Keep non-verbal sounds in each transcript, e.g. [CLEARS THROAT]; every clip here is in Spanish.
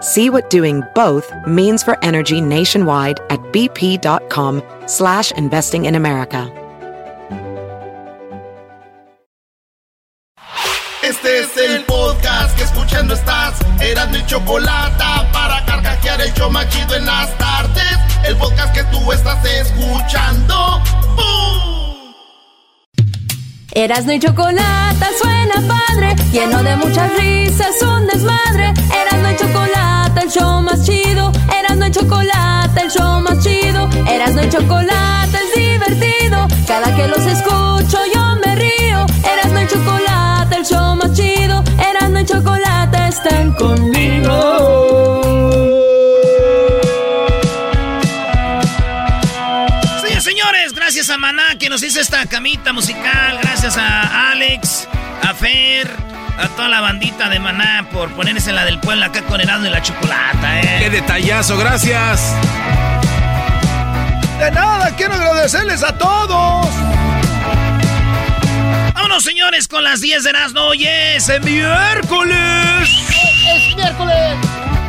See what doing both means for energy nationwide at bp.com slash investing in America. Este es el podcast que escuchando estás. Eran mi chocolate para carcajear el show machido en las tardes. El podcast que tú estás escuchando. ¡Bum! Erasno y chocolate suena padre, lleno de muchas risas, un desmadre. Erasno y chocolate, el show más chido. Erasno y chocolate, el show más chido. Erasno y chocolate es divertido. Cada que los escucho yo me río. Erasno y chocolate, el show más chido. Erasno y chocolate están conmigo. Hizo esta camita musical. Gracias a Alex, a Fer, a toda la bandita de Maná por ponerse la del pueblo acá con Erasmo y la chocolata, eh. ¡Qué detallazo! ¡Gracias! De nada, quiero agradecerles a todos. Vámonos, señores, con las 10 de Erasmo. Hoy es el miércoles. Es miércoles.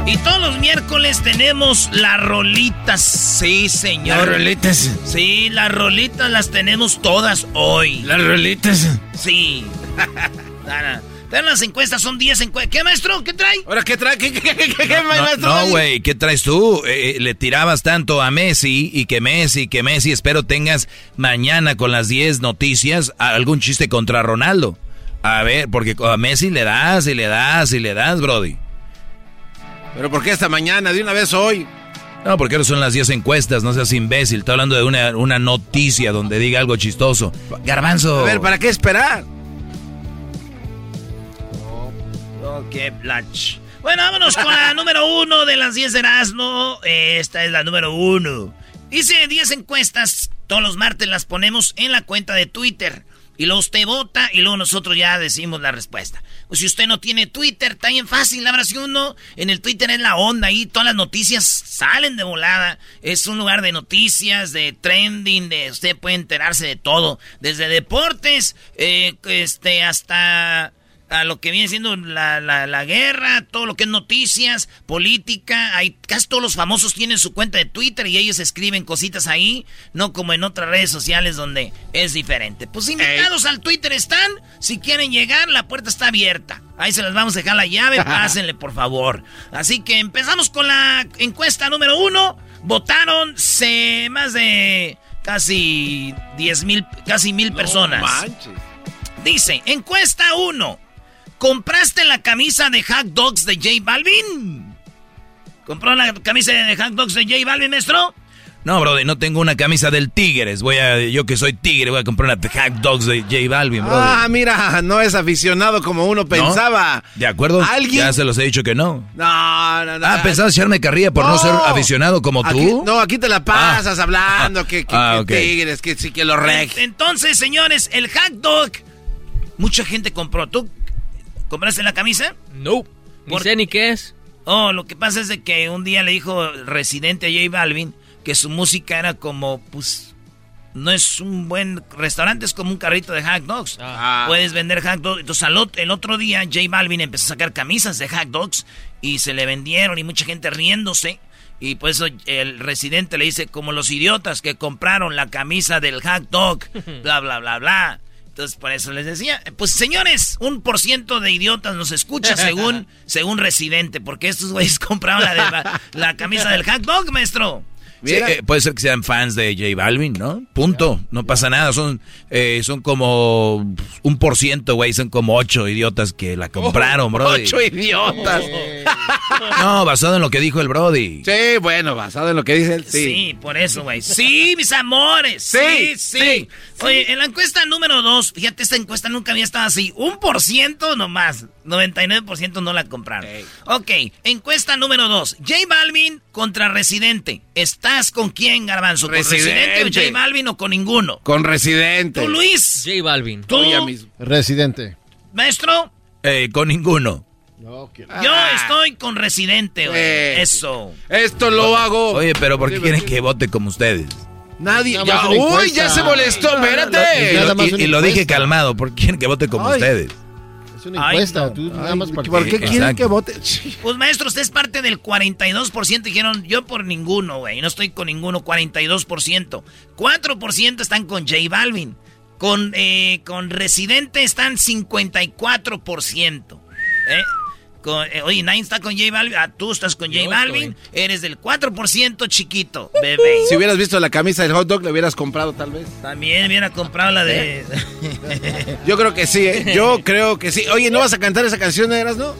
Y todos los miércoles tenemos las rolitas. Sí, señor. Las rolitas. Sí, las rolitas las tenemos todas hoy. Las rolitas. Sí. [LAUGHS] Nada. Pero las encuestas son 10 encuestas. ¿Qué, maestro? ¿Qué trae? ¿Ahora qué trae? ¿Qué, qué, qué, qué, qué No, maestro? no, güey, ¿qué traes tú? Eh, le tirabas tanto a Messi y que Messi, que Messi. Espero tengas mañana con las 10 noticias algún chiste contra Ronaldo. A ver, porque a Messi le das y le das y le das, Brody. ¿Pero por qué esta mañana? De una vez hoy. No, porque ahora son las 10 encuestas, no seas imbécil. Estoy hablando de una, una noticia donde diga algo chistoso. Garbanzo. A ver, ¿para qué esperar? Ok, Blanch. Bueno, vámonos con la [LAUGHS] número uno de las 10 de Erasmo. Esta es la número uno. Dice 10 encuestas. Todos los martes las ponemos en la cuenta de Twitter. Y luego usted vota y luego nosotros ya decimos la respuesta. Si usted no tiene Twitter, está bien fácil. Si uno en el Twitter es la onda ahí, todas las noticias salen de volada. Es un lugar de noticias, de trending, de usted puede enterarse de todo. Desde deportes, eh, este, hasta a lo que viene siendo la, la, la, guerra, todo lo que es noticias, política. Hay, casi todos los famosos tienen su cuenta de Twitter y ellos escriben cositas ahí, no como en otras redes sociales donde es diferente. Pues invitados Ey. al Twitter están. Si quieren llegar, la puerta está abierta. Ahí se les vamos a dejar la llave, [LAUGHS] pásenle por favor. Así que empezamos con la encuesta número uno. Votaron se, más de casi 10 mil, casi mil No personas. manches. Dice, encuesta 1. ¿Compraste la camisa de Hot Dogs de J Balvin? ¿Compró la camisa de Hot Dogs de J Balvin, maestro? No, Brody, no tengo una camisa del Tigres. Voy a, yo que soy tigre, voy a comprar una hot dogs de J Balvin, Brody. Ah, mira, no es aficionado como uno pensaba. ¿De acuerdo? ¿Alguien? Ya se los he dicho que no. No, no, no. Ah, ¿pensabas echarme carrilla por no, ser aficionado como Aquí- tú? no, aquí te la pasas Ah. hablando que, que, Ah, que ok. tigres, que sí, que los reg. Entonces, señores, el hot dog. Mucha gente compró. ¿Tú compraste la camisa? No. Ni Por- sé ni qué es. Oh, lo que pasa es de que un día le dijo Residente a J Balvin que su música era como, pues, no es un buen restaurante, es como un carrito de hot dogs. Ah. Puedes vender hot dogs. Entonces, al ot- el otro día, J Balvin empezó a sacar camisas de hot dogs y se le vendieron y mucha gente riéndose. Y por eso el residente le dice, como los idiotas que compraron la camisa del hot dog, [LAUGHS] bla, bla, bla, bla. Entonces, por eso les decía, pues señores, un por ciento de idiotas nos escucha [LAUGHS] según, según residente, porque estos güeyes [LAUGHS] compraron la, de la, la camisa del hot dog, maestro. Eh, puede ser que sean fans de J Balvin, ¿no? Punto. No pasa nada. Son, eh, son como un por ciento, güey. Son como ocho idiotas que la compraron, bro. Ocho idiotas. [LAUGHS] no, basado en lo que dijo el Brody. Sí, bueno, basado en lo que dice él. Sí, sí por eso, güey. Sí, mis amores. Sí, sí, Oye, en la encuesta número dos, fíjate, esta encuesta nunca había estado así. Un por ciento nomás. 99% no la compraron. Ok, encuesta número dos. J Balvin contra Residente. ¿Estás con quién, Garbanzo? ¿Con Residente, o J Balvin o con ninguno? Con Residente. ¿Tú, Luis? J Balvin. ¿Tú? Residente. ¿Maestro? Eh, con ninguno. Yo ah. estoy con Residente, güey. Eh, Eso. Esto lo hago. Oye, pero ¿por qué quieren que vote como ustedes? Nadie. Ya, uy, ya se molestó, espérate. Y, lo dije calmado, ¿por qué quieren que vote como ustedes? Es una encuesta. Tú nada más ¿Por qué quieren que vote? Pues maestro, usted es parte del 42%. Dijeron yo por ninguno, güey. No estoy con ninguno. 42%. 4% están con J Balvin. Con, eh, con Residente están 54%. ¿Eh? Eh, oye, nadie está con J Balvin. Ah, tú estás con J Balvin. Eres del 4% chiquito, bebé. Si hubieras visto la camisa del hot dog, le hubieras comprado tal vez. También hubiera comprado la de... [LAUGHS] Yo creo que sí, ¿eh? Yo creo que sí. Oye, ¿no vas a cantar esa canción, Eras, no?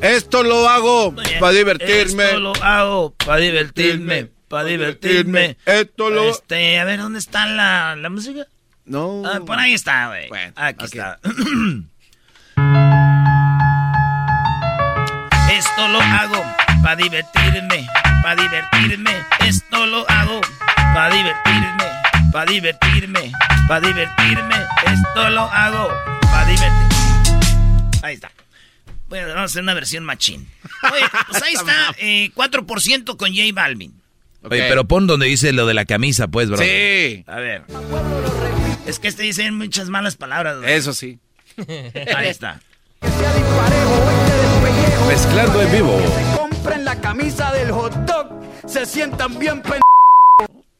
Esto lo hago para divertirme. Esto lo hago para divertirme. Para divertirme. Esto lo... Este, a ver, ¿dónde está la, la música? No. Ah, por ahí está, güey. Bueno, Aquí está. [CLEARS THROAT] Esto lo hago para divertirme, para divertirme. Esto lo hago para divertirme, para divertirme, para divertirme. Esto lo hago para divertirme. Ahí está. Bueno, vamos a hacer una versión machín. Oye, pues ahí está, [LAUGHS] eh, 4% con J Balvin. Oye, pero pon donde dice lo de la camisa, pues, bro. Sí. A ver. Es que este dice muchas malas palabras. Eso sí. Ahí está. [LAUGHS] Mezclando en vivo. Compren la camisa del hot dog, se sientan bien pen...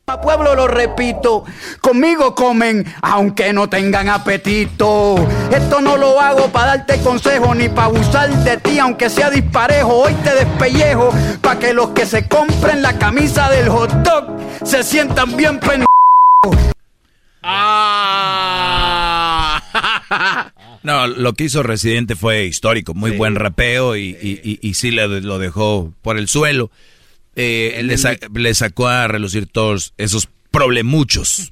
A pueblo lo repito, conmigo comen aunque no tengan apetito. Esto no lo hago para darte consejo ni para abusar de ti aunque sea disparejo. Hoy te despellejo para que los que se compren la camisa del hot dog se sientan bien pen... Ah. No, lo que hizo Residente fue histórico, muy buen rapeo y, y, sí lo dejó por el suelo. Eh, le, sacó a relucir todos esos problemuchos.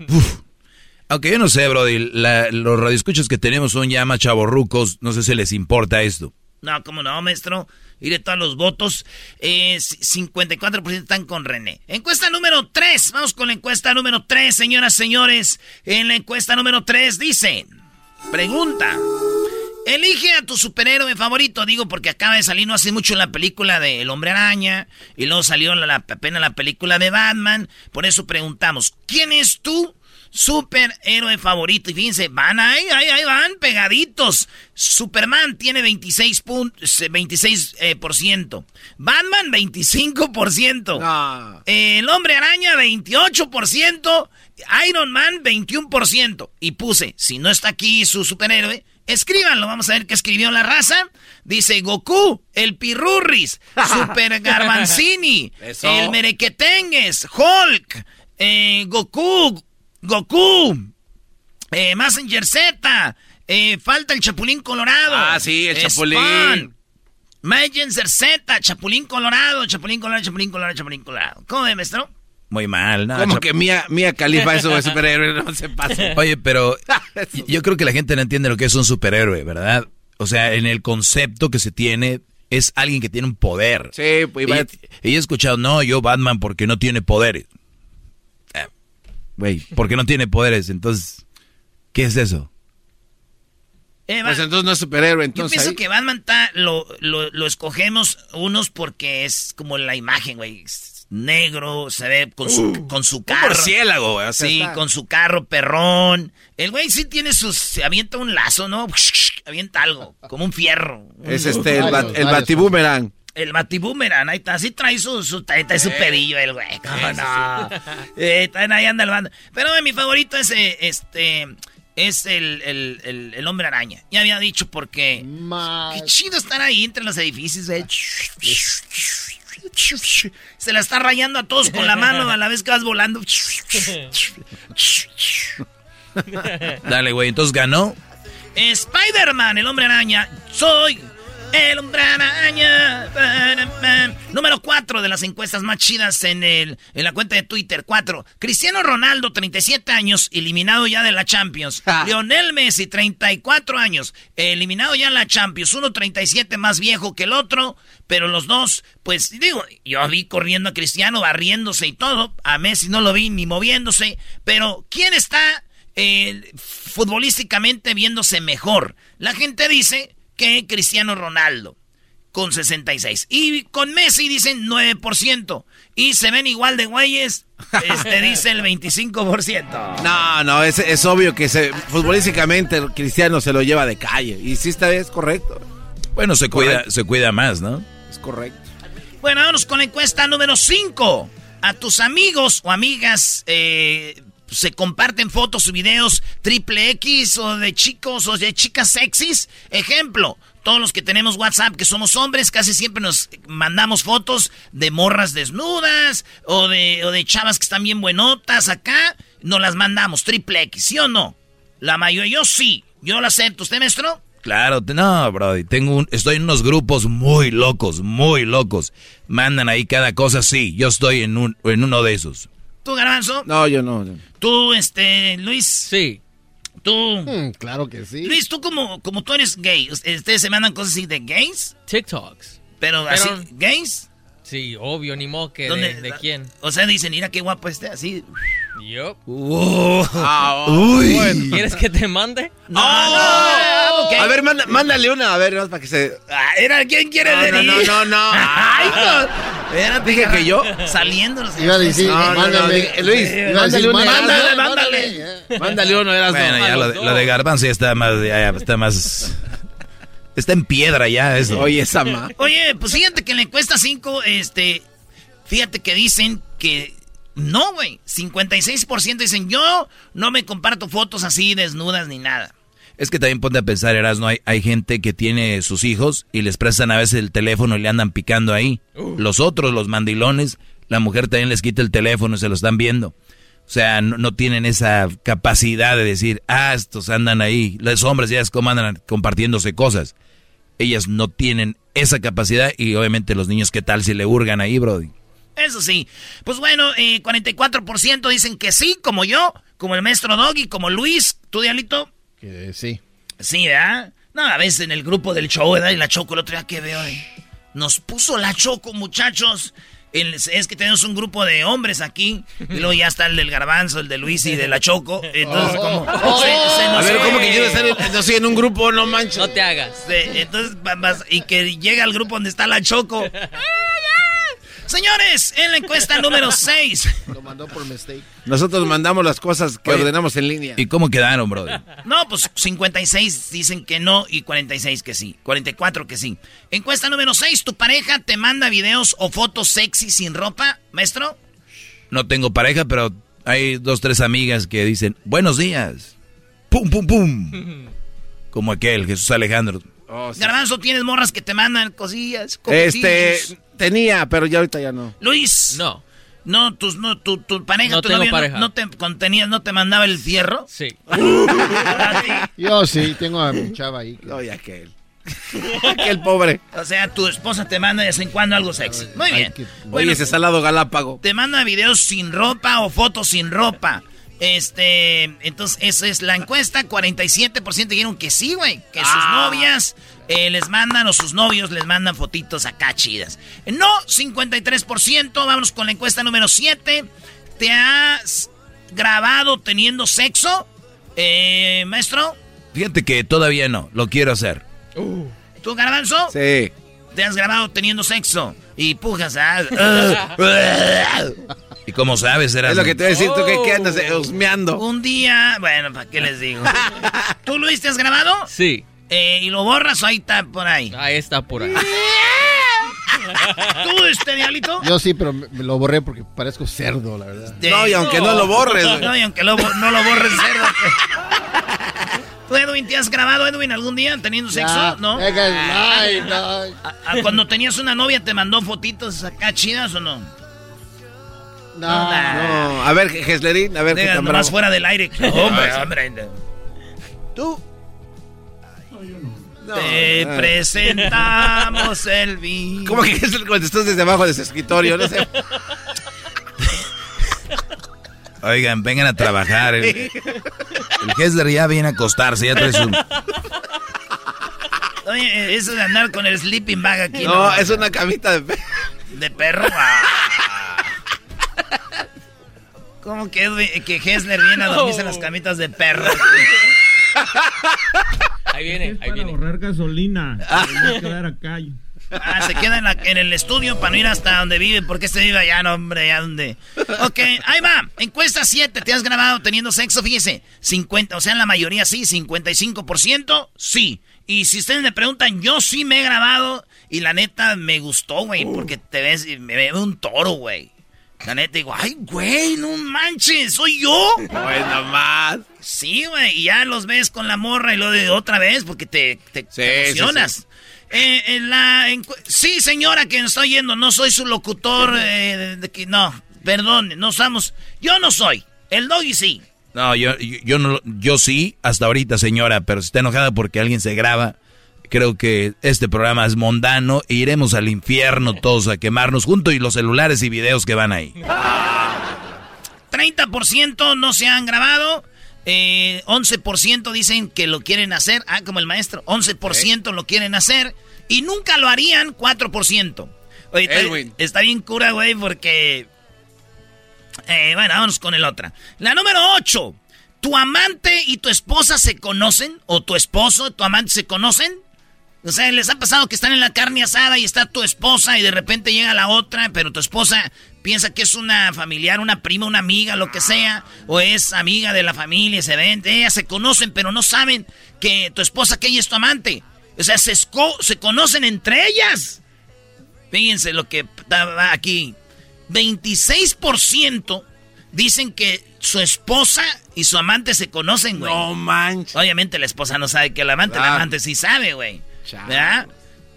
[LAUGHS] Aunque yo no sé, Brody, los radioescuchos que tenemos son ya más chavorrucos, no sé si les importa esto. No, cómo no, maestro. Iré todos los votos. Eh, 54% están con René. Encuesta número 3. Vamos con la encuesta número 3, señoras, señores. En la encuesta número 3 dice... Pregunta. Elige a tu superhéroe favorito, digo porque acaba de salir no hace mucho la película de El Hombre Araña y luego salió la, apenas la película de Batman. Por eso preguntamos, ¿quién es tu superhéroe favorito? Y fíjense, van ahí, ahí, ahí van pegaditos. Superman tiene 26, 26 eh, por ciento. Batman 25%. El Hombre Araña 28%. Iron Man 21%. Y puse, si no está aquí su superhéroe, escríbanlo. Vamos a ver qué escribió la raza. Dice Goku, el Pirurris, [LAUGHS] Super Garbanzini, el Merequetengues, Hulk, eh, Goku, Goku, eh, Messenger Z, eh, falta el Chapulín Colorado. Ah, sí, el Chapulín. Messenger Z, Chapulín Colorado, Chapulín Colorado, Chapulín Colorado, Chapulín Colorado. ¿Cómo ve, maestro? Muy mal, ¿no? Como que Mía, Mía Califa eso de [LAUGHS] superhéroe no se pasa. Oye, pero [LAUGHS] yo creo que la gente no entiende lo que es un superhéroe, ¿verdad? O sea, en el concepto que se tiene es alguien que tiene un poder. Sí, pues y, y he escuchado, no, yo Batman porque no tiene poderes. Eh, güey, porque no tiene poderes, entonces, ¿qué es eso? Eh, pues entonces no es superhéroe, entonces. Yo pienso que Batman lo, lo, lo escogemos unos porque es como la imagen, güey negro, se ve con su, uh, con su carro. güey. sí, con su carro perrón. El güey sí tiene sus... Se avienta un lazo, ¿no? [LAUGHS] Avienta algo, como un fierro. Es este, el, bat, el batiboomerang. El batiboomerang, ahí está. Así trae su, su, trae su pedillo el güey. no? Eh, ahí anda el bando. Pero mi favorito es eh, este... Es el, el, el, hombre araña. Ya había dicho porque... Qué chido estar ahí entre los edificios, güey. [LAUGHS] Se la está rayando a todos con la mano a la vez que vas volando. Dale, güey, entonces ganó. Spider-Man, el hombre araña. Soy el araña. Número 4 de las encuestas más chidas en, el, en la cuenta de Twitter. 4. Cristiano Ronaldo, 37 años, eliminado ya de la Champions. Lionel Messi, 34 años, eliminado ya en la Champions. Uno 37 más viejo que el otro, pero los dos, pues digo, yo vi corriendo a Cristiano, barriéndose y todo. A Messi no lo vi ni moviéndose. Pero, ¿quién está eh, futbolísticamente viéndose mejor? La gente dice que Cristiano Ronaldo con 66. Y con Messi dicen 9%. Y se ven igual de güeyes, este dice el 25%. No, no, es, es obvio que se, futbolísticamente Cristiano se lo lleva de calle. Y sí está es correcto. Bueno, se cuida, se cuida más, ¿no? Es correcto. Bueno, vamos con la encuesta número 5. A tus amigos o amigas eh, se comparten fotos o videos triple X o de chicos o de chicas sexys. Ejemplo, todos los que tenemos WhatsApp, que somos hombres, casi siempre nos mandamos fotos de morras desnudas o de, o de chavas que están bien buenotas acá. Nos las mandamos, triple X, ¿sí o no? La mayoría, yo sí, yo lo acepto. ¿Usted, maestro? Claro, no, Brody. Tengo un, estoy en unos grupos muy locos, muy locos. Mandan ahí cada cosa, sí. Yo estoy en, un, en uno de esos. ¿Tú, Garbanzo? No, yo no. ¿Tú, este, Luis? Sí. ¿Tú? Mm, claro que sí. Luis, tú como, como tú eres gay, ¿ustedes se mandan cosas así de gays? TikToks. Pero, así, ¿gays? Sí, obvio, ni modo que de, de, quién. O sea, dicen, mira qué guapo este, así. Yup. Ah, uy. ¿Quieres que te mande? No, no, okay. A ver, manda, mándale una, a ver, más para que se... Ah, era, ¿quién quiere no, venir? No, no, no, no. Ay, no. Espérate, Dije que yo. Saliendo. No sé. Iba a decir, No, no, no, mándame. dije- Luis, mándale una. Mándale, mándale. mándale. Mándale uno, eras Bueno, ya lo de, lo de Garbanzo ya está más, ya, ya está más... Está en piedra ya eso. [LAUGHS] Oye, esa ma. Oye, pues fíjate que en la encuesta 5, este, fíjate que dicen que no, güey. 56% dicen yo no me comparto fotos así desnudas ni nada. Es que también ponte a pensar, Erasmo, hay, hay gente que tiene sus hijos y les prestan a veces el teléfono y le andan picando ahí. Los otros, los mandilones, la mujer también les quita el teléfono y se lo están viendo. O sea, no, no tienen esa capacidad de decir, ah, estos andan ahí. Los hombres ya es como andan compartiéndose cosas. Ellas no tienen esa capacidad y obviamente los niños, ¿qué tal si le hurgan ahí, Brody? Eso sí. Pues bueno, eh, 44% dicen que sí, como yo, como el maestro Doggy, como Luis. ¿Tú, Dialito? Que sí. Sí, ¿verdad? No, a veces en el grupo del show, ¿verdad? Y la Choco, el otro día que veo, eh, nos puso la Choco, muchachos. El- es que tenemos un grupo de hombres aquí. Y luego ya está el del Garbanzo, el de Luis y de la Choco. Entonces, como. se- se A ver, ¿cómo que quiero estar en, no, sí, en un grupo? No manches. No te hagas. se- entonces, y que llega al grupo donde está la Choco. Señores, en la encuesta número 6. Lo mandó por mistake. Nosotros mandamos las cosas que Oye, ordenamos en línea. ¿Y cómo quedaron, Brody? No, pues 56 dicen que no y 46 que sí. 44 que sí. Encuesta número 6. ¿Tu pareja te manda videos o fotos sexy sin ropa, maestro? No tengo pareja, pero hay dos, tres amigas que dicen, buenos días. Pum, pum, pum. [LAUGHS] Como aquel, Jesús Alejandro. Oh, sí. Garbanzo, ¿tienes morras que te mandan cosillas? Este, tenía, pero ya ahorita ya no. Luis. No. No, tus, no tu, tu pareja, No tu tengo novio, no- pareja. No, te contenía, no te mandaba el fierro. Sí. Yo sí, tengo a mi chava ahí. que- Oye, aquel. [LAUGHS] aquel pobre. O sea, tu esposa te manda de vez en cuando algo sexy. Muy bien. Bueno, Oye, ese salado galápago. te manda videos sin ropa o fotos sin ropa. Este, entonces, esa es la encuesta. 47% dijeron que sí, güey. Que sus Ah. novias eh, les mandan o sus novios les mandan fotitos acá chidas. No, 53%. Vámonos con la encuesta número 7. ¿Te has grabado teniendo sexo, eh, maestro? Fíjate que todavía no, lo quiero hacer. ¿Tú, Garbanzo? Sí. Te has grabado teniendo sexo y pujas. ah, [LAUGHS] [LAUGHS] ¿Y cómo sabes, Erasmo? Es lo que te voy a decir, tú que, que andas eh, husmeando. Un día, bueno, ¿para qué les digo? [LAUGHS] ¿Tú, Luis, te has grabado? Sí. Eh, ¿Y lo borras o ahí está por ahí? Ahí está por ahí. ¿Tú, este diablito? Yo sí, pero me lo borré porque parezco cerdo, la verdad. No, y aunque no lo borres. No, y aunque lo no lo borres, cerdo. ¿Tú, Edwin, te has grabado, Edwin, algún día teniendo sexo? ¿No? Ay, no. ¿A- a cuando tenías una novia, ¿te mandó fotitos acá chidas o no? No. No, a ver, Geslerín, a ver qué Diga, tan nomás bravo. fuera del aire. [LAUGHS] Hombre, hombre. ¿Tú? Te Ah. presentamos el vino. ¿Cómo que Gesler contestó desde abajo de su escritorio? No sé. Oigan, vengan a trabajar. El, el Hessler ya viene a acostarse, ya trae su... Oye, eso de andar con el sleeping bag aquí. No, es una camita de pe- De perro. Ah. ¿Cómo que, que Hessler viene a dormirse en las camitas de perro? [LAUGHS] Ahí viene, ahí viene. ahorrar gasolina. Voy a quedar acá. Ah, se queda en, la- en el estudio para no ir hasta donde vive, porque este vive allá, no, hombre, allá donde. Ok, ahí va. Encuesta 7, ¿te has grabado teniendo sexo? Fíjese, 50, o sea, en la mayoría sí, 55% sí. Y si ustedes me preguntan, yo sí me he grabado y la neta me gustó, güey, porque te ves, me veo un toro, güey. La neta digo, ay, güey, no manches, soy yo. Bueno, más. Sí, güey, y ya los ves con la morra y lo de otra vez porque te, te, te sí, emocionas. sí. Eh, en la sí, señora, que estoy yendo, no soy su locutor, eh, de- de no, perdón, no somos, yo no soy, el doggy sí. No, yo, yo, yo no, yo sí, hasta ahorita, señora, pero si está enojada porque alguien se graba, creo que este programa es mundano e iremos al infierno todos a quemarnos juntos y los celulares y videos que van ahí. 30% no se han grabado, eh, 11% dicen que lo quieren hacer, ah, como el maestro, 11% lo quieren hacer y nunca lo harían, 4%. Oye, está, Edwin. está bien cura, güey, porque... Eh, bueno, vámonos con el otra. La número 8. ¿Tu amante y tu esposa se conocen? ¿O tu esposo y tu amante se conocen? O sea, ¿les ha pasado que están en la carne asada y está tu esposa y de repente llega la otra, pero tu esposa piensa que es una familiar, una prima, una amiga, lo que sea, o es amiga de la familia, se ven, ellas se conocen, pero no saben que tu esposa, que ella es tu amante. O sea, se, se conocen entre ellas. Fíjense lo que estaba aquí. 26% dicen que su esposa y su amante se conocen, güey. No manches. Obviamente la esposa no sabe que el amante, el Claro. amante sí sabe, güey. ¿Verdad?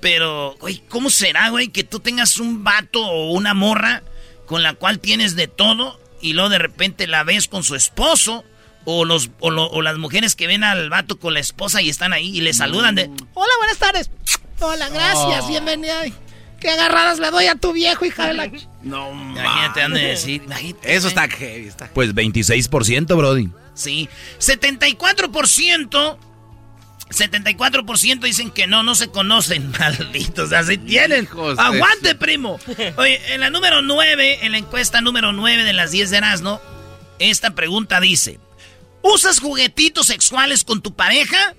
Pero, güey, ¿cómo será, güey, que tú tengas un vato o una morra con la cual tienes de todo y luego de repente la ves con su esposo o los o, lo- o las mujeres que ven al vato con la esposa y están ahí y le saludan de, hola, buenas tardes. Hola, gracias, bienvenida. Qué agarradas le doy a tu viejo, hija de la... ch-". [LAUGHS] No Imagínate, han de decir, imagínate. Eso está heavy. Está... Pues 26%, Brody. Sí. 74%. 74% dicen que no, no se conocen, [LAUGHS] malditos, así tienen. Hijos Aguante, primo. Oye, en la número 9, en la encuesta número 9 de las 10 de Erasmo, esta pregunta dice, ¿usas juguetitos sexuales con tu pareja?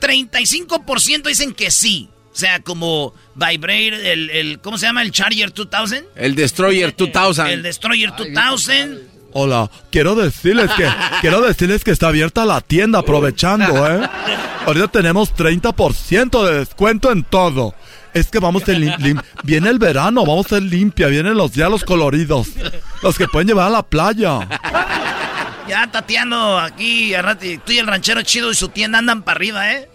35% dicen que sí. O sea, como Vibrate, el, el- ¿cómo se llama? El Charger 2000. El Destroyer 2000. El Destroyer 2000. Hola, quiero decirles que [LAUGHS] quiero decirles que está abierta la tienda aprovechando, ¿eh? Ahorita tenemos 30% de descuento en todo. Es que vamos a lim- lim- viene el verano, vamos a ser limpia, vienen los días los coloridos, los que pueden llevar a la playa. Ya tateando aquí, tú y el ranchero chido y su tienda andan para arriba, ¿eh?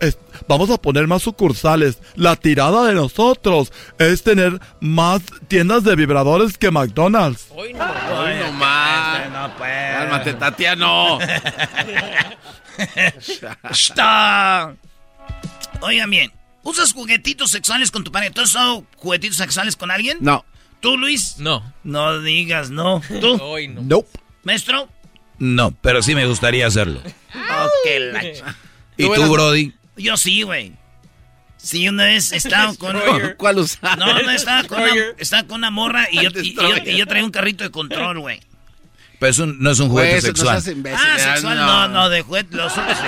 Es- vamos a poner más sucursales. La tirada de nosotros es tener más tiendas de vibradores que McDonald's. Hoy no. Hoy no más. No, pues. Cálmate, Tatiano. [LAUGHS] Está. Oigan bien, ¿usas juguetitos sexuales con tu pareja? ¿Tú has usado juguetitos sexuales con alguien? No. ¿Tú, Luis? No. No digas no. ¿Tú? Hoy no. Nope. ¿Maestro? No, pero sí me gustaría hacerlo. Ok, la [LAUGHS] ch- ¿Y tú, Brody? Yo sí, güey. Sí, una vez [LAUGHS] estaba con... ¿Cuál usar? No, no, estaba con, una, estaba con una morra y yo, y, y yo, y yo traía un carrito de control, güey. Pero eso no es un juguete Pues, no sexual. Ah, sexual, no, no, de juguete, los otros sí.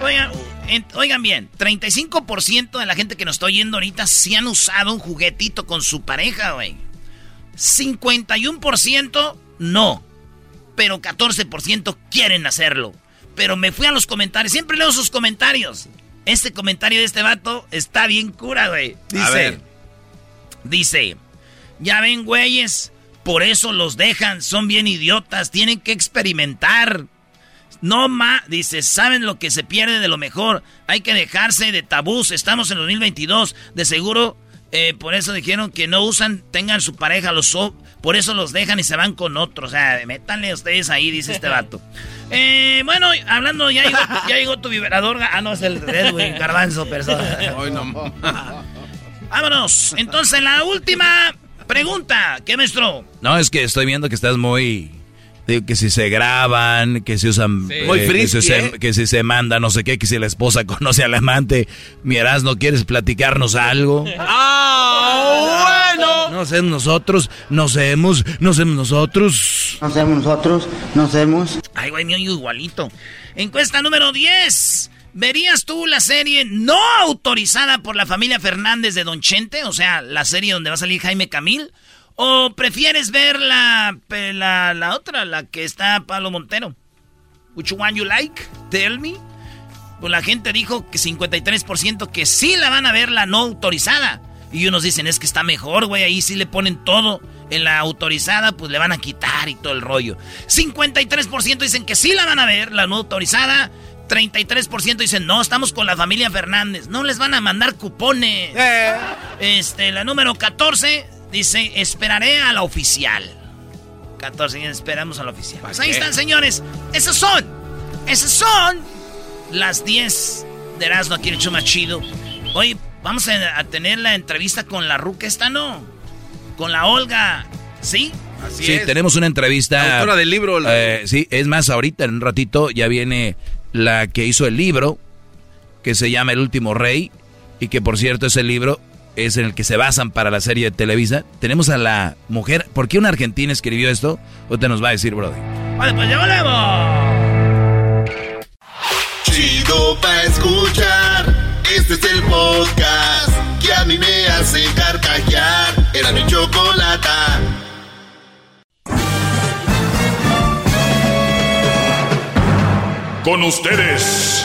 [LAUGHS] Oigan, en- oigan bien, 35% de la gente que nos está oyendo ahorita sí han usado un juguetito con su pareja, güey. 51% no, pero 14% quieren hacerlo. Pero me fui a los comentarios, siempre leo sus comentarios. Este comentario de este vato está bien cura, güey. Dice, ver. dice, ya ven, güeyes, por eso los dejan, son bien idiotas, tienen que experimentar. No ma, dice, saben lo que se pierde de lo mejor. Hay que dejarse de tabús. Estamos en 2022. De seguro, eh, por eso dijeron que no usan, tengan su pareja, los por eso los dejan y se van con otros. O sea, métanle ustedes ahí, dice este vato. [LAUGHS] Eh, bueno, hablando, ya llegó, ya llegó tu vibrador. Ah, no, es el Edwin Garbanzo, persona. [LAUGHS] no. Vámonos. Entonces, la última pregunta. ¿Qué, maestro? No, es que estoy viendo que estás muy... Digo, que si se graban, que si usan... eh, Muy que, frisky, si se, ¿eh? que si se manda no sé qué, que si la esposa [LAUGHS] conoce al amante. Miras, ¿no quieres platicarnos algo? [LAUGHS] ¡Ah, bueno! No sé nosotros, no hemos, no hemos nosotros. No sabemos nosotros, no sabemos. Ay, güey, mío igualito. Encuesta número 10. ¿Verías tú la serie no autorizada por la familia Fernández de Don Chente? O sea, la serie donde va a salir Jaime Camil. ¿O prefieres ver la, la, la otra, la que está Pablo Montero? Which one you like? Tell me. Pues la gente dijo que 53% que sí la van a ver la no autorizada. Y unos dicen, es que está mejor, güey, ahí sí le ponen todo. En la autorizada, pues le van a quitar y todo el rollo. 53% dicen que sí la van a ver, la no autorizada. 33% dicen, no, estamos con la familia Fernández. No les van a mandar cupones. Este, la número 14 dice, esperaré a la oficial. 14, esperamos a la oficial. Pues ahí qué? están, señores. Esas son, esas son las 10 de Erasmo aquí en el más chido. Hoy vamos a, a tener la entrevista con la ruca esta, ¿no? Con la Olga, ¿sí? Así Sí, es. tenemos una entrevista. La autora del libro, la- Eh, sí, es más, ahorita en un ratito ya viene la que hizo el libro, que se llama El último rey, y que por cierto ese libro es en el que se basan para la serie de Televisa. Tenemos a la mujer. ¿Por qué una argentina escribió esto? Usted nos va a decir, Brody. Vale, pues ya volvemos. Chido pa' escuchar. Este es el podcast que a mí me hace carcajear. Era mi chocolata. Con ustedes.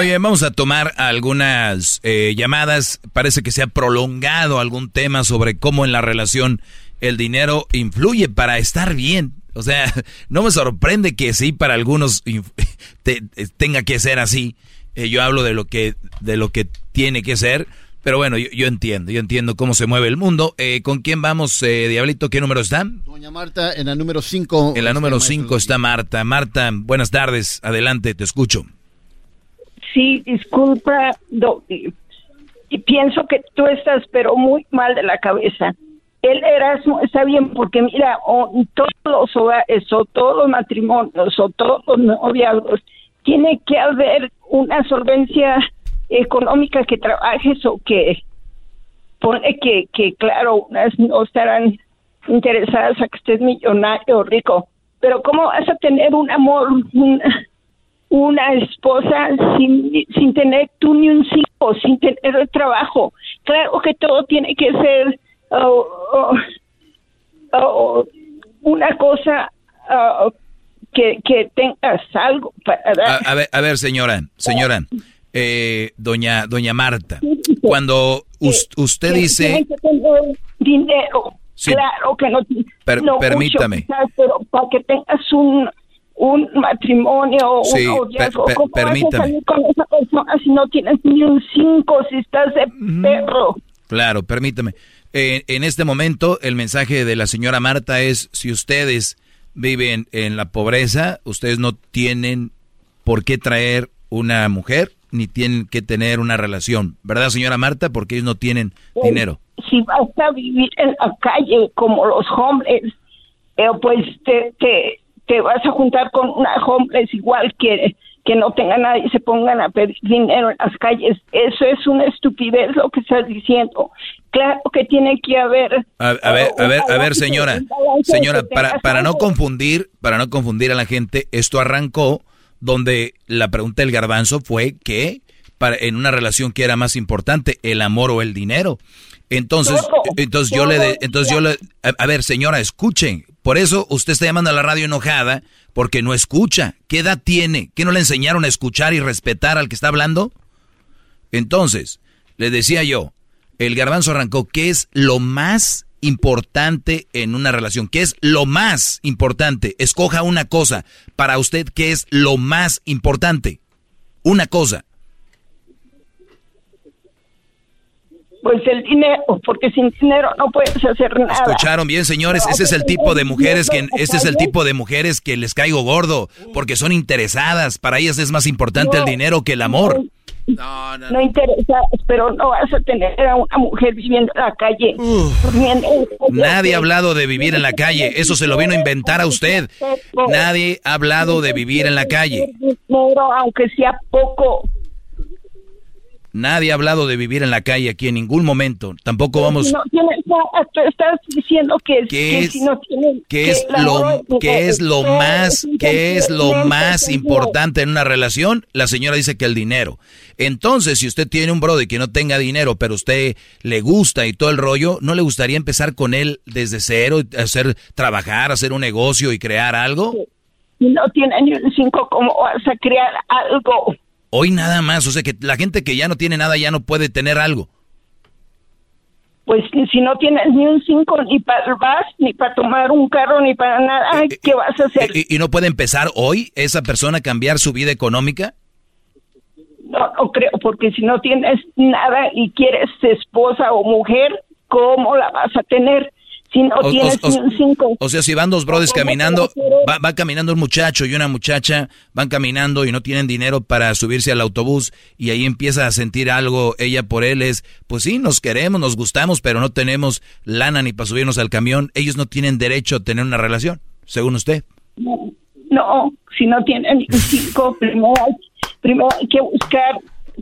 Oye, vamos a tomar algunas eh, llamadas. Parece que se ha prolongado algún tema sobre cómo en la relación el dinero influye para estar bien. O sea, [LAUGHS] no me sorprende que sí para algunos [LAUGHS] te- eh, tenga que ser así. Eh, yo hablo de lo que de lo que tiene que ser, pero bueno, yo, yo entiendo, yo entiendo cómo se mueve el mundo. Eh, ¿Con quién vamos, eh, Diablito? ¿Qué número está? Doña Marta, en la número 5. En la número 5 está Marta. Marta, buenas tardes. Adelante, te escucho. Sí, disculpa, Doggy. Y pienso que tú estás, pero muy mal de la cabeza. El Erasmo está bien porque, mira, todos los hogares, o todos los matrimonios, o todos los noviazgos, tiene que haber una solvencia económica que trabajes o que pone que, que claro, unas no estarán interesadas a que estés millonario o rico, pero ¿cómo vas a tener un amor, una esposa sin, sin tener tú ni un hijo, sin tener trabajo? Claro que todo tiene que ser oh, oh, oh, una cosa que, que tengas algo para dar. a ver, a ver, señora, señora, eh, doña, doña Marta, cuando us- usted que dice, que tener dinero. Sí. Claro que no, Per- no permítame. pero para que tengas un, un matrimonio, Sí, un noviazgo, per- per- ¿cómo vas a permítame. salir con esa persona si no tienes ni un cinco, si estás de perro? claro, permítame, Eh, en este momento el mensaje de la señora Marta es, si ustedes viven en la pobreza, ustedes no tienen por qué traer una mujer, ni tienen que tener una relación, ¿verdad, señora Marta? Porque ellos no tienen dinero. Si vas a vivir en la calle como los hombres, eh, pues te, te, te vas a juntar con una homeless igual que, que no tengan nada y se pongan a pedir dinero en las calles. Eso es una estupidez lo que estás diciendo. Claro que tiene que haber... A, a ver, a ver, a ver, señora, señora, para, para no confundir, para no confundir a la gente, esto arrancó donde la pregunta del garbanzo fue que para, en una relación que era más importante, el amor o el dinero. Entonces, entonces yo le, entonces yo le, a, a, ver, señora, escuchen. Por eso usted está llamando a la radio enojada porque no escucha. ¿Qué edad tiene? ¿Qué no le enseñaron a escuchar y respetar al que está hablando? Entonces, le decía yo, el garbanzo arrancó, ¿qué es lo más importante en una relación? ¿Qué es lo más importante? Escoja una cosa. Para usted, ¿qué es lo más importante? Una cosa. Pues el dinero, porque sin dinero no puedes hacer nada. Escucharon bien, señores, ese es el tipo de mujeres que ese es el tipo de mujeres que les caigo gordo, porque son interesadas, para ellas es más importante el dinero que el amor. No, no, no. interesa, pero no vas a tener a una mujer viviendo en la calle. En calle. Nadie ha hablado de vivir en la calle, eso se lo vino a inventar a usted. Nadie ha hablado de vivir en la calle. Dinero, aunque sea poco. Nadie ha hablado de vivir en la calle aquí en ningún momento. Tampoco vamos. No, tienes, no, estás diciendo que, ¿Qué que es, si no. ¿Qué es lo, qué es lo más, qué es lo más importante en una relación? La señora dice que el dinero. Entonces, si usted tiene un brother que no tenga dinero, pero usted le gusta y todo el rollo, ¿no le gustaría empezar con él desde cero, hacer trabajar, hacer un negocio y crear algo? No tiene ni un cinco, ¿cómo vas a crear algo? Hoy nada más, o sea que la gente que ya no tiene nada ya no puede tener algo. Pues si no tienes ni un cinco, ni para el bus, ni para tomar un carro, ni para nada, ¿qué vas a hacer? ¿Y, y no puede empezar hoy esa persona a cambiar su vida económica? No, no creo, porque si no tienes nada y quieres esposa o mujer, ¿cómo la vas a tener? Si no O- tienes o- cinco. O sea, si van dos brothers caminando, va, va caminando un muchacho y una muchacha, van caminando y no tienen dinero para subirse al autobús y ahí empieza a sentir algo ella por él es, pues sí, nos queremos, nos gustamos, pero no tenemos lana ni para subirnos al camión. Ellos no tienen derecho a tener una relación, según usted. No, no, si no un cinco, [LAUGHS] primero hay, primero hay que buscar,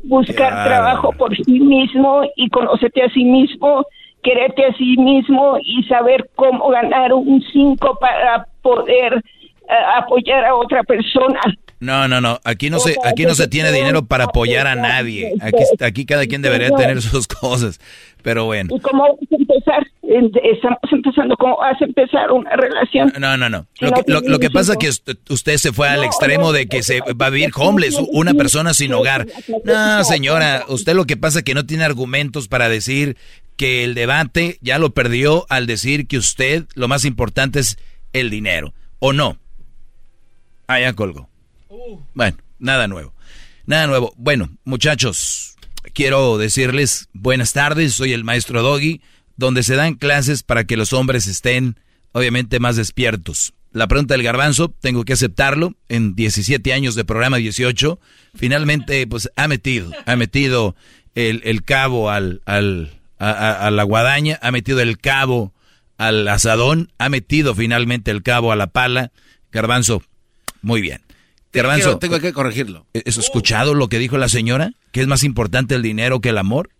buscar Claro. trabajo por sí mismo y conocerte a sí mismo, quererte a sí mismo y saber cómo ganar un cinco para poder eh, apoyar a otra persona. No, no, no. Aquí no se, aquí no se tiene dinero para apoyar a nadie. Aquí, aquí cada quien debería tener sus [LAUGHS] cosas. Pero bueno. ¿Y cómo vas a empezar? Estamos empezando, ¿cómo vas a empezar una relación? No, no, no. Lo que, lo, lo que pasa es que usted, se fue al extremo de que se va a vivir homeless, una persona sin hogar. No, señora, usted lo que pasa es que no tiene argumentos para decir que el debate ya lo perdió al decir que usted lo más importante es el dinero. ¿O no? Ah, ya colgó. Bueno, nada nuevo. Nada nuevo. Bueno, muchachos, quiero decirles buenas tardes. Soy el maestro Doggy, donde se dan clases para que los hombres estén, obviamente, más despiertos. La pregunta del garbanzo, tengo que aceptarlo. En 17 años de programa 18, finalmente, pues ha metido, ha metido el, el cabo al, a, a- a la guadaña, ha metido el cabo al asadón, ha metido finalmente el cabo a la pala. Garbanzo, muy bien. Garbanzo, Tengo que corregirlo. ¿Has escuchado lo que dijo la señora? ¿Que es más importante el dinero que el amor?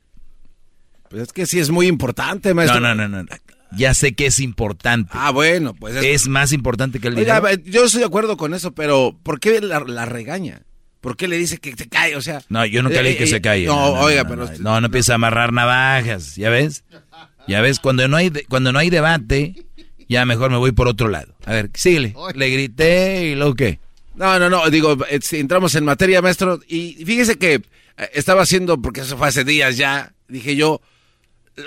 Pues es que sí es muy importante, maestro. No, no, no, no. Ya sé que es importante. Ah, bueno, pues es, más importante que el Oiga, dinero. yo estoy de acuerdo con eso, pero ¿por qué la, la regaña? ¿Por qué le dice que se cae? O sea, No, yo nunca le dije Eh, que se eh, calle. No, oiga, pero no, no, empieza a amarrar navajas, ¿ya ves? Ya ves, cuando no hay de- cuando no hay debate, ya mejor me voy por otro lado. A ver, síguele. Le grité y luego qué. No, no, no, digo, eh, entramos en materia, maestro, y fíjese que eh, estaba haciendo, porque eso fue hace días ya, dije yo,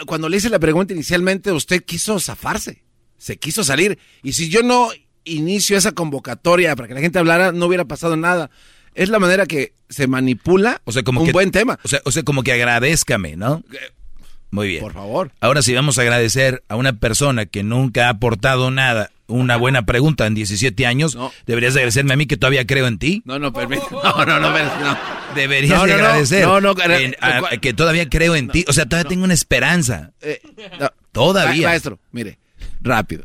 cuando le hice la pregunta inicialmente, usted quiso zafarse, se quiso salir, y si yo no inicio esa convocatoria para que la gente hablara, no hubiera pasado nada. Es la manera que se manipula O sea, como un que, buen tema. O sea, o sea, como que agradézcame, ¿no? Muy bien. Por favor. Ahora sí vamos a agradecer a una persona que nunca ha aportado nada, una buena pregunta en 17 años. Deberías de agradecerme a mí que todavía creo en ti. No, no, permítame. [LAUGHS] No, no, no, no. Deberías No, no, no. agradecer. No, no, en- a- que todavía creo en ti. O sea, todavía tengo una esperanza. Eh, no. Todavía. Ma- Maestro, mire, rápido.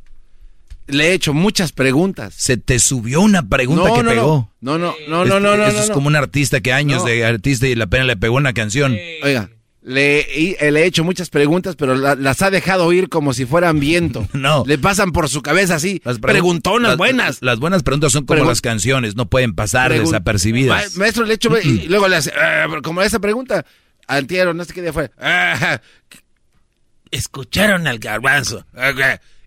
Le he hecho muchas preguntas. Se te subió una pregunta No, que no, pegó. No, no, no, no, no, no. esto no, es no. como un artista que años No. de artista y la pena le pegó una canción. Oiga, Le, eh, le he hecho muchas preguntas, pero la- las ha dejado ir como si fueran viento. [LAUGHS] No. Le pasan por su cabeza así. Las pregun- preguntonas las- buenas. Las buenas preguntas son como Pregun- las canciones, no pueden pasar Pregun- desapercibidas. Ma- maestro, le he hecho. y luego le hace. "Ah", como esa pregunta. Antiero, no sé qué día fue. "Ah, [LAUGHS] escucharon al garbanzo.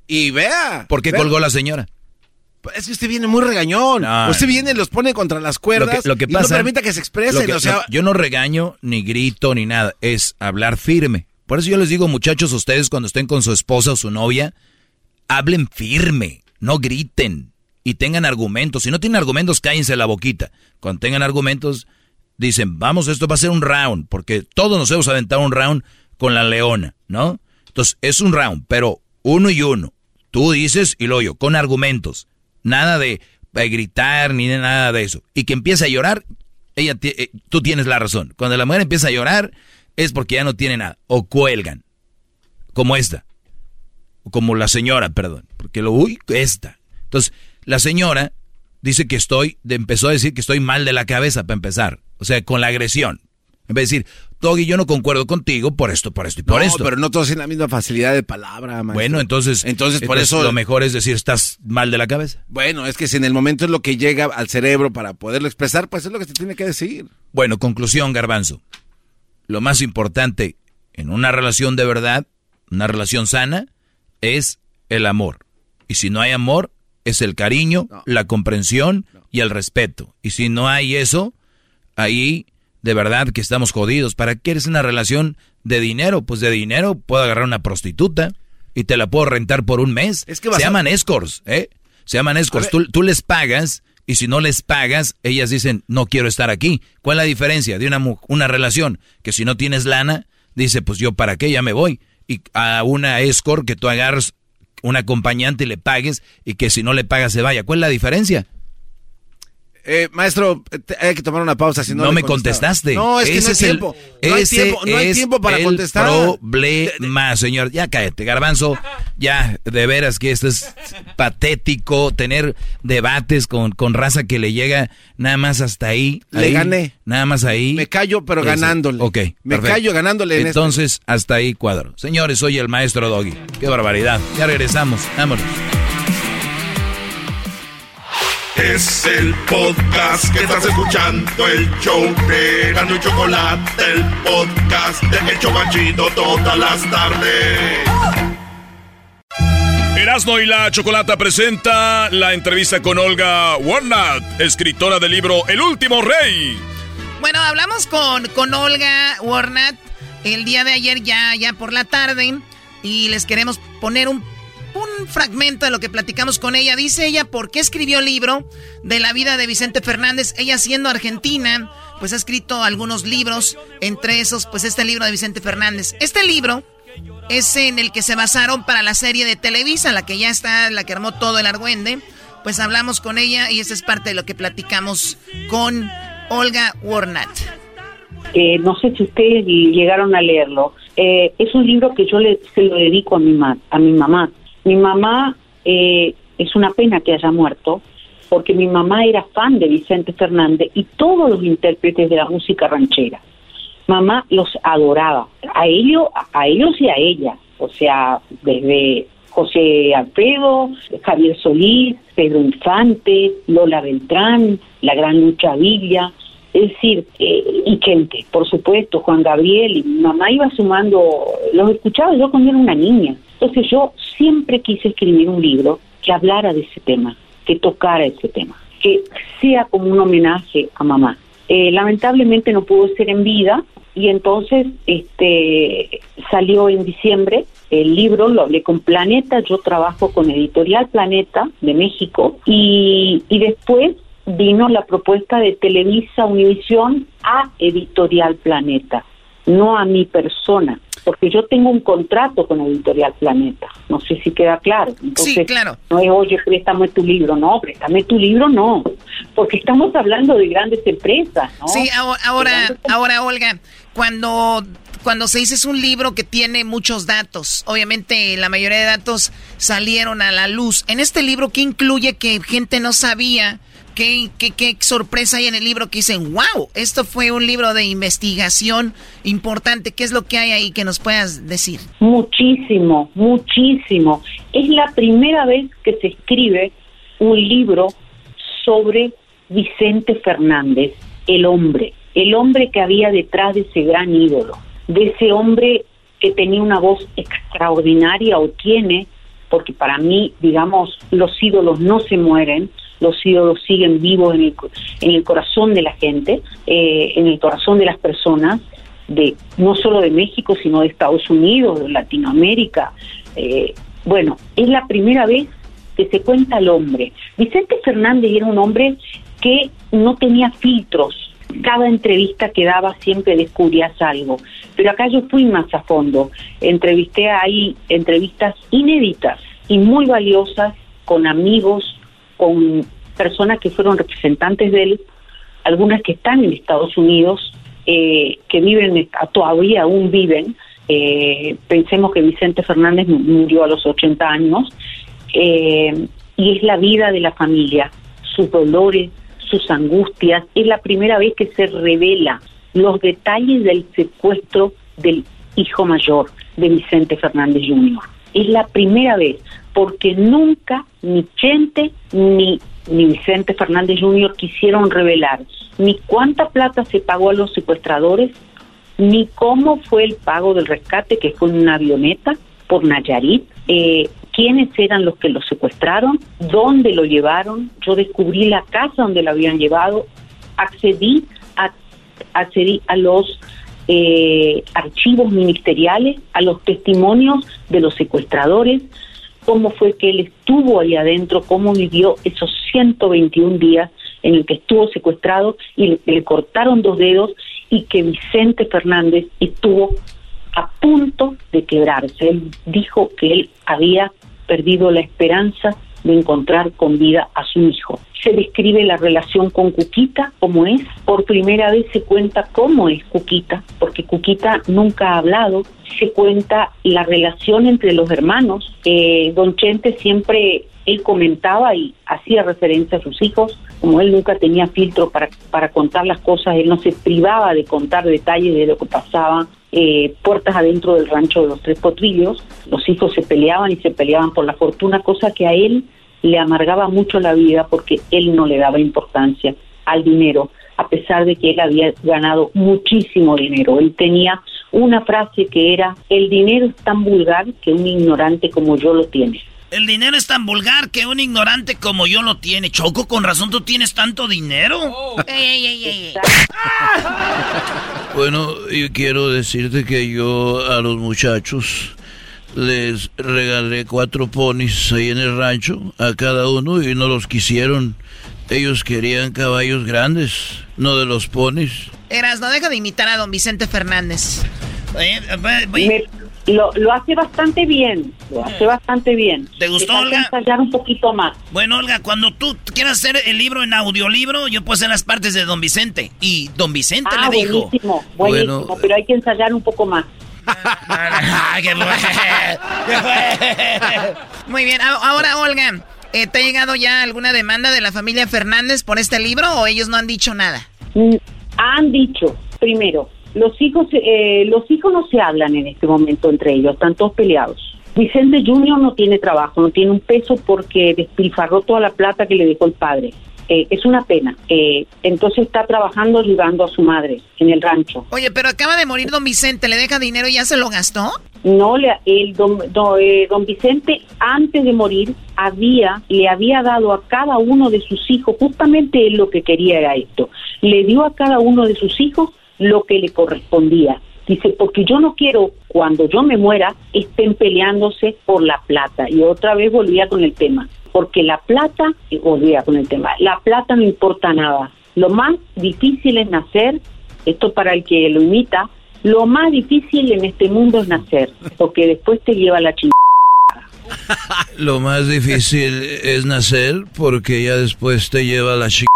Y vea. ¿Por qué vea. colgó la señora? Es que usted viene muy regañón. No. Usted viene y los pone contra las Lo cuerdas. que, lo que y pasa, no permita que se expresen. que- o sea, yo no regaño, ni grito, ni nada. Es hablar firme. Por eso yo les digo, muchachos, ustedes cuando estén con su esposa o su novia, hablen firme, no griten y tengan argumentos. Si no tienen argumentos, cállense la boquita. Cuando tengan argumentos, dicen, vamos, esto va a ser un round, porque todos nos hemos aventado un round con la leona, ¿no? Entonces, es un round, pero uno y uno. Tú dices y lo yo, con argumentos. Nada de, de gritar ni de nada de eso. Y que empiece a llorar, ella eh, tú tienes la razón. Cuando la mujer empieza a llorar, es porque ya no tiene nada. O cuelgan. Como esta. Como la señora, perdón. Porque lo, uy, esta. Entonces, la señora dice que estoy, empezó a decir que estoy mal de la cabeza para empezar. O sea, con la agresión. En vez de decir, Doggy, yo no concuerdo contigo por esto, por esto y por no, esto. pero no todos tienen la misma facilidad de palabra, maestro. Bueno, entonces, Entonces, por eso- lo mejor es decir, estás mal de la cabeza. Bueno, es que si en el momento es lo que llega al cerebro para poderlo expresar, pues es lo que se tiene que decir. Bueno, conclusión, garbanzo. Lo más importante en una relación de verdad, una relación sana, es el amor. Y si no hay amor, es el cariño, la comprensión y el respeto. Y si no hay eso, ahí de verdad que estamos jodidos. ¿Para qué eres una relación de dinero? Pues de dinero puedo agarrar una prostituta y te la puedo rentar por un mes. Es que Se a- llaman escorts, ¿eh? Se llaman escorts. Tú, tú les pagas y si no les pagas, ellas dicen, no quiero estar aquí. ¿Cuál es la diferencia de una, una relación? Que si no tienes lana, dice, pues yo para qué, ya me voy. Y a una escort que tú agarres un acompañante y le pagues y que si no le pagas se vaya. ¿Cuál es la diferencia? Eh, maestro, hay que tomar una pausa, si no me contestaste. No, es que no hay Ese el- tiempo. no hay ese tiempo, no hay es tiempo para el contestar. problema, señor. Ya cállate, garbanzo. Ya, de veras que esto es patético, tener debates con, con raza que le llega nada más hasta ahí. Le ahí, gané. Nada más ahí. Me callo, pero Ese. ganándole. Ok. Me perfecto. callo ganándole en este. Entonces, hasta ahí cuadro. Señores, soy el maestro Doggy. Qué barbaridad. Ya regresamos. Vámonos. Es el podcast que estás escuchando, el show de Gano y Chocolate, el podcast de El Chobachito todas las tardes. Erasmo y la Chocolata presenta la entrevista con Olga Warnat, escritora del libro El último rey. Bueno, hablamos con, con Olga Warnat el día de ayer ya, ya por la tarde y les queremos poner un, un fragmento de lo que platicamos con ella. Dice ella por qué escribió el libro de la vida de Vicente Fernández. Ella siendo argentina, pues ha escrito algunos libros, entre esos pues este libro de Vicente Fernández. Este libro es en el que se basaron para la serie de Televisa, la que ya está, la que armó todo el argüende. Pues hablamos con ella y esa es parte de lo que platicamos con Olga Warnat. No sé si ustedes llegaron a leerlo. Eh, es un libro que yo le, se lo dedico a mi, ma- a mi mamá. Mi mamá eh, es una pena que haya muerto, porque mi mamá era fan de Vicente Fernández y todos los intérpretes de la música ranchera. Mamá los adoraba, a ellos, a ellos y a ella. O sea, desde José Alfredo, Javier Solís, Pedro Infante, Lola Beltrán, la gran Lucha Villa, es decir, eh, y gente, por supuesto, Juan Gabriel, y mi mamá iba sumando, los escuchaba yo cuando era una niña. Entonces yo siempre quise escribir un libro que hablara de ese tema, que tocara ese tema, que sea como un homenaje a mamá. Eh, lamentablemente no pudo ser en vida y entonces este salió en diciembre el libro, lo hablé con Planeta, yo trabajo con Editorial Planeta de México y, y después vino la propuesta de Televisa Univisión a Editorial Planeta, no a mi persona, porque yo tengo un contrato con Editorial Planeta, no sé si queda claro. Entonces, Sí, claro. no es, oye, préstame tu libro, no, préstame tu libro, no, porque estamos hablando de grandes empresas, ¿no? Sí, ahora, ahora, ahora, Olga, cuando, cuando se dice es un libro que tiene muchos datos, obviamente la mayoría de datos salieron a la luz. En este libro, ¿qué incluye que gente no sabía ¿qué, sorpresa hay en el libro que dicen, wow, esto fue un libro de investigación importante? ¿Qué es lo que hay ahí que nos puedas decir? Muchísimo, muchísimo. Es la primera vez que se escribe un libro sobre Vicente Fernández, el hombre, el hombre que había detrás de ese gran ídolo, de ese hombre que tenía una voz extraordinaria o tiene, porque para mí, digamos, los ídolos no se mueren, los ídolos siguen vivos en el, en el corazón de la gente, eh, en el corazón de las personas, de no solo de México, sino de Estados Unidos, de Latinoamérica. Eh, bueno, es la primera vez que se cuenta el hombre. Vicente Fernández era un hombre que no tenía filtros. Cada entrevista que daba siempre descubrías algo. Pero acá yo fui más a fondo. Entrevisté ahí entrevistas inéditas y muy valiosas con amigos, con personas que fueron representantes de él, algunas que están en Estados Unidos, eh, que viven, todavía aún viven. Eh, pensemos que Vicente Fernández murió a los 80 años eh, y es la vida de la familia, sus dolores, sus angustias. Es la primera vez que se revela los detalles del secuestro del hijo mayor de Vicente Fernández Jr. Es la primera vez, porque nunca ni Chente ni, ni Vicente Fernández Jr. quisieron revelar ni cuánta plata se pagó a los secuestradores, ni cómo fue el pago del rescate, que fue en una avioneta por Nayarit, eh, quiénes eran los que lo secuestraron, dónde lo llevaron. Yo descubrí la casa donde lo habían llevado, accedí a, accedí a los eh, archivos ministeriales, a los testimonios de los secuestradores, cómo fue que él estuvo ahí adentro, cómo vivió esos 121 días en el que estuvo secuestrado y le, le cortaron dos dedos y que Vicente Fernández estuvo a punto de quebrarse. Él dijo que él había perdido la esperanza de encontrar con vida a su hijo. Se describe la relación con Cuquita, como es. Por primera vez se cuenta cómo es Cuquita, porque Cuquita nunca ha hablado. Se cuenta la relación entre los hermanos. Eh, don Chente siempre, él comentaba y hacía referencia a sus hijos, como él nunca tenía filtro para, para contar las cosas, él no se privaba de contar detalles de lo que pasaba eh, puertas adentro del rancho de los Tres Potrillos. Los hijos se peleaban y se peleaban por la fortuna, cosa que a él le amargaba mucho la vida porque él no le daba importancia al dinero, a pesar de que él había ganado muchísimo dinero. Él tenía una frase que era, el dinero es tan vulgar que un ignorante como yo lo tiene. El dinero es tan vulgar que un ignorante como yo lo tiene. Choco, con razón tú tienes tanto dinero. [LAUGHS] bueno, yo quiero decirte que yo a los muchachos les regalé cuatro ponis ahí en el rancho a cada uno y no los quisieron. Ellos querían caballos grandes, no de los ponis. Eras, no deja de imitar a don Vicente Fernández. Lo, lo, hace bastante bien, lo hace bastante bien. ¿Te gustó, Olga? ensayar un poquito más. Bueno, Olga, cuando tú quieras hacer el libro en audiolibro, yo puedo hacer las partes de don Vicente. Y don Vicente ah, le dijo... Buenísimo, buenísimo, bueno, pero hay que ensayar un poco más. [LAUGHS] Muy bien, ahora Olga, eh, ¿te ha llegado ya alguna demanda de la familia Fernández por este libro o ellos no han dicho nada? Mm, han dicho, primero, los hijos, eh, los hijos no se hablan en este momento entre ellos, están todos peleados. Vicente Junior no tiene trabajo, no tiene un peso porque despilfarró toda la plata que le dejó el padre. Eh, es una pena. Eh, entonces está trabajando ayudando a su madre en el rancho. Oye, pero acaba de morir don Vicente, ¿le deja dinero y ya se lo gastó? No, le, el don, don, eh, don Vicente antes de morir había, le había dado a cada uno de sus hijos, justamente él lo que quería era esto, le dio a cada uno de sus hijos lo que le correspondía. Dice, porque yo no quiero cuando yo me muera estén peleándose por la plata. Y otra vez volvía con el tema porque la plata, volvía con el tema, la plata no importa nada. Lo más difícil es nacer, esto para el que lo imita, lo más difícil en este mundo es nacer, porque después te lleva la chingada. [LAUGHS] Lo más difícil es nacer porque ya después te lleva la chingada.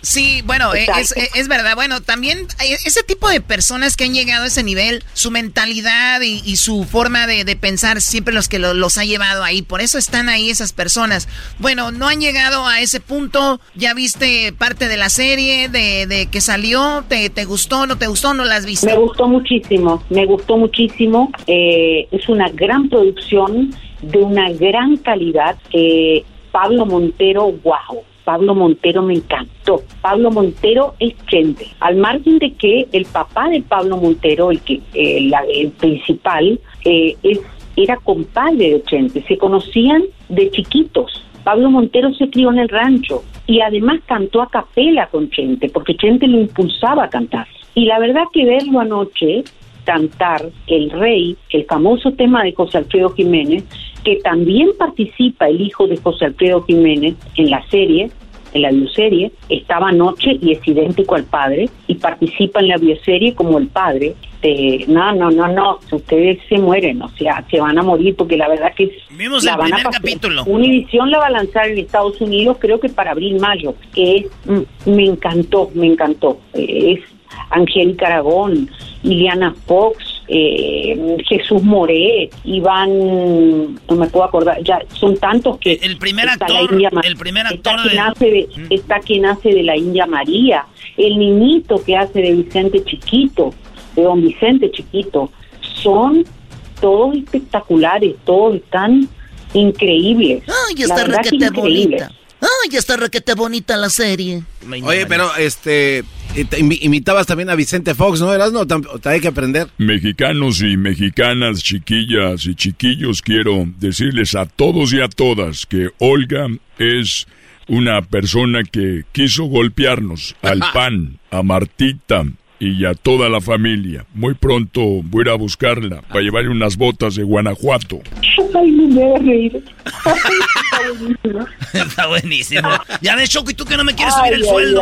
Sí, bueno, eh, es, eh, es, verdad. Bueno, también ese tipo de personas que han llegado a ese nivel, su mentalidad y, su forma de, pensar, siempre los que los ha llevado ahí. Por eso están ahí esas personas. Bueno, no han llegado a ese punto. Ya viste parte de la serie, de, que salió. ¿Te, ¿Te gustó, no te gustó, no la has visto? Me gustó muchísimo, me gustó muchísimo. Eh, es una gran producción de una gran calidad. Pablo Montero, wow Pablo Montero me encantó. Pablo Montero es gente. Al margen de que el papá de Pablo Montero, el que el, principal, eh, es, era compadre de Chente. Se conocían de chiquitos. Pablo Montero se crió en el rancho y además cantó a capela con Chente, porque Chente lo impulsaba a cantar. Y la verdad que verlo anoche cantar El Rey, el famoso tema de José Alfredo Jiménez, que también participa el hijo de José Alfredo Jiménez en la serie, en la bioserie, estaba anoche y es idéntico al padre y participa en la bioserie como el padre. no, no, no, no, ustedes se mueren, o sea, se van a morir porque la verdad que Vimos la el van a capítulo. Univision la va a lanzar en Estados Unidos, creo que para abril, mayo, que es, mm, me encantó, me encantó. Es Angélica Aragón, Liliana Fox, eh, Jesús Moret, Iván, no me puedo acordar, ya son tantos que... El primer actor, el primer actor está, quien hace de, está quien hace de la India María, el niñito que hace de Vicente Chiquito, de don Vicente Chiquito, son todos espectaculares, todos están increíbles. Ay, está requete bonita. Ay, está requete bonita la serie. Oye, pero este imitabas también a Vicente Fox, ¿no? Eras no, hay que aprender. Mexicanos y mexicanas, chiquillas y chiquillos, quiero decirles a todos y a todas que Olga es una persona que quiso golpearnos al [LAUGHS] pan, a Martita, y a toda la familia. Muy pronto voy a ir a buscarla para llevarle unas botas de Guanajuato. Ay, me voy a reír. [LAUGHS] Está buenísimo. Ya ves, Choco, y tú que no me quieres subir el sueldo.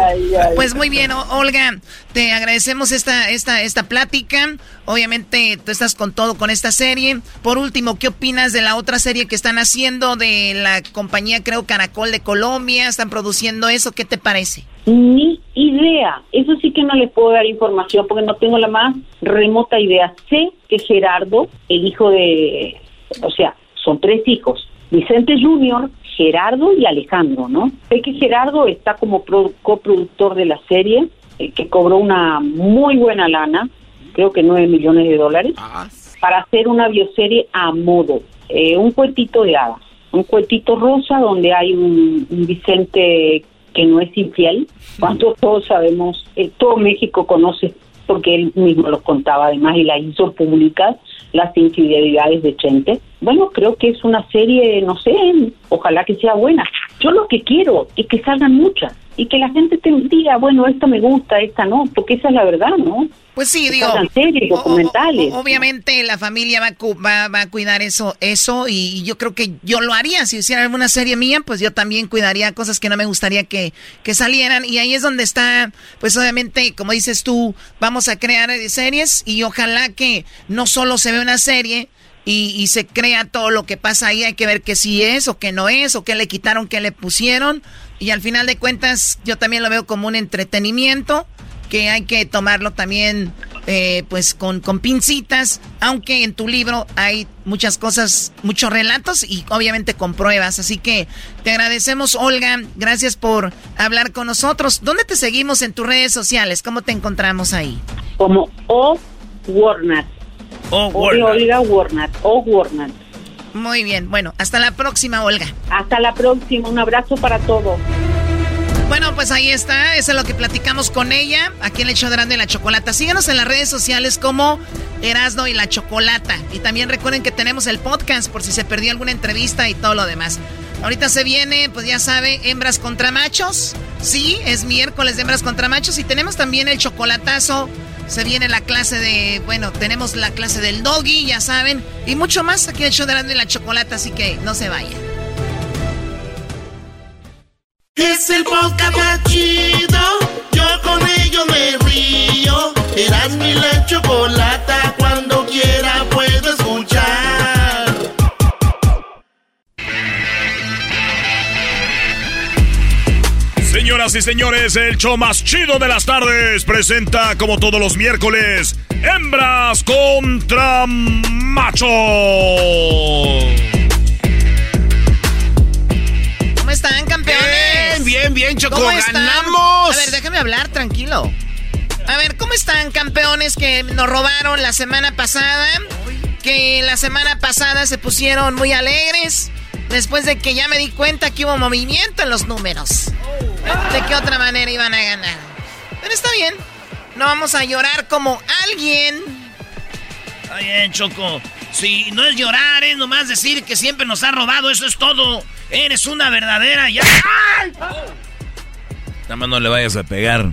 pues muy bien, Olga, te agradecemos esta, esta, esta plática. Obviamente tú estás con todo con esta serie. Por último, ¿qué opinas de la otra serie que están haciendo de la compañía, creo, Caracol de Colombia? Están produciendo eso. ¿Qué te parece? Ni idea. Eso sí que no les puedo dar información porque no tengo la más remota idea. Sé que Gerardo, el hijo de, o sea, son tres hijos. Vicente Junior, Gerardo y Alejandro, ¿no? Sé que Gerardo está como coproductor de la serie, eh, que cobró una muy buena lana, creo que nueve millones de dólares, ah. para hacer una bioserie a modo, eh, un cuentito de hadas, un cuentito rosa donde hay un Vicente que no es infiel, cuando todos sabemos, eh, todo México conoce, porque él mismo los contaba además y la hizo públicas, las infidelidades de Chente. Bueno, creo que es una serie, no sé, ojalá que sea buena. Yo lo que quiero es que salgan muchas y que la gente te diga, bueno, esta me gusta, esta no, porque esa es la verdad, ¿no? Pues sí, digo, series, documentales. obviamente la familia va, va, va, a cuidar eso, eso y yo creo que yo lo haría. Si hiciera alguna serie mía, pues yo también cuidaría cosas que no me gustaría que, que salieran. Y ahí es donde está, pues obviamente, como dices tú, vamos a crear series y ojalá que no solo se vea una serie, y, y, se crea todo lo que pasa ahí. Hay que ver que sí es o que no es, o que le quitaron, que le pusieron. Y al final de cuentas, yo también lo veo como un entretenimiento que hay que tomarlo también eh, pues con, con pincitas, aunque en tu libro hay muchas cosas, muchos relatos y obviamente con pruebas. Así que te agradecemos, Olga. Gracias por hablar con nosotros. ¿Dónde te seguimos en tus redes sociales? ¿Cómo te encontramos ahí? Como O Warnat. O Warnat. O Warnat. Muy bien, bueno, hasta la próxima, Olga. Hasta la próxima, un abrazo para todos. Bueno, pues ahí está, eso es lo que platicamos con ella, aquí en el show de Erasmo y la Chocolata. Síganos en las redes sociales como Erasno y la Chocolata. Y también recuerden que tenemos el podcast por si se perdió alguna entrevista y todo lo demás. Ahorita se viene, pues ya sabe, hembras contra machos. Sí, es miércoles de hembras contra machos. Y tenemos también el chocolatazo se viene la clase de, bueno, tenemos la clase del doggy, ya saben, y mucho más aquí en el show de la, chocolate, así que no se vayan. Es el podcast chido, yo con ello me río. Eras mi la chocolata, Señoras y señores, el show más chido de las tardes presenta, como todos los miércoles, Hembras contra Machos. ¿Cómo están, campeones? Bien, bien, bien, Choco. ¿Cómo están? ¡Ganamos! A ver, déjame hablar, tranquilo. A ver, ¿cómo están, campeones que nos robaron la semana pasada? Que la semana pasada se pusieron muy alegres. Después de que ya me di cuenta que hubo movimiento en los números. ¿De qué otra manera iban a ganar? Pero está bien. No vamos a llorar como alguien. Está bien, Choco. Si no es llorar, es nomás decir que siempre nos ha robado, eso es todo. Eres una verdadera ya. ¡Ay! Nada más no le vayas a pegar.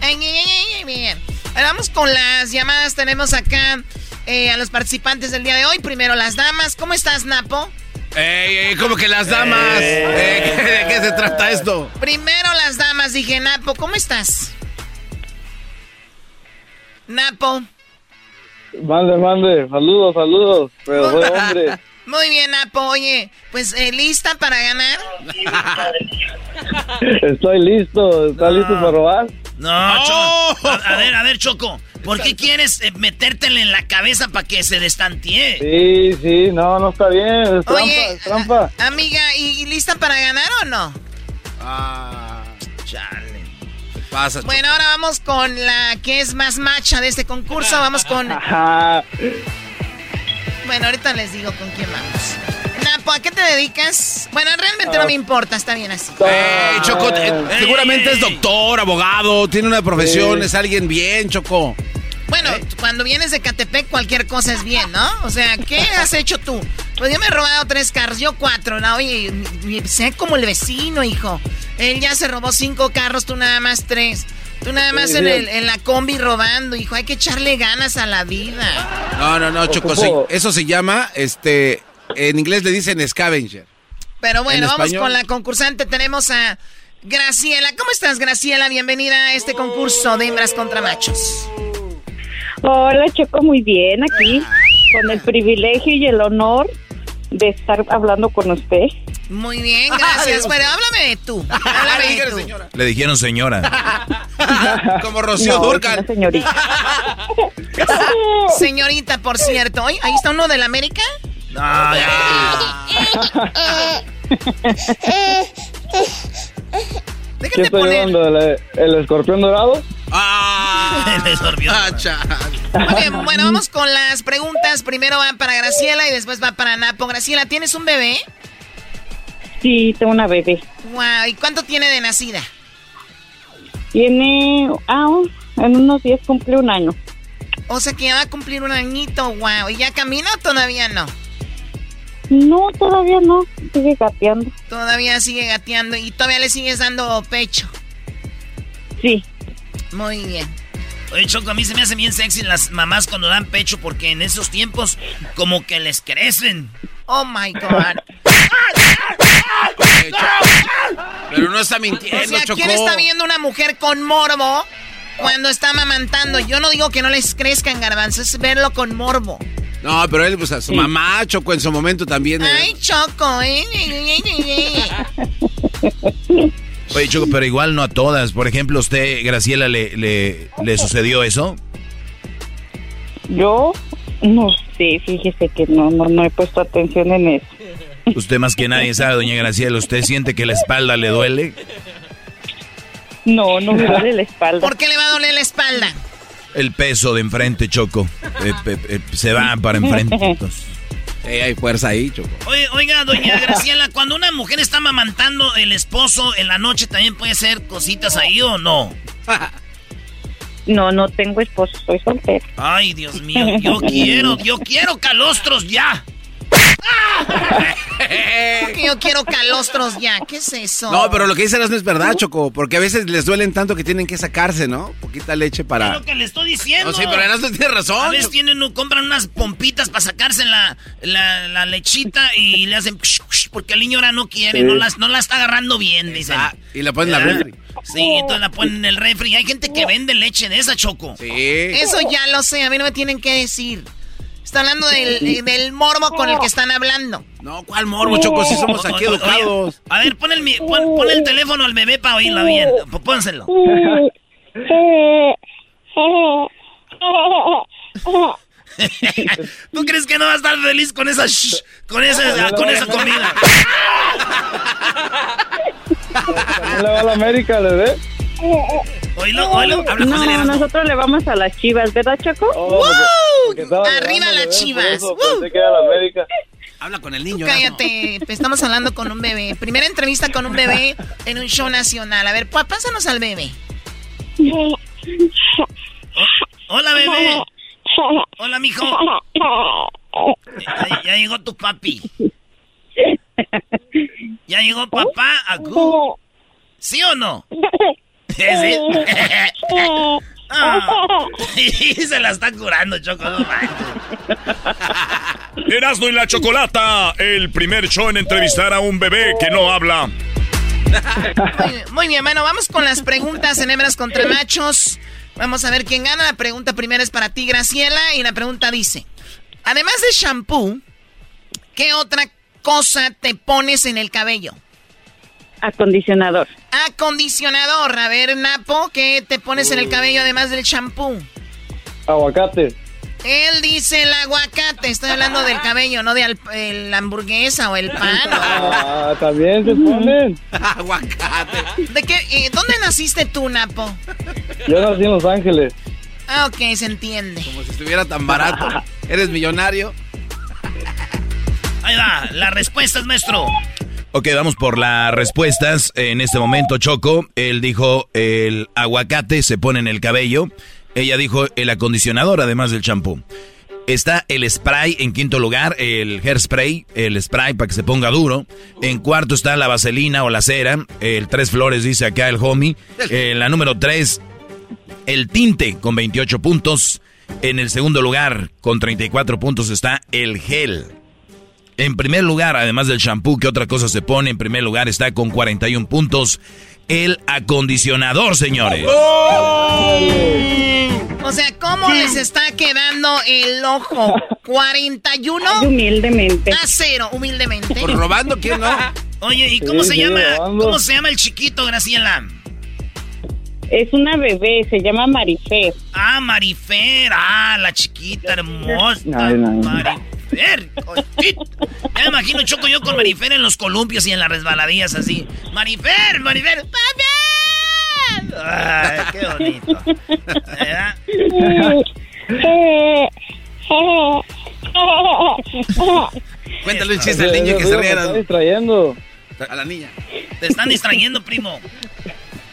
Ay, ay, ay, ay, bien. Ahora vamos con las llamadas. Tenemos acá eh, a los participantes del día de hoy. Primero las damas. ¿Cómo estás, Napo? Ey, ey, ¿cómo que las damas? Eh, [LAUGHS] ¿qué- ¿De qué se trata esto? Primero las damas. Dije, Napo, ¿cómo estás? Napo. Mande, mande, saludos, saludos, pero [LAUGHS] soy hombre. Muy bien, Napo. Oye, pues, eh, ¿lista para ganar? [LAUGHS] Estoy listo, ¿está listo para robar? No, Choco. A, ver, a ver, Choco. ¿Por qué quieres eh, metértele en la cabeza para que se destantee? Sí, sí, no, no está bien, es trampa, Oye, es trampa. Amiga, ¿y, y lista para ganar o no? Ah, chale. ¿Qué pasa, Choco? Bueno, ahora vamos con la que es más macha de este concurso. Vamos con... [LAUGHS] Ajá. Bueno, ahorita les digo con quién vamos. ¿A qué te dedicas? Bueno, realmente no me importa, está bien así. Ey, Choco, eh, seguramente es doctor, abogado, tiene una profesión, Sí. es alguien bien, Choco. Bueno, cuando vienes de Catepec cualquier cosa es bien, ¿no? O sea, ¿qué has hecho tú? Pues yo me he robado tres carros, yo cuatro, ¿no? Oye, sé como el vecino, hijo. Él ya se robó cinco carros, tú nada más tres. Tú nada más en, sí. el- en la combi robando, hijo. Hay que echarle ganas a la vida. No, no, no, Choco, sí, eso se llama, este, en inglés le dicen scavenger. Pero bueno, En vamos español. con la concursante. Tenemos a Graciela. ¿Cómo estás, Graciela? Bienvenida a este concurso de hembras contra machos. Hola, Choco, muy bien aquí, con el privilegio y el honor de estar hablando con usted. Muy bien, gracias. Bueno, háblame de tú. [LAUGHS] Háblame de tú. Le dijeron señora. [LAUGHS] Como Rocío No, Durcal. señorita. [LAUGHS] Señorita, por cierto. Ahí está uno del América. No, ya. ¿Qué estoy llevando? ¿El, el escorpión dorado? Ah, El escorpión. Muy bien, bueno, vamos con las preguntas. Primero va para Graciela y después va para Napo. Graciela, ¿tienes un bebé? Sí, tengo una bebé. Wow, ¿y cuánto tiene de nacida? Tiene, ah, en unos días cumple un año. O sea que ya va a cumplir un añito, wow. ¿Y ya camina o todavía no? No, todavía no, sigue gateando. Todavía sigue gateando y todavía le sigues dando pecho. Sí. Muy bien. Oye, Choco, a mí se me hace bien sexy las mamás cuando dan pecho porque en esos tiempos como que les crecen. Oh my God. [LAUGHS] Pero no está O mintiendo, sea, Choco. ¿quién está viendo una mujer con morbo cuando está amamantando? Yo no digo que no les crezcan garbanzos, es verlo con morbo. No, pero él, pues a su mamá, Choco, en su momento también. eh. Ay, Choco, ¿eh? Oye, Choco, pero igual no a todas. Por ejemplo, ¿usted, Graciela, le, le, le sucedió eso? Yo no sé, fíjese que no, no, no he puesto atención en eso. Usted más que nadie sabe, doña Graciela. ¿Usted siente que la espalda le duele? No, no me duele la espalda. ¿Por qué le va a doler la espalda? El peso de enfrente, Choco. Eh, eh, eh, se va para enfrente. [LAUGHS] entonces. Hay fuerza ahí, Choco. Oye, oiga, doña Graciela, cuando una mujer está amamantando el esposo en la noche, ¿también puede ser cositas ahí o no? [LAUGHS] No, no tengo esposo, soy soltera. Ay, Dios mío, yo quiero, yo quiero calostros ya. [LAUGHS] Porque yo quiero calostros ya. ¿Qué es eso? No, pero lo que dicen no es verdad, Choco, porque a veces les duelen tanto que tienen que sacarse, ¿no? Poquita leche Es para... lo que le estoy diciendo. No, sí, pero Erasmo tiene razón. A veces tienen, compran unas pompitas para sacarse la, la, la lechita y le hacen porque el niño ahora no quiere, Sí. no, las, no la está agarrando bien, dicen. Ah, y la ponen en la refri. Sí, entonces la ponen en el refri. Y hay gente que vende leche de esa, Choco. Sí. Eso ya lo sé, a mí no me tienen que decir. Está hablando del, eh, del morbo con el que están hablando. No, ¿cuál morbo, Choco? Si somos aquí educados. A ver, pon el, mi- pon, pon el teléfono al bebé para oírla bien. Pónselo. ¿Tú crees que no va a estar feliz con esa sh- con esa con esa comida? ¿También le va a la América, le ve? Oílo, oílo, habla con No, Erasmo. nosotros le vamos a las chivas, ¿verdad, Choco? Oh, porque Arriba las chivas. eso Pensé que era la América. Habla con el niño. Cállate, te estamos hablando con un bebé. Primera entrevista con un bebé en un show nacional. A ver, pa- pásanos al bebé. Hola, bebé. Hola, mijo. Ya, ya llegó tu papi. Ya llegó papá. Acu. ¿Sí o no? ¿Sí? [LAUGHS] Ah. Se la está curando, Choco. Erasmo y la Chocolata, el primer show en entrevistar a un bebé que no habla. Muy, muy bien, bueno, vamos con las preguntas en hembras contra machos. Vamos a ver quién gana. La pregunta primera es para ti, Graciela. Y la pregunta dice: Además de shampoo, ¿qué otra cosa te pones en el cabello? Acondicionador. Acondicionador. A ver, Napo, ¿qué te pones en el cabello además del shampoo? Aguacate. Él dice el aguacate. Estoy hablando del cabello, no de la hamburguesa o el pan. Ah, también se ponen. [LAUGHS] Aguacate. ¿De qué? eh, ¿Dónde naciste tú, Napo? Yo nací en Los Ángeles. Ah, ok, se entiende. Como si estuviera tan barato. ¿Eres millonario? Ahí va, las respuestas, maestro. Ok, vamos por las respuestas. En este momento, Choco, él dijo el aguacate se pone en el cabello. Ella dijo el acondicionador, además del champú. Está el spray en quinto lugar, el hairspray, el spray para que se ponga duro. En cuarto está la vaselina o la cera, el tres flores dice acá el homie. En la número tres, el tinte con 28 puntos. En el segundo lugar, con 34 puntos, está el gel. En primer lugar, además del shampoo, ¿qué otra cosa se pone? En primer lugar está con 41 puntos el acondicionador, señores. O sea, ¿cómo les está quedando el ojo? 41 humildemente. a cero, humildemente. ¿Por robando quién no? Oye, ¿y cómo Sí, se sí, llama? ¿Cómo se llama el chiquito, Graciela? Es una bebé, se llama Marifer. Ah, Marifer. Ah, la chiquita hermosa. Ay, no, no. Marifer. Cosita. Ya me imagino Choco yo con Marifer en los columpios y en las resbaladillas así. Marifer, Marifer. ¡Papi! Ay, qué bonito. ¿Verdad? Cuéntale un chiste al niño que se está distrayendo. A la niña. Te están distrayendo, primo.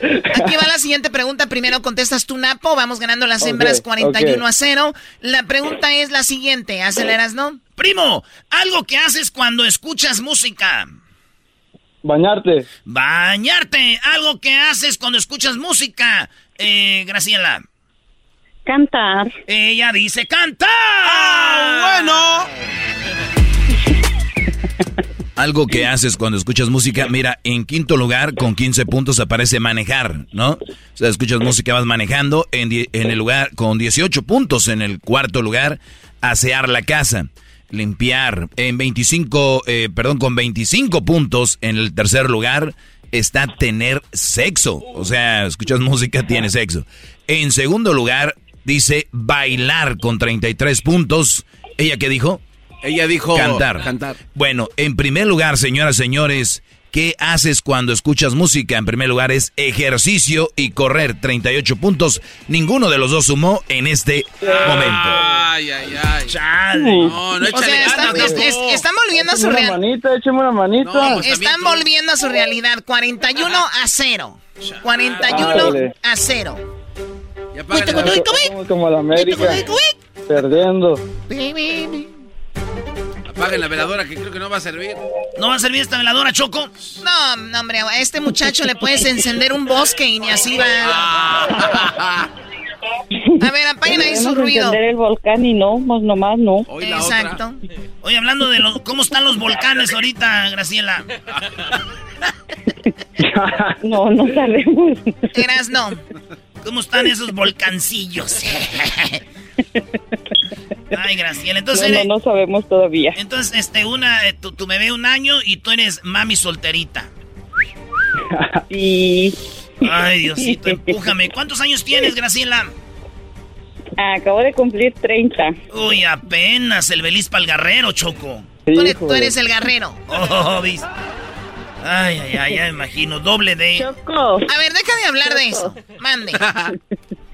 Aquí va la siguiente pregunta. Primero contestas tú, Napo. Vamos ganando las hembras Ok, 41 ok. a 0. La pregunta es la siguiente. ¿Aceleras, no? Primo, algo que haces cuando escuchas música. Bañarte. Bañarte. Algo que haces cuando escuchas música. Eh, Graciela. Cantar. Ella dice cantar. Ah, [LAUGHS] Algo que haces cuando escuchas música, mira, en quinto lugar con 15 puntos aparece manejar, ¿no? O sea, escuchas música, vas manejando, en, en el lugar con 18 puntos en el cuarto lugar, asear la casa, limpiar, en 25, eh, perdón, con 25 puntos en el tercer lugar está tener sexo, o sea, escuchas música, tienes sexo. En segundo lugar dice bailar con 33 puntos, ¿ella qué dijo? Ella dijo cantar. cantar. Bueno, en primer lugar, señoras, señores, ¿qué haces cuando escuchas música? En primer lugar es ejercicio y correr, 38 puntos. Ninguno de los dos sumó en este momento. Ay, ay, ay. Chale. No, no O échale sea, están, ganas, es- es- están volviendo a su Écheme una realidad. manita, écheme una manita. Están volviendo a su realidad. 41 a 0. 41 Ándale. a 0. Como, como la América. Perdiendo. Apaguen la veladora que creo que no va a servir. ¿No va a servir esta veladora, Choco? No, no, hombre, a este muchacho le puedes encender un bosque y ni así va. A ver, apaguen ahí su ruido. encender el volcán y no, nomás no. Exacto. Oye, hablando de los, cómo están los volcanes ahorita, Graciela. [LAUGHS] No, no sabemos. Eras no. ¿Cómo están esos volcancillos? [LAUGHS] Ay, Graciela, entonces... No, no, no sabemos todavía. Entonces, este, una, eh, tu, tu bebé un año y tú eres mami solterita. [LAUGHS] Y... Ay, Diosito, [LAUGHS] empújame. ¿Cuántos años tienes, Graciela? Acabo de cumplir 30. Uy, apenas el belis para el guerrero, Choco. Sí, tú, eres, tú eres el guerrero. Oh, ¿viste? Ay, ay, ay, ya me imagino. Doble de. Choco. A ver, deja de hablar de eso. Mande. [LAUGHS]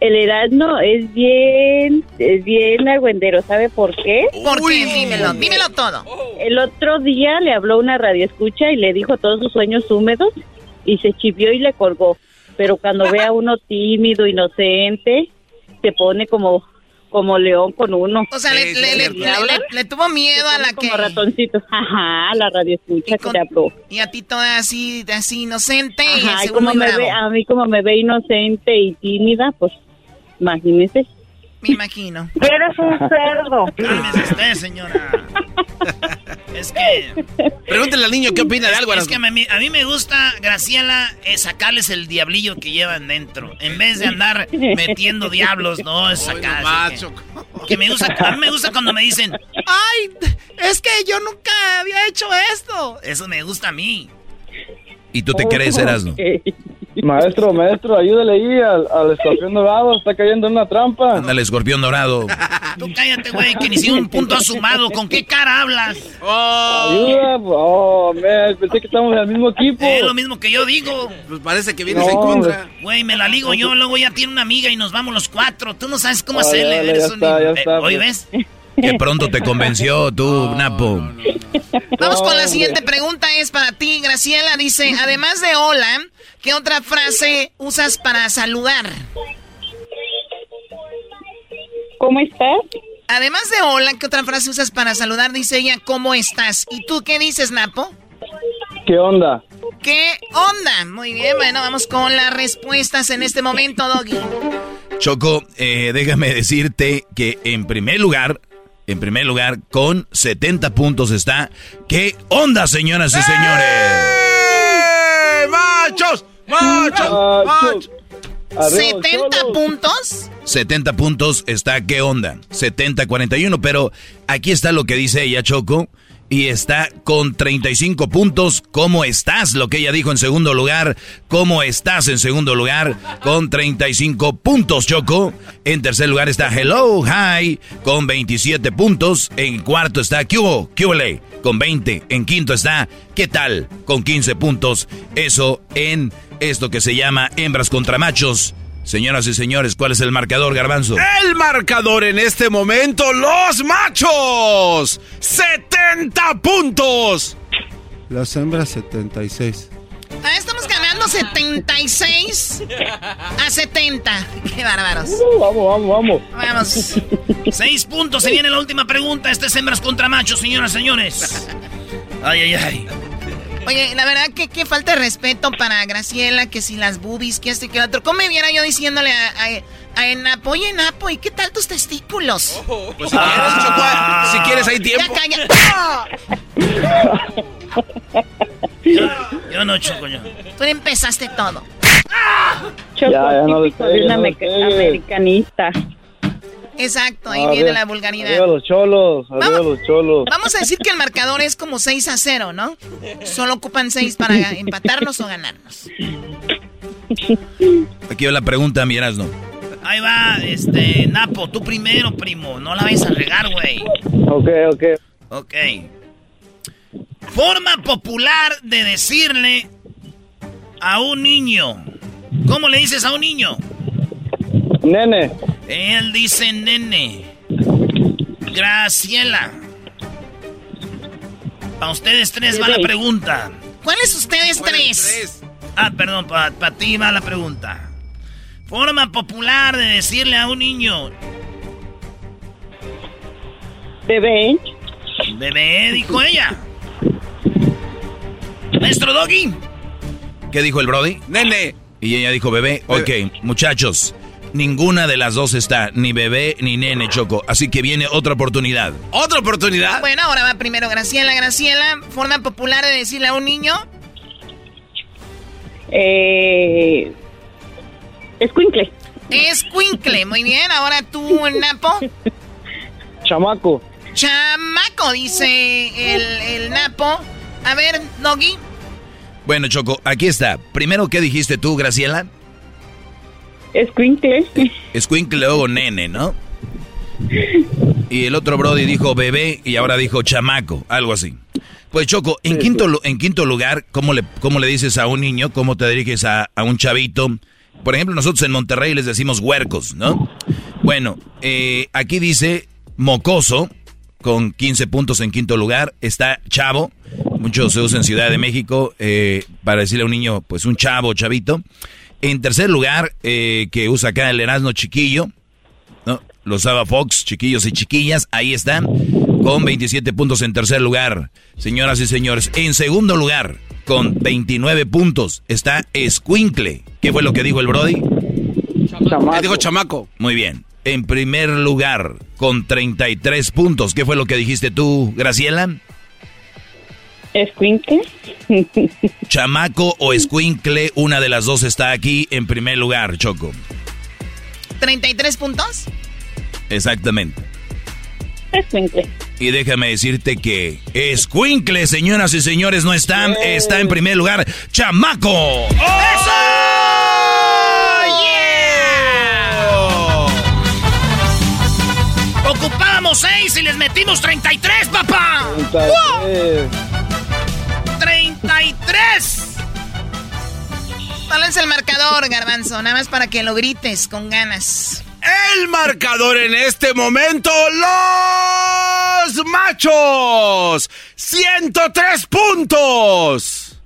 El Erasmo es bien, es bien argüendero, ¿sabe por qué? ¿Por qué? Dímelo, dímelo todo. El otro día le habló una radioescucha y le dijo todos sus sueños húmedos y se chivió y le colgó. Pero cuando ve a [LAUGHS] uno tímido, inocente, se pone como, como león con uno. O sea, le, le- le- le- le- le tuvo miedo a la que. Como ratoncito. [LAUGHS] Ajá, la radioescucha que le habló. Y a ti toda así, así inocente Ajá, y como me bravo. ve, a mí como me ve inocente y tímida, pues imagínese. Me imagino. [LAUGHS] Eres un cerdo. Cálmese usted, señora. Es que. Pregúntale al niño qué opina de algo. Es que a mí, a mí me gusta, Graciela, eh, sacarles el diablillo que llevan dentro. En vez de andar metiendo diablos, no, es sacar. que, que me gusta, a mí me gusta cuando me dicen, ¡ay! Es que yo nunca había hecho esto. Eso me gusta a mí. ¿Y tú te crees, Erasmo? Maestro, maestro, ayúdale ahí al, al escorpión dorado, está cayendo en una trampa. Ándale, escorpión dorado. [LAUGHS] Tú cállate, güey, que ni siquiera un punto has sumado. ¿Con qué cara hablas? Ayuda, oh, man, pensé que estamos en el mismo equipo. Es lo mismo que yo digo. Pues parece que vienes No, en contra. Güey, me la ligo yo, luego ya tiene una amiga y nos vamos los cuatro. Tú no sabes cómo Vale, hacerle. vale, ya un- está, ya eh, está, ¿Hoy ves? Que pronto te convenció tú, Napo. Vamos con la siguiente pregunta, es para ti, Graciela. Dice, además de hola, ¿qué otra frase usas para saludar? ¿Cómo estás? Además de hola, ¿qué otra frase usas para saludar? Dice ella, ¿cómo estás? ¿Y tú qué dices, Napo? ¿Qué onda? ¿Qué onda? Muy bien, bueno, vamos con las respuestas en este momento, Doggy. Choco, eh, déjame decirte que en primer lugar, en primer lugar, con 70 puntos está. ¿Qué onda, señoras y señores? ¡Eh, ¡Machos! ¡Machos! ¡Machos! 70 puntos. 70 puntos está, ¿qué onda? 70-41, pero aquí está lo que dice ella, Choco. Y está con 35 puntos. ¿Cómo estás? Lo que ella dijo en segundo lugar. ¿Cómo estás en segundo lugar? Con 35 puntos, Choco. En tercer lugar está Hello, Hi, con 27 puntos. En cuarto está Cubo, Cubole, con 20. En quinto está ¿Qué tal? Con 15 puntos. Eso en esto que se llama hembras contra machos. Señoras y señores, ¿cuál es el marcador, Garbanzo? El marcador en este momento, los machos. 70 puntos. Las hembras 76. Ah, estamos ganando 76 a 70. Qué bárbaros. Uh, vamos, vamos, vamos. Vamos. Seis puntos. Se viene la última pregunta. Este es hembras contra machos, señoras y señores. Ay, ay, ay. Oye, la verdad que, que falta de respeto para Graciela, que si las boobies, que esto y que lo otro. ¿Cómo me viera yo diciéndole a, a, a Enapo, oye Enapo, ¿y qué tal tus testículos? Pues si quieres, Choco, si quieres hay tiempo. Ya calla. Yo, [LAUGHS] yo no, Choco, yo. Tú empezaste todo. Choco, Ya, ya no típico de una no americanista. Exacto, ahí viene la vulgaridad. Arriba los cholos, arriba Vamos. los cholos. Vamos a decir que el marcador es como 6 a 0, ¿no? Solo ocupan 6 para empatarnos o ganarnos. Aquí va la pregunta, mi Erasmo. Ahí va, este, Napo, tú primero, primo. No la vayas a regar, güey. Ok, ok. Ok. Forma popular de decirle a un niño. ¿Cómo le dices a un niño? Nene. Él dice nene. Graciela. Para ustedes tres va la pregunta. ¿Cuáles ustedes tres? Ah, perdón, para ti va la pregunta. Forma popular de decirle a un niño. Bebé. Bebé, dijo ella. Maestro Doggy. ¿Qué dijo el Brody? Nene. Y ella dijo bebé. Ok, muchachos, ninguna de las dos está, ni bebé ni nene, Choco. Así que viene otra oportunidad. ¿Otra oportunidad? Bueno, ahora va primero Graciela. Graciela, forma popular de decirle a un niño. Eh, escuincle. Es Quinkle. Muy bien, ahora tú, Napo. chamaco. Chamaco, dice el, el Napo. A ver, Doggy. Bueno, Choco, aquí está. Primero, ¿qué dijiste tú, Graciela? Escuincle. Escuincle o nene, ¿no? Y el otro Brody dijo bebé y ahora dijo chamaco, algo así. Pues Choco, en, quinto, en quinto lugar, ¿cómo le, ¿cómo le dices a un niño? ¿Cómo te diriges a, a un chavito? Por ejemplo, nosotros en Monterrey les decimos huercos, ¿no? Bueno, eh, aquí dice mocoso, con 15 puntos en quinto lugar. Está chavo, mucho se usa en Ciudad de México eh, para decirle a un niño, pues un chavo, chavito. En tercer lugar, eh, que usa acá el Erasmo chiquillo, ¿no? Lo usaba Fox, chiquillos y chiquillas, ahí están, con 27 puntos en tercer lugar. Señoras y señores, en segundo lugar, con 29 puntos, está Squinkle. ¿Qué fue lo que dijo el Brody? Chamaco. Dijo chamaco. Muy bien. En primer lugar, con 33 puntos, ¿qué fue lo que dijiste tú, Graciela? Escuincle. [LAUGHS] Chamaco o Squinkle, una de las dos está aquí en primer lugar, Choco. ¿33 puntos? Exactamente. Escuincle. Y déjame decirte que Squinkle, señoras y señores, no está, está en primer lugar. ¡Chamaco! Ocupábamos 6 y les metimos 33, papá. 33. ¿Cuál es el marcador, Garbanzo? Nada más para que lo grites con ganas. El marcador en este momento, los machos. 103 puntos.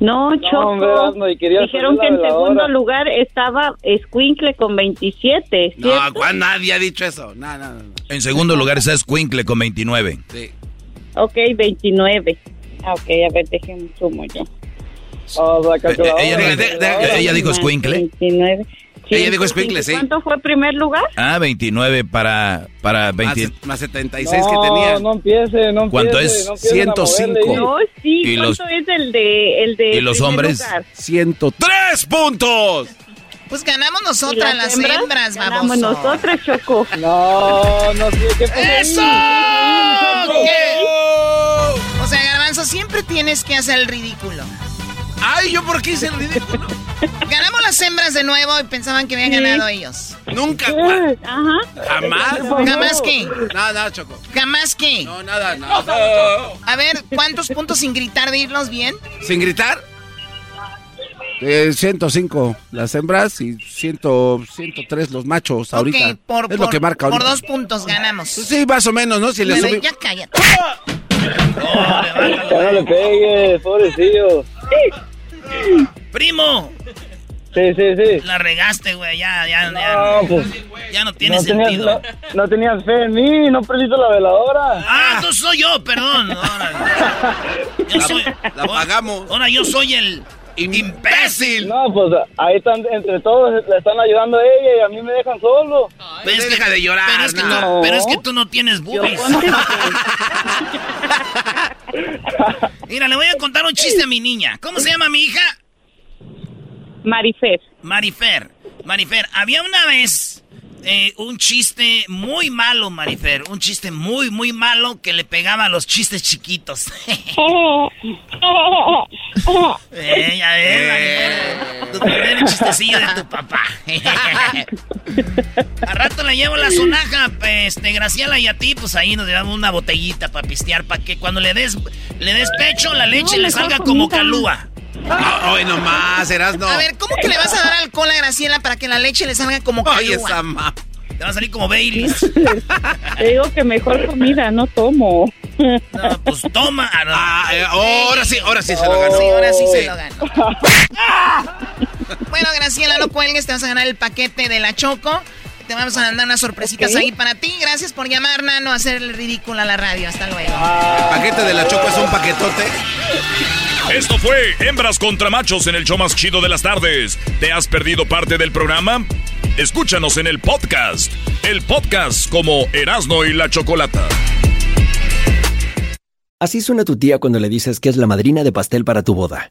No, Choco. y quería Dijeron que en segundo lugar estaba Escuincle con 27. No, ¿cierto? ¿cuál nadie ha dicho eso? No, no, no. En segundo lugar está Squinkle con 29. Sí. Ok, 29. Ah, ok, a ver, déjenme sumo yo. Eh, eh, ella, de- de- de- ella dijo Squinkle. 29. Ella dijo Squinkle, sí. ¿Cuánto fue primer lugar? Ah, 29 para, para 20. Más, más 76 que tenía. No empiece, no empiece. ¿Cuánto es? no empiecen a moverle ahí. No, sí, ¿Y ¿cuánto los- es el de, el de ¿Y los hombres? lugar? 103 puntos. Pues ganamos ¿Y nosotras, las hembras, vamos. Ganamos nosotras, Choco. No, no sé qué? ¡Eso! ¿Qué? O sea, Garbanzo, siempre tienes que hacer el ridículo. Ay, ¿yo por qué hice el ridículo? Ganamos las hembras de nuevo y pensaban que habían ganado ellos. Nunca. Ajá. Jamás. ¿Jamás qué? Nada, nada, Choco. ¿Jamás qué? No, nada, nada. A ver, ¿cuántos puntos sin gritar de irnos bien? ¿Sin gritar? Eh, 105 las hembras y 100, 103 los machos ahorita. Por, es lo por- que marca por ahorita. dos puntos ganamos. Sí, más o menos, ¿no? Si le sube- ya cállate. [LAUGHS] Ya no le pegues, pobrecillo. Primo, Sí, sí, sí. la regaste, güey. Ya, ya, ya. Pues, ya no tiene no tenías, sentido. no, no tenías fe en mí, no prendiste la veladora. Ah, entonces soy yo, perdón. Ahora, [LAUGHS] yo soy, La pagamos. ahora yo soy el imbécil. No, pues ahí están, entre todos le están ayudando a ella y a mí me dejan solo. Pero es Deja de llorar, Pero es, que no. tú, pero es que tú no tienes boobies. [LAUGHS] Mira, le voy a contar un chiste a mi niña. ¿Cómo se llama mi hija? Marifer. Marifer. Marifer, había una vez eh, un chiste muy malo, Marifer. Un chiste muy, muy malo que le pegaba a los chistes chiquitos. [LAUGHS] Eh, ya ves, Marifer. Tu primer chistecillo de tu papá. [LAUGHS] a rato le llevo la sonaja, este, Graciela, y a ti, pues ahí nos llevamos una botellita para pistear, para que cuando le des, le des pecho, la leche No, le salga como comida. Calúa. No, hoy nomás, eras no. A ver, ¿cómo que le vas a dar alcohol a Graciela para que la leche le salga como Ay, esa ma... Te va a salir como Baileys. [LAUGHS] Te digo que mejor comida, no tomo. No, pues toma. Ah. Ah, eh, ahora sí, ahora sí se lo ganó. Sí, ahora sí se lo ganó. [LAUGHS] bueno, Graciela, no cuelgues, te vas a ganar el paquete de la Choco. Te vamos a mandar unas sorpresitas Ok. ahí para ti. Gracias por llamar, Nano, a hacer el ridículo a la radio. Hasta luego. El paquete de la Choco es un paquetote. Esto fue Hembras contra Machos en el show más chido de las tardes. ¿Te has perdido parte del programa? Escúchanos en el podcast. El podcast como Erasno y la Chocolata. Así suena tu tía cuando le dices que es la madrina de pastel para tu boda.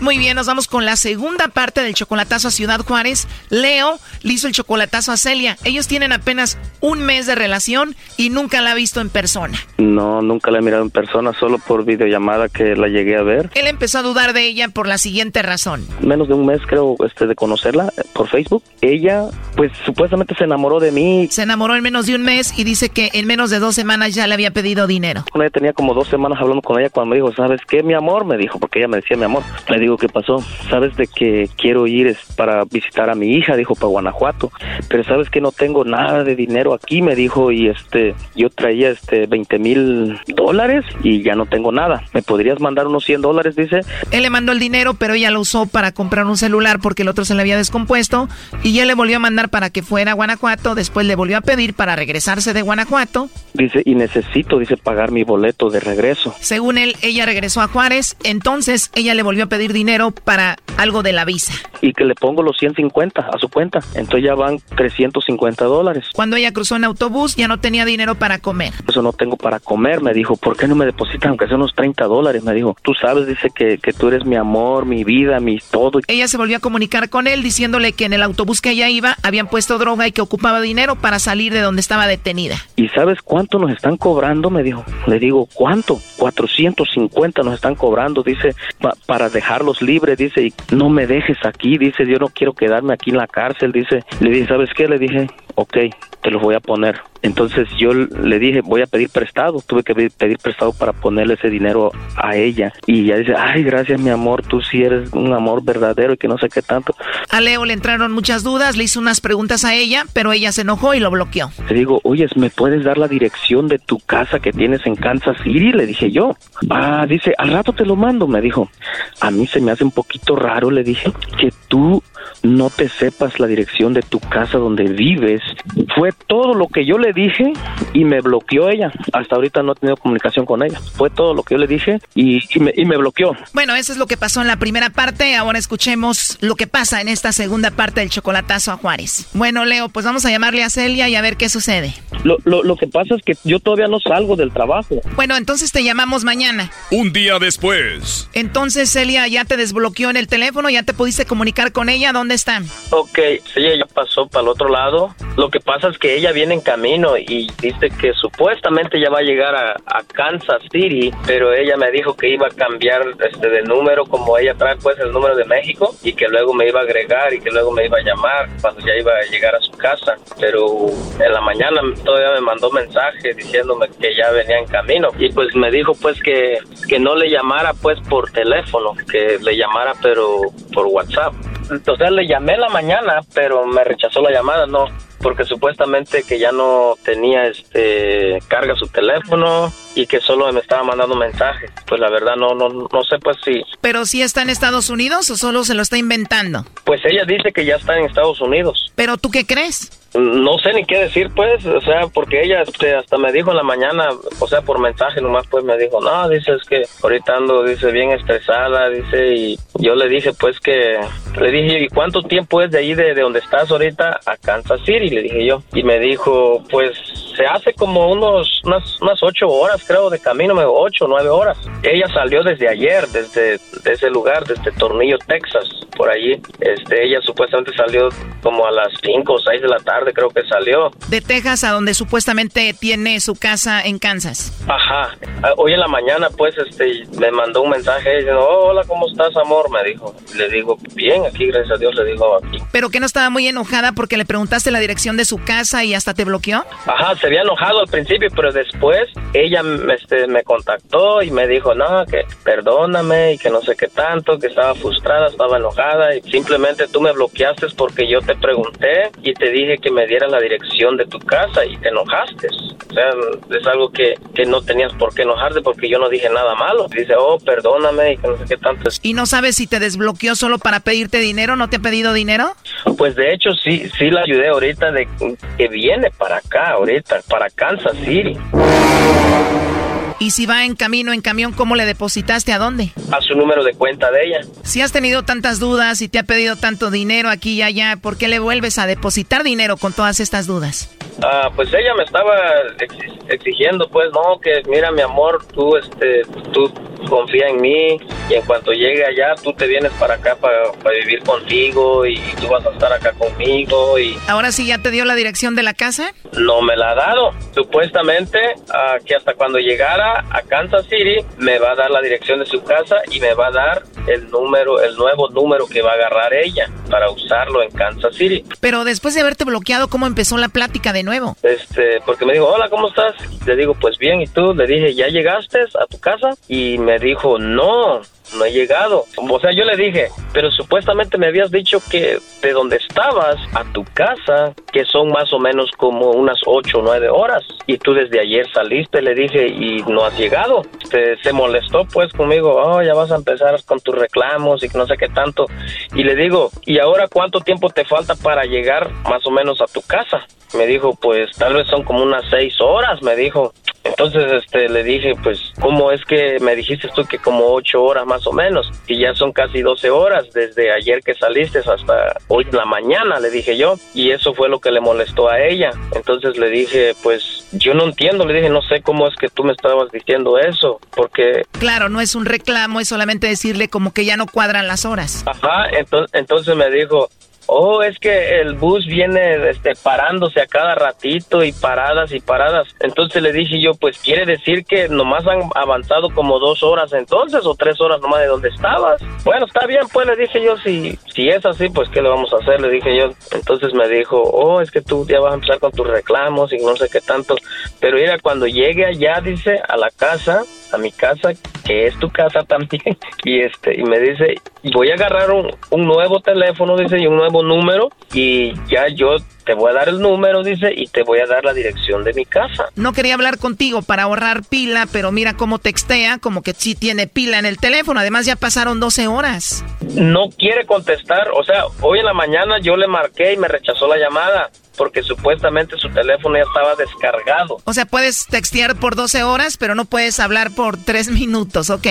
Muy bien, nos vamos con la segunda parte del chocolatazo a Ciudad Juárez. Leo le hizo el chocolatazo a Celia. Ellos tienen apenas un mes de relación y nunca la ha visto en persona. No, nunca la he mirado en persona, solo por videollamada que la llegué a ver. Él empezó a dudar de ella por la siguiente razón. Menos de un mes creo este de conocerla eh, por Facebook. Ella pues supuestamente se enamoró de mí. Se enamoró en menos de un mes y dice que en menos de dos semanas ya le había pedido dinero. Ella tenía como dos semanas hablando con ella cuando me dijo, ¿sabes qué, mi amor? Me dijo, porque ella me decía mi amor. Le digo, ¿qué pasó? Sabes de que quiero ir es para visitar a mi hija, dijo, para Guanajuato. Pero sabes que no tengo nada de dinero aquí, me dijo, y este, yo traía este 20 mil dólares y ya no tengo nada. ¿Me podrías mandar unos 100 dólares? Dice. Él le mandó el dinero, pero ella lo usó para comprar un celular porque el otro se le había descompuesto y ya le volvió a mandar para que fuera a Guanajuato. Después le volvió a pedir para regresarse de Guanajuato. Dice, y necesito, dice, pagar mi boleto de regreso. Según él, ella regresó a Juárez, entonces ella le volvió a pedir dinero para algo de la visa. Y que le pongo los 150 a su cuenta. Entonces ya van 350 dólares. Cuando ella cruzó en autobús ya no tenía dinero para comer. Eso no tengo para comer, me dijo. ¿Por qué no me depositan aunque sea unos 30 dólares? Me dijo. Tú sabes, dice que, que tú eres mi amor, mi vida, mi todo. Ella se volvió a comunicar con él diciéndole que en el autobús que ella iba habían puesto droga y que ocupaba dinero para salir de donde estaba detenida. ¿Y sabes cuánto nos están cobrando? Me dijo. Le digo, ¿cuánto? 450 nos están cobrando, dice, pa para dejarlos libres, dice, y no me dejes aquí, dice, yo no quiero quedarme aquí en la cárcel, dice. Le dije, ¿sabes qué? Le dije, ok, te los voy a poner. Entonces yo le dije, voy a pedir prestado. Tuve que pedir prestado para ponerle ese dinero a ella. Y ella dice, ay, gracias mi amor, tú sí eres un amor verdadero y que no sé qué tanto. A Leo le entraron muchas dudas, le hizo unas preguntas a ella, pero ella se enojó y lo bloqueó. Le digo, oye, ¿me puedes dar la dirección de tu casa que tienes en Kansas City? Le dije yo. Ah, dice, al rato te lo mando, me dijo. A mí se me hace un poquito raro, le dije, que tú no te sepas la dirección de tu casa donde vives. Fue todo lo que yo le dije y me bloqueó ella. Hasta ahorita no he tenido comunicación con ella. Fue todo lo que yo le dije y, y, me, y, me, bloqueó. Bueno, eso es lo que pasó en la primera parte. Ahora escuchemos lo que pasa en esta segunda parte del chocolatazo a Juárez. Bueno, Leo, pues vamos a llamarle a Celia y a ver qué sucede. Lo, lo, lo que pasa es que yo todavía no salgo del trabajo. Bueno, entonces te llamamos mañana. Un día después. Entonces, Celia, ya te desbloqueó en el teléfono, ya te pudiste comunicar con ella. ¿Dónde están? Ok, ella pasó para el otro lado. Lo que pasa es que ella viene en camino camino y dice que supuestamente ya va a llegar a, a Kansas City, pero ella me dijo que iba a cambiar este de número como ella trae pues el número de México y que luego me iba a agregar y que luego me iba a llamar cuando ya iba a llegar a su casa, pero en la mañana todavía me mandó mensaje diciéndome que ya venía en camino y pues me dijo pues que, que no le llamara pues por teléfono, que le llamara pero por WhatsApp. Entonces le llamé en la mañana, pero me rechazó la llamada, no, porque supuestamente que ya no tenía este carga su teléfono y que solo me estaba mandando mensajes. Pues la verdad no no no sé pues si Pero si está en Estados Unidos o solo se lo está inventando? Pues ella dice que ya está en Estados Unidos. ¿Pero tú qué crees? No sé ni qué decir, pues, o sea, porque ella este, hasta me dijo en la mañana, o sea, por mensaje nomás, pues me dijo, no, dice, es que ahorita ando, dice, bien estresada, dice, y yo le dije, pues, que, le dije, ¿y cuánto tiempo es de ahí, de, de donde estás ahorita, a Kansas City? Le dije yo, y me dijo, pues, se hace como unos, unas, unas ocho horas, creo, de camino, me ocho, nueve horas. Ella salió desde ayer, desde de ese lugar, desde Tornillo, Texas, por allí. Este, ella supuestamente salió como a las cinco o seis de la tarde, creo que salió. De Texas a donde supuestamente tiene su casa en Kansas. Ajá. Ah, Hoy en la mañana, pues, este, me mandó un mensaje diciendo, oh, hola, ¿cómo estás, amor? Me dijo. Le digo, bien, aquí, gracias a Dios, le digo aquí. Pero que no estaba muy enojada porque le preguntaste la dirección de su casa y hasta te bloqueó. Ajá, se había enojado al principio, pero después ella me, este, me contactó y me dijo, no, que perdóname y que no sé qué tanto, que estaba frustrada, estaba enojada y simplemente tú me bloqueaste porque yo te pregunté y te dije que me dieras la dirección de tu casa y te enojaste. O sea, es algo que, que no tenías por qué enojarte porque yo no dije nada malo. Dice, oh, perdóname y que no sé qué tanto. ¿Y no sabes si te desbloqueó solo para pedirte dinero? ¿No te ha pedido dinero? Pues de hecho sí, sí la ayudé ahorita de que viene para acá, ahorita, para Kansas City. Y si va en camino, en camión, ¿cómo le depositaste? ¿A dónde? A su número de cuenta de ella. Si has tenido tantas dudas y te ha pedido tanto dinero aquí y allá, ¿por qué le vuelves a depositar dinero con todas estas dudas? Ah, pues ella me estaba ex- exigiendo, pues, no, que mira, mi amor, tú, este, tú confía en mí y en cuanto llegue allá, tú te vienes para acá para, para vivir contigo y tú vas a estar acá conmigo y ¿Ahora sí ya te dio la dirección de la casa? no me la ha dado. Supuestamente ah, que hasta cuando llegara a Kansas City me va a dar la dirección de su casa y me va a dar el número, el nuevo número que va a agarrar ella para usarlo en Kansas City. Pero después de haberte bloqueado, ¿cómo empezó la plática de nuevo? Este, porque me dijo, hola, ¿cómo estás? Le digo, pues bien, ¿y tú? Le dije, ¿ya llegaste a tu casa? Y me dijo, no, no he llegado. O sea, yo le dije, pero supuestamente me habías dicho que de donde estabas a tu casa, que son más o menos como unas ocho o nueve horas. Y tú desde ayer saliste, le dije, y no has llegado. Se, se molestó pues conmigo, oh, ya vas a empezar con tus reclamos y no sé qué tanto. Y le digo, ¿y ahora cuánto tiempo te falta para llegar más o menos a tu casa? Me dijo, pues tal vez son como unas seis horas, me dijo. Entonces, este, le dije, pues, ¿cómo es que me dijiste tú que como ocho horas más o menos? Y ya son casi doce horas desde ayer que saliste hasta hoy en la mañana, le dije yo. Y eso fue lo que le molestó a ella. Entonces le dije, pues, yo no entiendo, le dije, no sé cómo es que tú me estabas diciendo eso, porque Claro, no es un reclamo, es solamente decirle como que ya no cuadran las horas. Ajá, entonces, entonces me dijo, oh, es que el bus viene este, parándose a cada ratito y paradas y paradas. Entonces le dije yo, pues quiere decir que nomás han avanzado como dos horas entonces o tres horas nomás de donde estabas. Bueno, está bien, pues le dije yo, si, si es así, pues ¿qué le vamos a hacer? Le dije yo. Entonces me dijo, oh, es que tú ya vas a empezar con tus reclamos y no sé qué tanto. Pero mira, cuando llegue allá, dice, a la casa, a mi casa, que es tu casa [LAUGHS] también, y este, y me dice, voy a agarrar un, un nuevo teléfono, dice, y un nuevo número, y ya yo te voy a dar el número, dice, y te voy a dar la dirección de mi casa. No quería hablar contigo para ahorrar pila, pero mira cómo textea, como que sí tiene pila en el teléfono. Además ya pasaron 12 horas. No quiere contestar, o sea, hoy en la mañana yo le marqué y me rechazó la llamada. Porque supuestamente su teléfono ya estaba descargado. O sea, puedes textear por 12 horas, pero no puedes hablar por 3 minutos, ¿ok?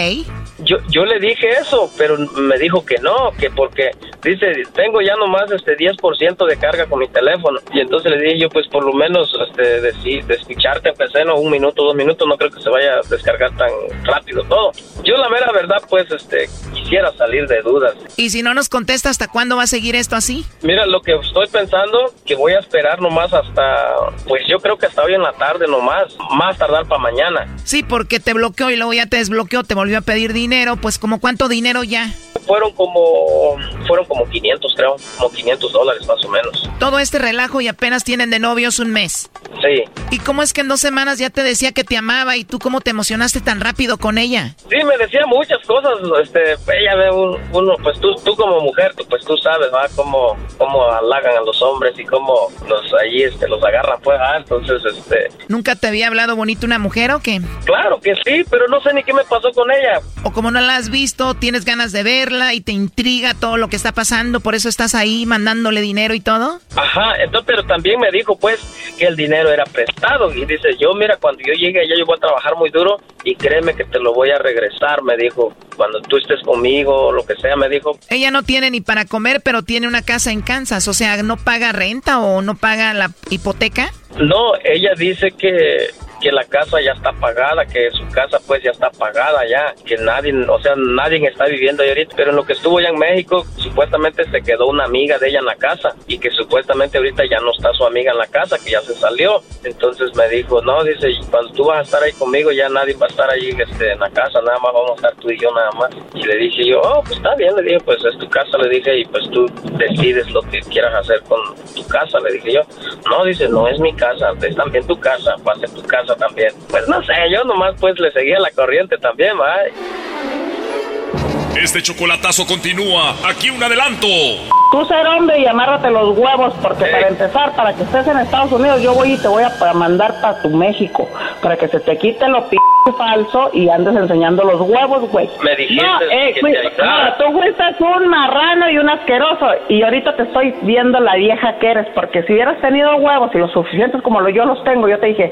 Yo, yo le dije eso, pero me dijo que no, que porque dice, tengo ya nomás este 10% de carga con mi teléfono. Y entonces le dije yo, pues por lo menos este, de, sí, de escucharte, aunque sea, ¿no? un minuto, dos minutos, no creo que se vaya a descargar tan rápido todo. Yo la mera verdad, pues este, quisiera salir de dudas. Y si no nos contesta, ¿hasta cuándo va a seguir esto así? Mira, lo que estoy pensando, que voy a esperar esperar nomás hasta, pues yo creo que hasta hoy en la tarde nomás, más tardar para mañana. Sí, porque te bloqueó y luego ya te desbloqueó, te volvió a pedir dinero, pues como cuánto dinero ya. Fueron como, fueron como 500 creo, como 500 dólares más o menos. Todo este relajo y apenas tienen de novios un mes. Sí. ¿Y cómo es que en dos semanas ya te decía que te amaba y tú cómo te emocionaste tan rápido con ella? Sí, me decía muchas cosas, este, ella ve uno, pues tú, tú como mujer, pues tú sabes, ¿va? Cómo, cómo halagan a los hombres y cómo los ahí, este, los agarran, pues, ah, entonces, este... ¿Nunca te había hablado bonito una mujer o qué? Claro que sí, pero no sé ni qué me pasó con ella. O como no la has visto, tienes ganas de verla y te intriga todo lo que está pasando, por eso estás ahí mandándole dinero y todo. Ajá, entonces, pero también me dijo, pues, que el dinero era prestado y dice, yo, mira, cuando yo llegue allá yo voy a trabajar muy duro y créeme que te lo voy a regresar, me dijo, cuando tú estés conmigo o lo que sea, me dijo. Ella no tiene ni para comer, pero tiene una casa en Kansas, o sea, ¿no paga renta o no paga la hipoteca? No, ella dice que que la casa ya está pagada, que su casa pues ya está pagada ya, que nadie, o sea, nadie está viviendo ahí ahorita, pero en lo que estuvo allá en México, supuestamente se quedó una amiga de ella en la casa y que supuestamente ahorita ya no está su amiga en la casa, que ya se salió. Entonces me dijo, no, dice, cuando tú vas a estar ahí conmigo ya nadie va a estar ahí este, en la casa, nada más vamos a estar tú y yo nada más. Y le dije yo, oh, pues está bien, le dije, pues es tu casa, le dije, y pues tú decides lo que quieras hacer con tu casa, le dije yo. No, dice, no es mi casa, es también tu casa, va a ser tu casa también. Pues no sé, yo nomás pues le seguía la corriente también, va. Este chocolatazo continúa. Aquí un adelanto. Tú ser hombre y amárrate los huevos, porque para empezar, para que estés en Estados Unidos, yo voy y te voy a mandar para tu México, para que se te quite lo p falso y andes enseñando los huevos, güey. Me dijiste no, eh, que güey, te no, tú fuiste un marrano y un asqueroso, y ahorita te estoy viendo la vieja que eres, porque si hubieras tenido huevos y los suficientes como yo los tengo, yo te dije...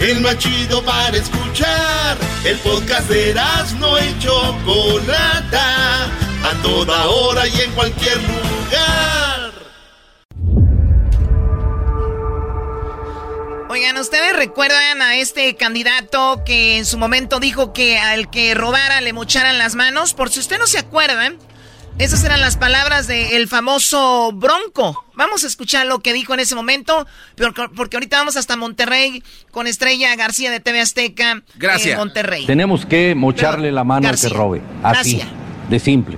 el más chido para escuchar. El podcast de no y Chocolata, a toda hora y en cualquier lugar. Oigan, ¿ustedes recuerdan a este candidato que en su momento dijo que al que robara le mocharan las manos? Por si usted no se acuerda, esas eran las palabras del famoso Bronco. Vamos a escuchar lo que dijo en ese momento, porque ahorita vamos hasta Monterrey con Estrella García de TV Azteca. Gracias. En Monterrey. Tenemos que mocharle la mano al que robe. Así, de simple.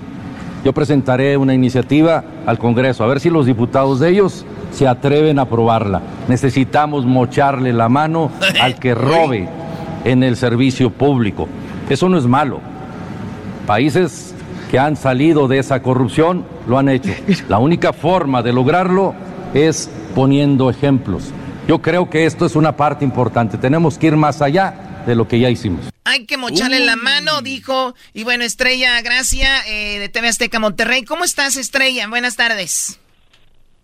Yo presentaré una iniciativa al Congreso, a ver si los diputados de ellos se atreven a aprobarla. Necesitamos mocharle la mano [LAUGHS] al que robe en el servicio público. Eso no es malo. Países que han salido de esa corrupción lo han hecho. La única forma de lograrlo es poniendo ejemplos. Yo creo que esto es una parte importante. Tenemos que ir más allá de lo que ya hicimos. Hay que mocharle la mano, dijo. Y bueno, Estrella Gracia eh, de TV Azteca Monterrey. ¿Cómo estás, Estrella? Buenas tardes.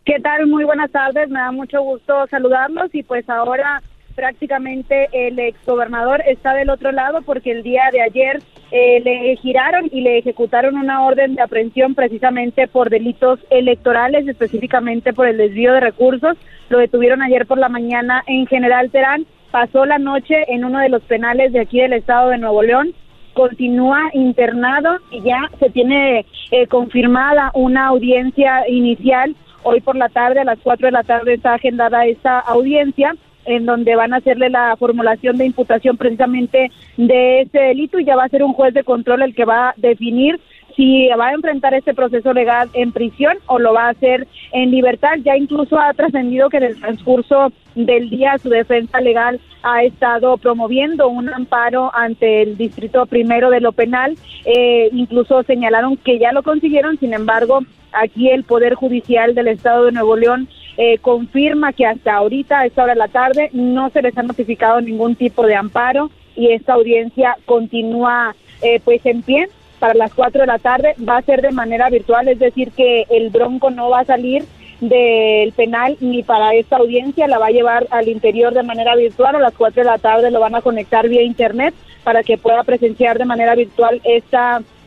¿Qué tal? Muy buenas tardes. Me da mucho gusto saludarlos y pues ahora prácticamente el exgobernador está del otro lado porque el día de ayer eh, le giraron y le ejecutaron una orden de aprehensión precisamente por delitos electorales, específicamente por el desvío de recursos. Lo detuvieron ayer por la mañana en General Terán. Pasó la noche en uno de los penales de aquí del estado de Nuevo León. Continúa internado y ya se tiene eh, confirmada una audiencia inicial. Hoy por la tarde, a las 4 de la tarde, está agendada esta audiencia en donde van a hacerle la formulación de imputación precisamente de ese delito y ya va a ser un juez de control el que va a definir si va a enfrentar este proceso legal en prisión o lo va a hacer en libertad. Ya incluso ha trascendido que en el transcurso del día su defensa legal ha estado promoviendo un amparo ante el distrito primero de lo penal. Eh, incluso señalaron que ya lo consiguieron, sin embargo, aquí el Poder Judicial del Estado de Nuevo León eh, confirma que hasta ahorita, a esta hora de la tarde, no se les ha notificado ningún tipo de amparo y esta audiencia continúa eh, pues en pie para las 4 de la tarde. Va a ser de manera virtual, es decir, que el bronco no va a salir del penal ni para esta audiencia, la va a llevar al interior de manera virtual, a las 4 de la tarde lo van a conectar vía internet para que pueda presenciar de manera virtual esta audiencia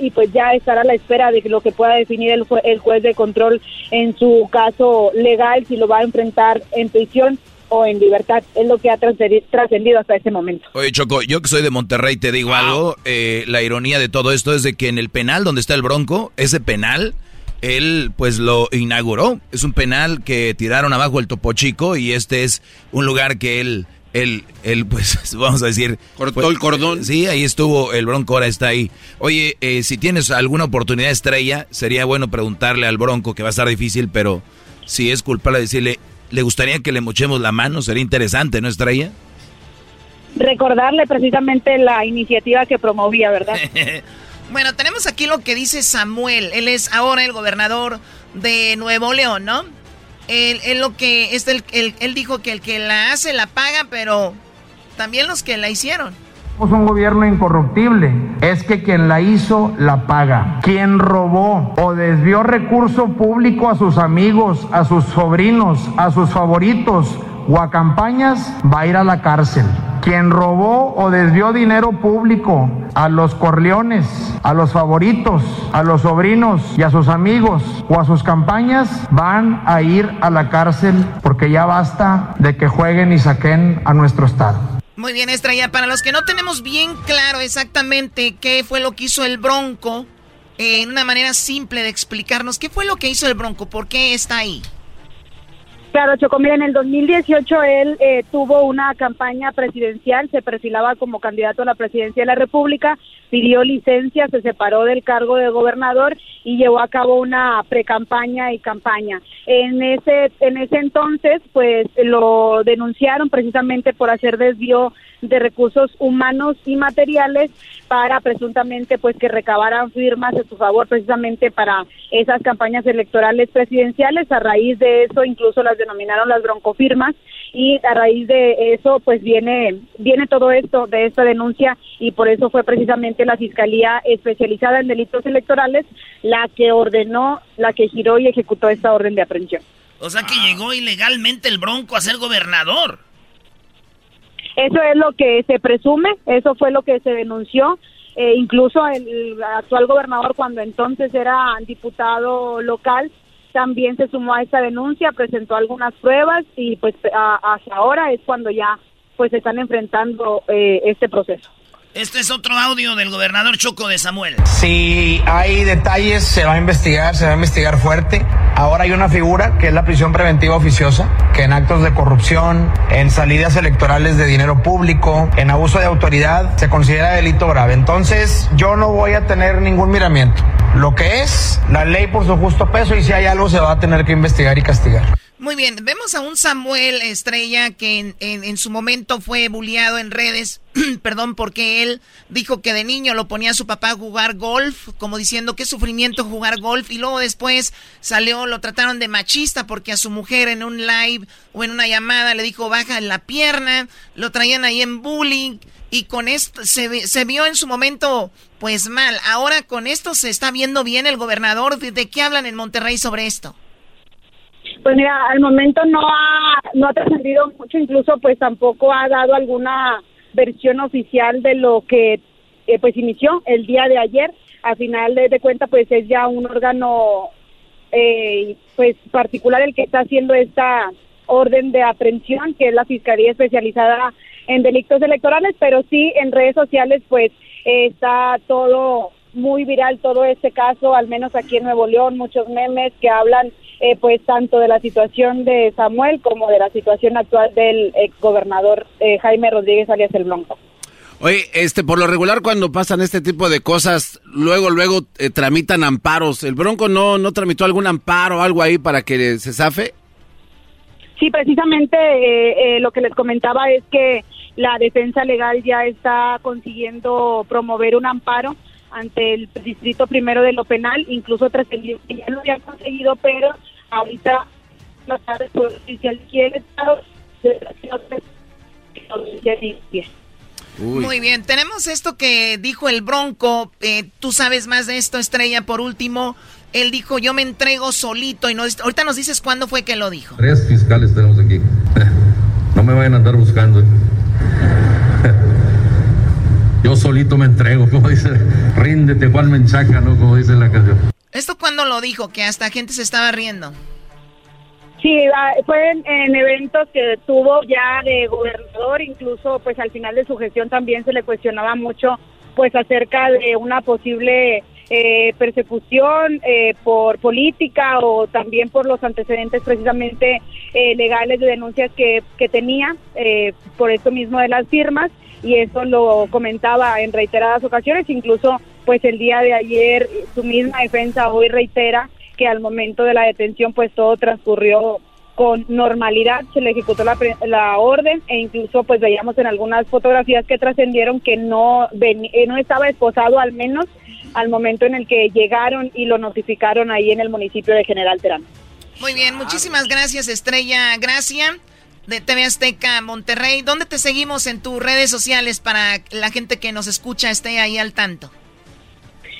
y pues ya estará a la espera de lo que pueda definir el, el juez de control en su caso legal, si lo va a enfrentar en prisión o en libertad. Es lo que ha trascendido hasta ese momento. Oye, Choco, yo que soy de Monterrey te digo algo. Eh, la ironía de todo esto es de que en el penal donde está el Bronco, ese penal, él pues lo inauguró. Es un penal que tiraron abajo el Topo Chico y este es un lugar que él él, él, pues, [LAUGHS] vamos a decir... Cortó el cordón. Sí, ahí estuvo, el Bronco ahora está ahí. Oye, eh, si tienes alguna oportunidad estrella, sería bueno preguntarle al Bronco, que va a estar difícil, pero si es culpable decirle, ¿le gustaría que le mochemos la mano? Sería interesante, ¿no, estrella? Recordarle precisamente la iniciativa que promovía, ¿verdad? [LAUGHS] bueno, tenemos aquí lo que dice Samuel. Él es ahora el gobernador de Nuevo León, ¿no? Él, lo que es el, él dijo que el que la hace la paga, pero también los que la hicieron. Somos un gobierno incorruptible. Es que quien la hizo la paga. Quien robó o desvió recurso público a sus amigos, a sus sobrinos, a sus favoritos o a campañas va a ir a la cárcel. Quien robó o desvió dinero público a los corleones, a los favoritos, a los sobrinos y a sus amigos o a sus campañas van a ir a la cárcel porque ya basta de que jueguen y saquen a nuestro Estado. Muy bien, Estrella. Para los que no tenemos bien claro exactamente qué fue lo que hizo el Bronco, en una manera simple de explicarnos qué fue lo que hizo el Bronco, por qué está ahí. Claro, Choco, mira, en el 2018 él eh, tuvo una campaña presidencial, se perfilaba como candidato a la presidencia de la República, pidió licencia, se separó del cargo de gobernador y llevó a cabo una precampaña y campaña. En ese en ese entonces, pues lo denunciaron precisamente por hacer desvío de recursos humanos y materiales para presuntamente pues que recabaran firmas a su favor precisamente para esas campañas electorales presidenciales. A raíz de eso incluso las denominaron las broncofirmas y a raíz de eso pues viene viene todo esto de esta denuncia y por eso fue precisamente la Fiscalía especializada en delitos electorales la que ordenó, la que giró y ejecutó esta orden de aprehensión. O sea que llegó ilegalmente el Bronco a ser gobernador. Eso es lo que se presume, eso fue lo que se denunció. Eh, incluso el actual gobernador, cuando entonces era diputado local, también se sumó a esta denuncia, presentó algunas pruebas y pues hasta ahora es cuando ya pues están enfrentando eh, este proceso. Este es otro audio del gobernador Choco de Samuel. Si hay detalles, se va a investigar, se va a investigar fuerte. Ahora hay una figura que es la prisión preventiva oficiosa, que en actos de corrupción, en salidas electorales de dinero público, en abuso de autoridad, se considera delito grave. Entonces, yo no voy a tener ningún miramiento. Lo que es la ley por su justo peso y si hay algo se va a tener que investigar y castigar. Muy bien, vemos a un Samuel Estrella que en, su momento fue bulleado en redes, [CLEARS THROAT] perdón, porque él dijo que de niño lo ponía a su papá a jugar golf, como diciendo qué sufrimiento jugar golf, y luego después salió, lo trataron de machista porque a su mujer en un live o en una llamada le dijo baja la pierna, lo traían ahí en bullying, y con esto se, se vio en su momento pues mal. Ahora con esto se está viendo bien el gobernador. ¿De qué hablan en Monterrey sobre esto? Pues mira, al momento no ha, no ha trascendido mucho, incluso pues tampoco ha dado alguna versión oficial de lo que eh, pues inició el día de ayer. A final de, cuenta pues es ya un órgano eh, pues particular el que está haciendo esta orden de aprehensión, que es la Fiscalía Especializada en Delitos Electorales, pero sí en redes sociales pues está todo muy viral todo este caso, al menos aquí en Nuevo León, muchos memes que hablan eh, pues tanto de la situación de Samuel como de la situación actual del exgobernador eh, Jaime Rodríguez alias el Blanco. Oye, este, por lo regular cuando pasan este tipo de cosas, luego, luego eh, tramitan amparos. ¿El Bronco no, no tramitó algún amparo o algo ahí para que se zafe? Sí, precisamente eh, lo que les comentaba es que la defensa legal ya está consiguiendo promover un amparo ante el distrito primero de lo penal, incluso tras el ya lo había conseguido, pero ahorita la tarde oficial quiere Estado Muy bien, tenemos esto que dijo el Bronco. Eh, tú sabes más de esto, Estrella. Por último, él dijo, yo me entrego solito y no, ahorita nos dices cuándo fue que lo dijo. Tres fiscales tenemos aquí. No me vayan a andar buscando. [LAUGHS] Yo solito me entrego, como dice, ríndete Juan Menchaca, ¿no? Como dice la canción. ¿Esto cuándo lo dijo? Que hasta gente se estaba riendo. Sí, fue en, eventos que tuvo ya de gobernador, incluso pues al final de su gestión también se le cuestionaba mucho pues acerca de una posible eh, persecución eh, por política o también por los antecedentes precisamente eh, legales de denuncias que, que tenía por esto mismo de las firmas y eso lo comentaba en reiteradas ocasiones, incluso pues el día de ayer su misma defensa hoy reitera que al momento de la detención pues todo transcurrió con normalidad, se le ejecutó la, la orden e incluso pues veíamos en algunas fotografías que trascendieron que no, eh, no estaba esposado al menos al momento en el que llegaron y lo notificaron ahí en el municipio de General Terán. Muy bien, muchísimas gracias Estrella Gracia de TV Azteca Monterrey. ¿Dónde te seguimos en tus redes sociales para la gente que nos escucha esté ahí al tanto?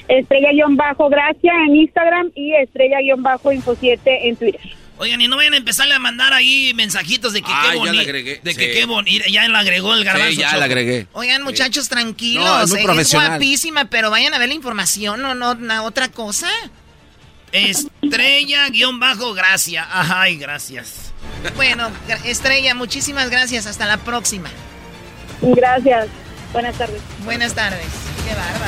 Estrella-Gracia en Instagram y Estrella-Info 7 en Twitter. Oigan, y no vayan a empezarle a mandar ahí mensajitos de que qué bonito. De que qué bonito. Ya lo agregó el garbanzo. Sí, ya la agregué. Oigan, muchachos, tranquilos. es, eh, es guapísima, pero vayan a ver la información, o no, otra cosa. Estrella-gracia. Ay, gracias. Bueno, Estrella, muchísimas gracias. Hasta la próxima. Gracias. Buenas tardes. Buenas tardes. Qué bárbaro.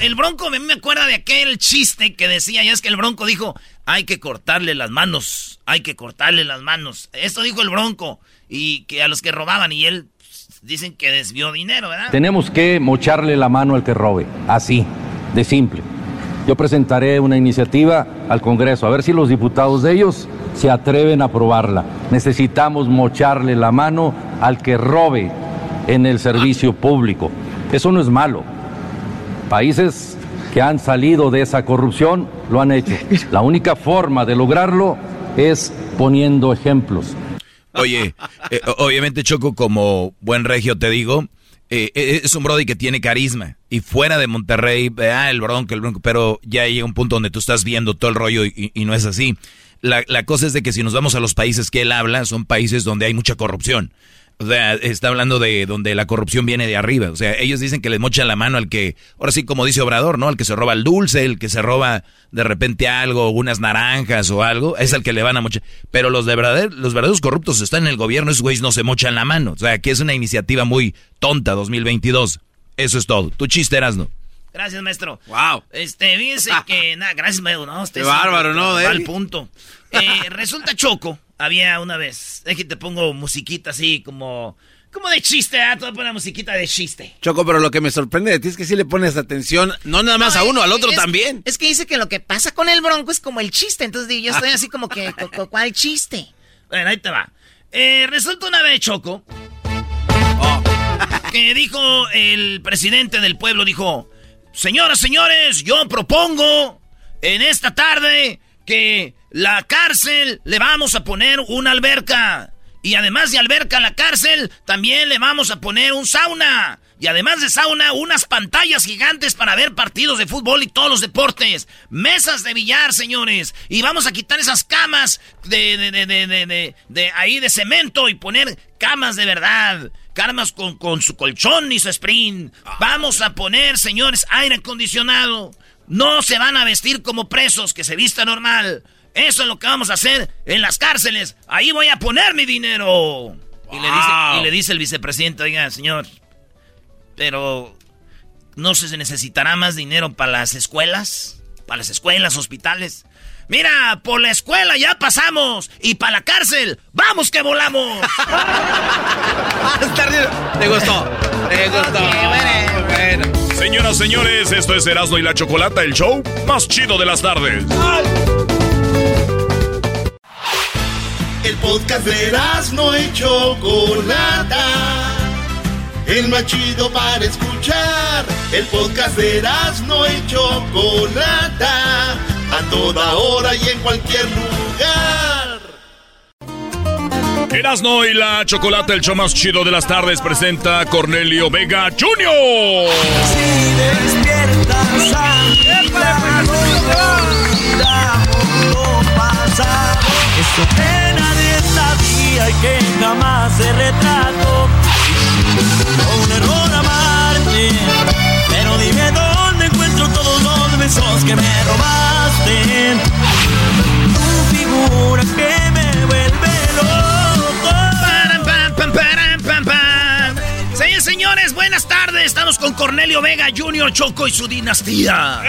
El Bronco mí me acuerda de aquel chiste que decía, ya es que el Bronco dijo, hay que cortarle las manos, hay que cortarle las manos. Esto dijo el Bronco, y que a los que robaban, y él pues, dicen que desvió dinero, ¿verdad? Tenemos que mocharle la mano al que robe, así, de simple. Yo presentaré una iniciativa al Congreso, a ver si los diputados de ellos se atreven a aprobarla. Necesitamos mocharle la mano al que robe en el servicio público. Eso no es malo. Países que han salido de esa corrupción lo han hecho. La única forma de lograrlo es poniendo ejemplos. Oye, eh, obviamente Choco, como buen regio te digo, eh, eh, es un Brody que tiene carisma. Y fuera de Monterrey, ah, el bronco, el bronco, pero ya llega un punto donde tú estás viendo todo el rollo y, y no es así. La, la, cosa es de que si nos vamos a los países que él habla, son países donde hay mucha corrupción. O sea, está hablando de donde la corrupción viene de arriba. O sea, ellos dicen que les mochan la mano al que, ahora sí, como dice Obrador, ¿no? Al que se roba el dulce, el que se roba de repente algo, unas naranjas o algo, es el que le van a mochar. Pero los de verdad, los verdaderos corruptos están en el gobierno, esos güeyes no se mochan la mano. O sea, que es una iniciativa muy tonta 2022. Eso es todo. Tu chiste, Erasno. Gracias, maestro. Wow. Este, fíjense [LAUGHS] que, nada, gracias, maestro. No, Qué bárbaro, ¿no? Al punto. Eh, resulta choco había una vez. Es que te pongo musiquita así como. Como de chiste, ¿eh? Te voy a poner musiquita de chiste. Choco, pero lo que me sorprende de ti es que sí le pones atención, no nada más a uno, al otro también. Es que dice que lo que pasa con el bronco es como el chiste. Entonces yo estoy así como que, ¿cuál chiste? Bueno, ahí te va. Eh, resulta una vez, Choco, oh. que dijo el presidente del pueblo, dijo, señoras, señores, yo propongo en esta tarde que la cárcel le vamos a poner una alberca. Y además de alberca a la cárcel, también le vamos a poner un sauna. Y además de sauna, unas pantallas gigantes para ver partidos de fútbol y todos los deportes. Mesas de billar, señores. Y vamos a quitar esas camas de, de, de, de, de ahí de cemento y poner camas de verdad. Camas con, con su colchón y su sprint. Vamos a poner, señores, aire acondicionado. No se van a vestir como presos, que se vista normal. Eso es lo que vamos a hacer en las cárceles. Ahí voy a poner mi dinero. Y, le dice, y le dice el vicepresidente, oiga, señor, pero ¿no se necesitará más dinero para las escuelas? Para las escuelas, hospitales. Mira, por la escuela ya pasamos. Y para la cárcel, ¡vamos que volamos! [LAUGHS] ¿Te gustó? ¿Te gustó? bueno. Señoras, señores, esto es Erasmo y la Chocolata, el show más chido de las tardes. El podcast de Erasmo y Chocolata. El más chido para escuchar. El podcast de Erasmo y Chocolata. A toda hora y en cualquier lugar. Erasno y la Chocolata, el show más chido de las tardes, presenta Cornelio Vega Jr. Si despiertas a pasado, eso que nadie sabía y que jamás se retrató. Un error amarte, pero dime dónde encuentro todos los besos que me robaste. Tu figura Cornelio Vega Jr. Choco y su dinastía.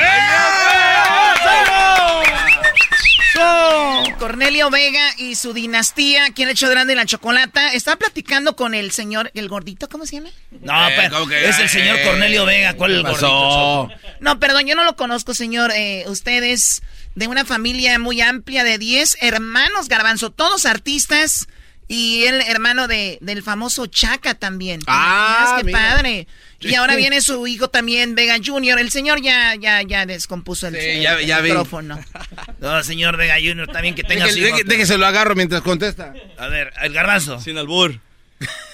Cornelio Vega y su dinastía, ¿quién ha hecho grande la chocolata? Estaba platicando con el señor, el gordito, ¿cómo se llama? No, Eh, pero es el señor Eh, Cornelio Vega. ¿Cuál es el ¿qué gordito? Choco? No, perdón, yo no lo conozco, señor. Eh, usted es de una familia muy amplia de 10 hermanos, Garbanzo, todos artistas. Y el hermano de, del famoso Chaca también. Ah, qué mira. padre. Y ahora viene su hijo también, Vega Jr. El señor ya, ya, ya descompuso el, el- ya- ya el vi. micrófono. [LAUGHS] No, señor Vega Jr. también que tenga hijo. deje- déjese lo agarro mientras contesta. A ver, el garbanzo. Sin albur.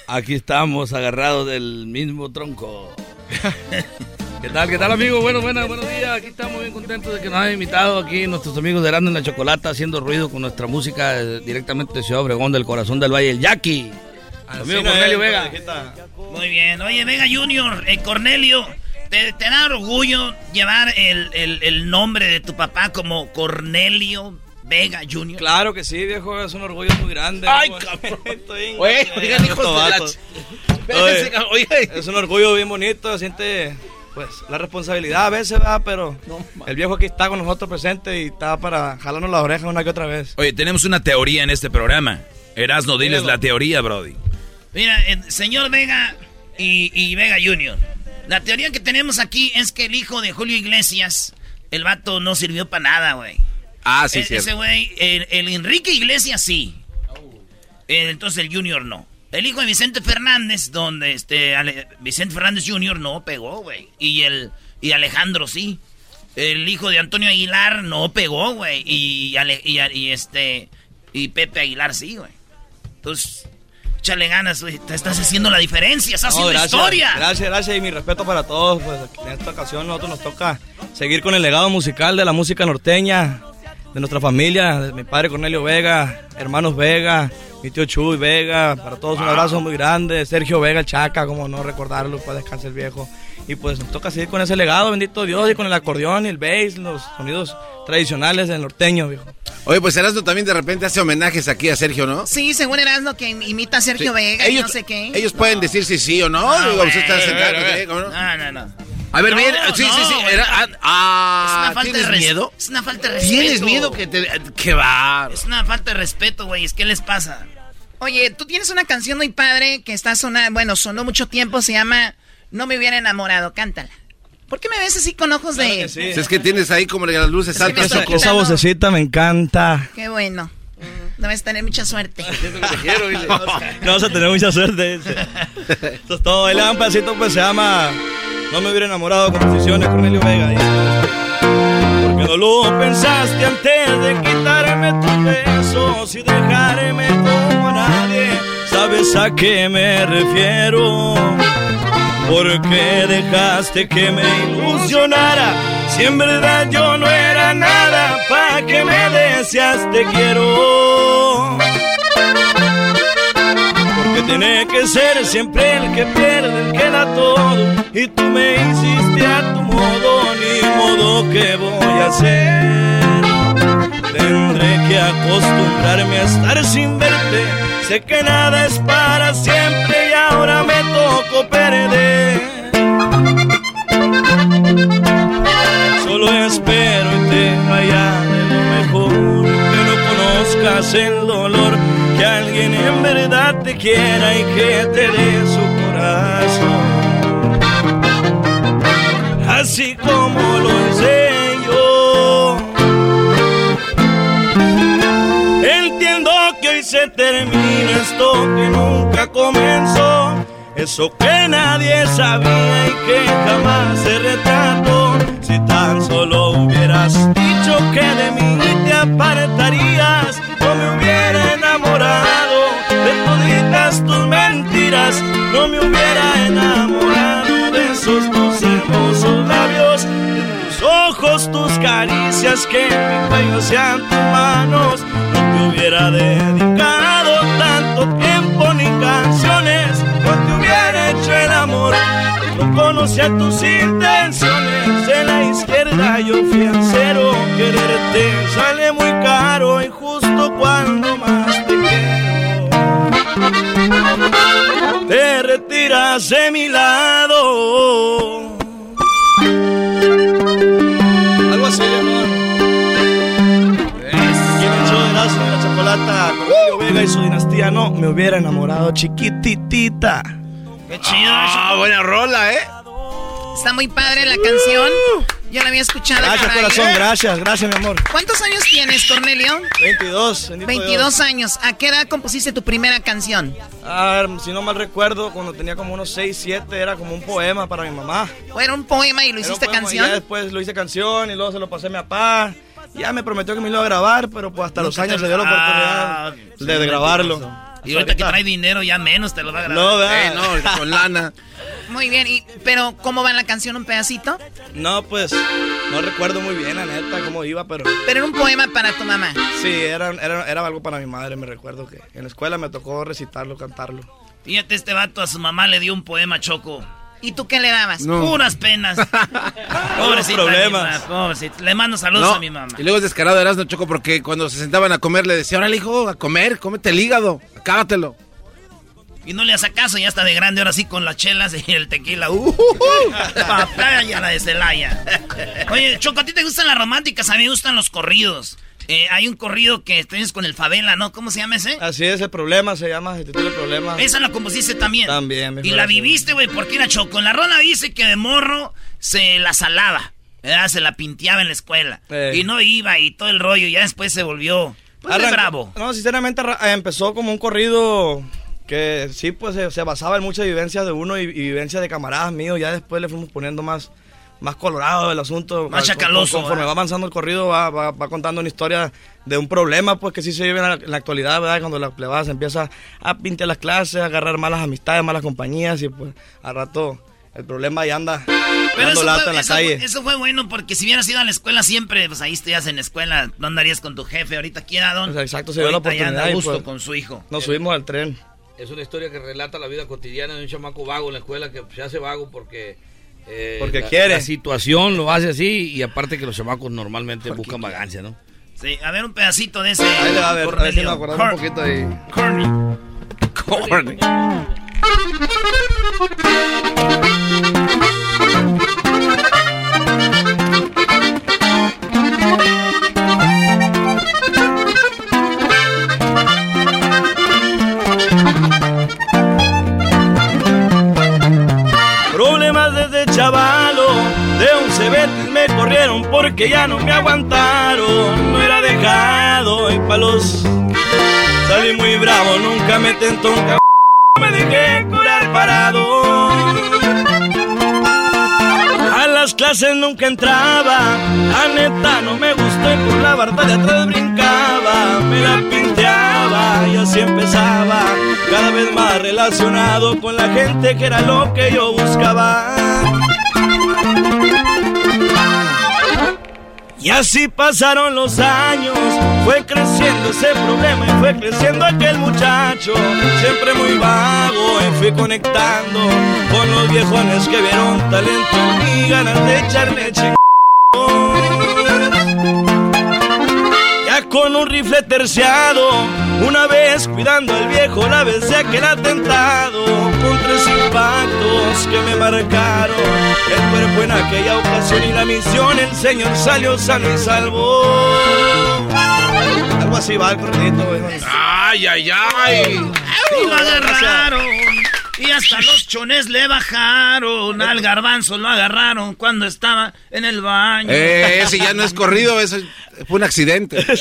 Aquí estamos agarrados del mismo tronco. [LAUGHS] ¿Qué tal, qué tal, amigos? Bueno, bueno, buenos días. Aquí estamos bien contentos de que nos hayan invitado aquí nuestros amigos de Grande en la Chocolata haciendo ruido con nuestra música eh, directamente de Ciudad Obregón, del corazón del Valle, el Jackie. Amigo Cornelio es, Vega. Muy bien. Oye, Vega Junior, eh, Cornelio, ¿te, te da orgullo llevar el, el- el nombre de tu papá como Cornelio Vega Junior? Claro que sí, viejo, es un orgullo muy grande. Ay, cabrón. [LAUGHS] Oye, oigan, hijos de la [LAUGHS] Oye, es un orgullo bien bonito, siente pues la responsabilidad a veces, va, pero el viejo aquí está con nosotros presente y está para jalarnos las orejas una que otra vez. Oye, tenemos una teoría en este programa. Erasno, diles la teoría, Brody. Mira, señor Vega y, y Vega Junior. La teoría que tenemos aquí es que el hijo de Julio Iglesias, el vato no sirvió para nada, güey. Ah, sí, E- cierto. Ese güey, el, el Enrique Iglesias sí. Eh, entonces el Junior no. El hijo de Vicente Fernández, donde este Ale- Vicente Fernández Junior no pegó, güey. Y el y Alejandro sí. El hijo de Antonio Aguilar no pegó, güey. Y, Ale- y, y este y Pepe Aguilar sí, güey. Entonces, échale ganas, güey. Te estás haciendo la diferencia, estás No, haciendo gracias, historia. Gracias, gracias y mi respeto para todos. Pues en esta ocasión nosotros nos toca seguir con el legado musical de la música norteña, de nuestra familia, de mi padre Cornelio Vega, hermanos Vega, mi tío Chuy Vega, para todos un abrazo muy grande, Sergio Vega, Chaca, como no recordarlo, pues descanse el viejo. Y pues nos toca seguir con ese legado, bendito Dios, y con el acordeón y el bass, los sonidos tradicionales del norteño, viejo. Oye, pues Erasmo también de repente hace homenajes aquí a Sergio, ¿no? Sí, según Erasmo que imita a Sergio Sí. Vega y Ellos- no sé qué. Ellos pueden decir si sí o no. No, Digo, usted está sentado. ¿eh? ¿Cómo no? No, no, no. A ver, No, bien. Sí, sí, no, sí. era- ah, ah, es una falta ¿tienes de res- miedo? Es una falta de respeto. ¿Tienes miedo que te... que va? Es una falta de respeto, güey. ¿Qué les pasa? Oye, tú tienes una canción muy padre que está sonando, bueno, sonó mucho tiempo, se llama No me hubiera enamorado, cántala. ¿Por qué me ves así con ojos de...? Si es que tienes ahí como las luces altas. Esa, vocecita me encanta. Qué bueno. Debes tener mucha suerte. [LAUGHS] No vas a tener mucha suerte. dice. Eso es todo. Un pedacito, pues se llama No me hubiera enamorado, composiciones Cornelio Vega. Porque no lo pensaste antes de quitarme tus besos y dejarme como nadie. ¿Sabes a qué me refiero? Porque dejaste que me ilusionara. Si en verdad yo no era nada, ¿pa' que me decías te quiero? Porque tiene que ser siempre el que pierde, el que da todo. Y tú me hiciste a tu modo, ni modo que voy a hacer. Tendré que acostumbrarme a estar sin verte. Sé que nada es para siempre y ahora me tocó perder. Solo espero y te vaya de lo mejor. Que no conozcas el dolor. Que alguien en verdad te quiera y que te dé su corazón. Así como lo hice yo. Entiendo que hoy se termina esto que nunca comenzó. Eso que nadie sabía y que jamás se retrató. Si tan solo hubieras dicho que de mí te apartarías, no me hubiera enamorado de toditas tus mentiras. No me hubiera enamorado de esos tus hermosos labios, de tus ojos, tus caricias, que en mi cuello sean tus manos. No te hubiera dedicado tanto tiempo No conocía tus intenciones. en la izquierda yo fui. Quererte sale muy caro y justo cuando más te quiero. Te retiras de mi lado. Algo así, amor. Con uh. Vega y su dinastía, no me hubiera enamorado chiquititita. Qué chido. Ah, buena rola, ¿eh? Está muy padre la canción. Yo la había escuchado. Gracias, caray. corazón, gracias, gracias, mi amor. ¿Cuántos años tienes, Cornelio? 22. bendito 22 Dios. años. ¿A qué edad compusiste tu primera canción? Ah, si no mal recuerdo, cuando tenía como unos 6, 7, era como un poema para mi mamá. ¿O era un poema y lo Era hiciste poema, canción? Y ya después lo hice canción y luego se lo pasé a mi papá. Ya me prometió que me lo iba a grabar, pero pues hasta los años te- se dio la Ah, oportunidad sí, de, grabarlo. Y ahorita que trae dinero ya menos te lo va a grabar. No, ¿verdad? Eh, no, con lana. Muy bien, y, pero ¿cómo va en la canción? ¿Un pedacito? No, pues no recuerdo muy bien, la neta, cómo iba, pero Pero era un poema para tu mamá. sí, era, era, era algo para mi madre, me recuerdo que en la escuela me tocó recitarlo, cantarlo. Fíjate, este vato a su mamá le dio un poema choco. ¿Y tú qué le dabas? Puras penas. [LAUGHS] Pobrecita problemas. mi pobrecita. Le mando saludos No, a mi mamá. Y luego es descarado Erasmo Choco porque cuando se sentaban a comer le decía, órale hijo, a comer, cómete el hígado, acábatelo. Y no le hace caso, ya está de grande ahora sí con las chelas y el tequila. ¡Uh! [LAUGHS] papaya la de Celaya. Oye, Choco, ¿a ti te gustan las románticas? A mí me gustan los corridos. Eh, hay un corrido que tienes con el Favela, ¿no? ¿Cómo se llama ese? Así es, el problema se llama, se titula el problema. Esa la compusiste también. También, mi Y la viviste, güey, porque era Choco. En la rola dice que de morro se la salaba. ¿verdad? Se la pinteaba en la escuela. Eh. Y no iba y todo el rollo. Ya después se volvió. Pues, de Arrancó- bravo. No, sinceramente eh, empezó como un corrido que sí, pues se, se basaba en muchas vivencias de uno y, y vivencias de camaradas míos. Ya después le fuimos poniendo más, más colorado el asunto. Más chacaloso, con- Conforme ¿verdad? va avanzando el corrido, va, va- va contando una historia de un problema, pues que sí se vive en la, en la actualidad, ¿verdad? Cuando la plebada se empieza a pintar las clases, a agarrar malas amistades, malas compañías y pues al rato el problema ahí anda Pero dando eso lata fue, en la eso calle. fue- eso fue bueno porque si hubieras ido a la escuela siempre, pues ahí estuvieras en la escuela, no andarías con tu jefe. Ahorita aquí era don. Sea, exacto, se dio la ya anda oportunidad a y, gusto pues, con su hijo. Nos subimos al tren. Es una historia que relata la vida cotidiana de un chamaco vago en la escuela que se hace vago porque... eh, Porque la- quiere. La situación lo hace así y aparte que los chamacos normalmente buscan vagancia, ¿no? Sí, a ver un pedacito de ese. Ahí le va a ver, a ver si me acordaba un poquito ahí. Corny. Corny. Problemas chavalo, de un cebetis me corrieron porque ya no me aguantaron. No era dejado en palos, salí muy bravo, nunca me tentó un cabrón. Me dejé curar parado. A las clases nunca entraba, la neta no me gustó y por la barda de atrás brincaba, me la y así empezaba, cada vez más relacionado con la gente que era lo que yo buscaba. Y así pasaron los años, fue creciendo ese problema y fue creciendo aquel muchacho, siempre muy vago y fui conectando con los viejones que vieron talento y ganas de echarle chingón. Con un rifle terciado, una vez cuidando al viejo la vez de aquel atentado, con tres impactos que me marcaron el cuerpo en aquella ocasión y la misión, el señor salió sano y salvo. Algo así va el güey. Ay, ay, ay. Y lo agarraron. Y hasta los chones le bajaron. Al garbanzo lo agarraron cuando estaba en el baño. Eh, ese ya no es corrido, eso fue un accidente. [LAUGHS]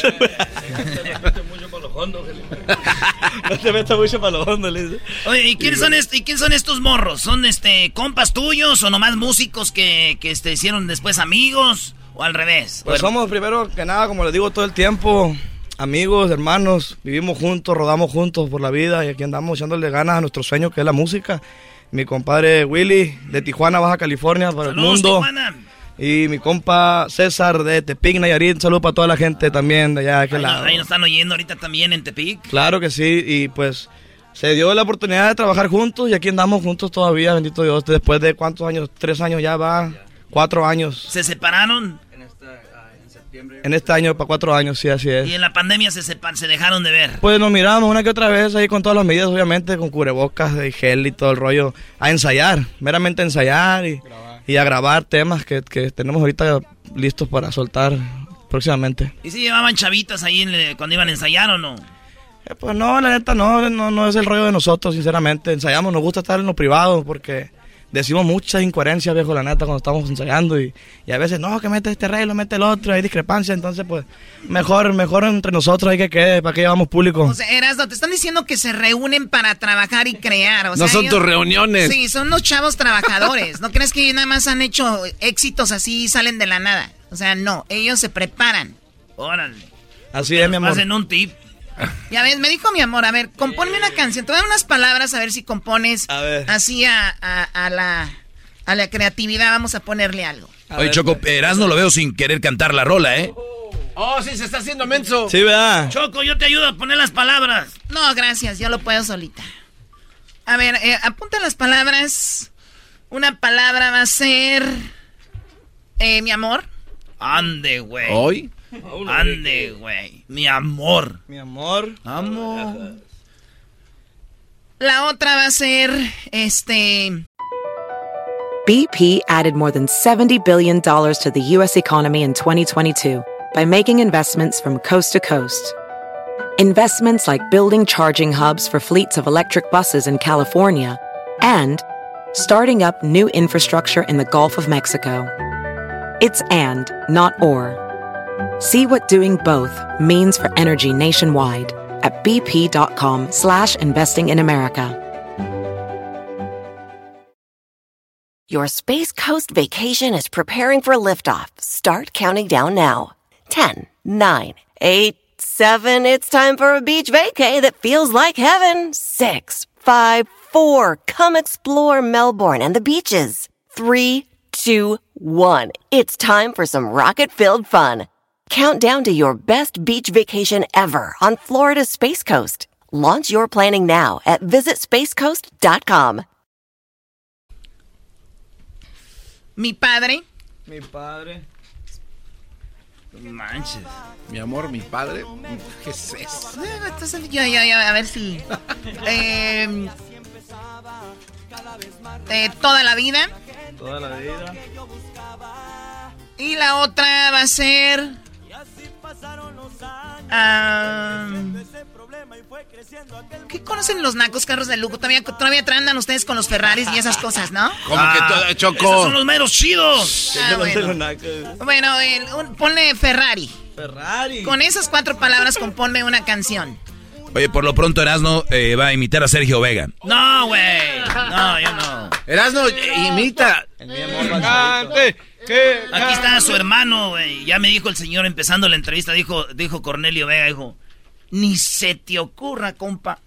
No te metas mucho para [LAUGHS] lo hondo, le dice. Oye, ¿y quiénes, son est- ¿y quién son estos morros? ¿Son este compas tuyos o nomás músicos que, que este, hicieron después amigos? ¿O al revés? Pues somos primero que nada, como les digo todo el tiempo, amigos, hermanos, vivimos juntos, rodamos juntos por la vida y aquí andamos echándole ganas a nuestro sueño que es la música. Mi compadre Willy de Tijuana, Baja California, para el mundo. Tijuana. Y mi compa César de Tepic, Nayarit, un saludo para toda la gente también de allá de aquel Ahí, lado. ahí nos están oyendo ahorita también en Tepic. Claro que sí, y pues se dio la oportunidad de trabajar juntos y aquí andamos juntos todavía, bendito Dios, después de cuántos años, tres años ya va, cuatro años. ¿Se separaron? En este año para cuatro años, sí, así es. Y en la pandemia se, sepa- se dejaron de ver. Pues nos miramos una que otra vez ahí con todas las medidas, obviamente, con cubrebocas y gel y todo el rollo, a ensayar, meramente a ensayar y, y a grabar temas que, que tenemos ahorita listos para soltar próximamente. ¿Y si llevaban chavitas ahí en cuando iban a ensayar o no? Eh, pues no, la neta no, no, no es el rollo de nosotros, sinceramente. Ensayamos, nos gusta estar en lo privado porque decimos muchas incoherencias, viejo, la neta, cuando estamos ensayando y, y a veces, no, que mete este lo mete el otro, hay discrepancia, entonces pues mejor, mejor entre nosotros hay que quede, para que llevamos público. O sea, Erasno, te están diciendo que se reúnen para trabajar y crear, o sea, no son ellos- tus reuniones. Sí, son los chavos trabajadores, ¿no crees que nada más han hecho éxitos así y salen de la nada? O sea, no, ellos se preparan. Órale. Así es, mi amor. Hacen un tip. Ya ves, me dijo mi amor, a ver, compónme una canción, te voy a dar unas palabras a ver si compones A ver. así a, a- a la, a la creatividad, vamos a ponerle algo. Oye, Choco, Erasmo lo veo sin querer cantar la rola, ¿eh? Oh, sí, se está haciendo menso. Sí, ¿verdad? Choco, yo te ayudo a poner las palabras. No, gracias, yo lo puedo solita. A ver, eh, apunta las palabras. Una palabra va a ser... eh, mi amor. Ande, güey. ¿Hoy? Ande, güey. Mi amor. Mi amor. Amor. La otra va a ser, este... BP added more than $70 billion to the U.S. economy in 2022 by making investments from coast to coast. Investments like building charging hubs for fleets of electric buses in California and starting up new infrastructure in the Gulf of Mexico. It's and, not or. See what doing both means for energy nationwide at bp.com slash investing in America. Your Space Coast vacation is preparing for liftoff. Start counting down now. 10, 9, 8, 7. It's time for a beach vacay that feels like heaven. 6, 5, 4. Come explore Melbourne and the beaches. 3, 2, 1. It's time for some rocket filled fun. Count down to your best beach vacation ever on Florida's Space Coast. Launch your planning now at visitspacecoast.com. Mi padre. Mi padre. Manches. Mi amor, mi padre. ¿Qué es eso? Entonces, ya, ya, ya, a ver si... [LAUGHS] Eh, eh, toda la vida. Toda la vida. Y la otra va a ser... ah, ¿Qué conocen los nacos carros de lujo? Todavía, todavía andan ustedes con los Ferraris y esas cosas, ¿no? [LAUGHS] Como que todo, Choco. Esos son los meros chidos. Ah, bueno. Bueno, el- un- ponle Ferrari. Ferrari. Con esas cuatro palabras componme una canción. Oye, por lo pronto Erasmo eh, va a imitar a Sergio Vega. No, güey. No, yo no. Erasno, imita. Aquí está su hermano, güey. Ya me dijo el señor empezando la entrevista, dijo, dijo Cornelio Vega, dijo, ni se te ocurra, compa.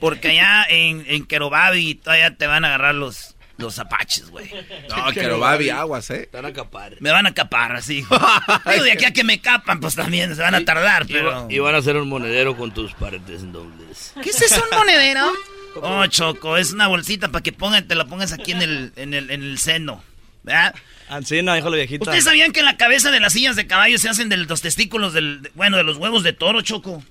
Porque allá en, en Querobabi todavía te van a agarrar los, los apaches, güey. No, Querobabi, aguas, ¿eh? Te van a capar. Me van a capar, así. [LAUGHS] Digo, de aquí a que me capan, pues también se van a tardar, Y, pero... y van a hacer un monedero con tus paredes dobles. ¿Qué es eso, un monedero? Oh, Choco, es una bolsita para que pongan, te la pongas aquí en el, en el, en el seno. ¿Verdad? Ancina, dijo la viejita. ¿Ustedes sabían que en la cabeza de las sillas de caballo se hacen de los testículos del, de- bueno, de los huevos de toro, Choco?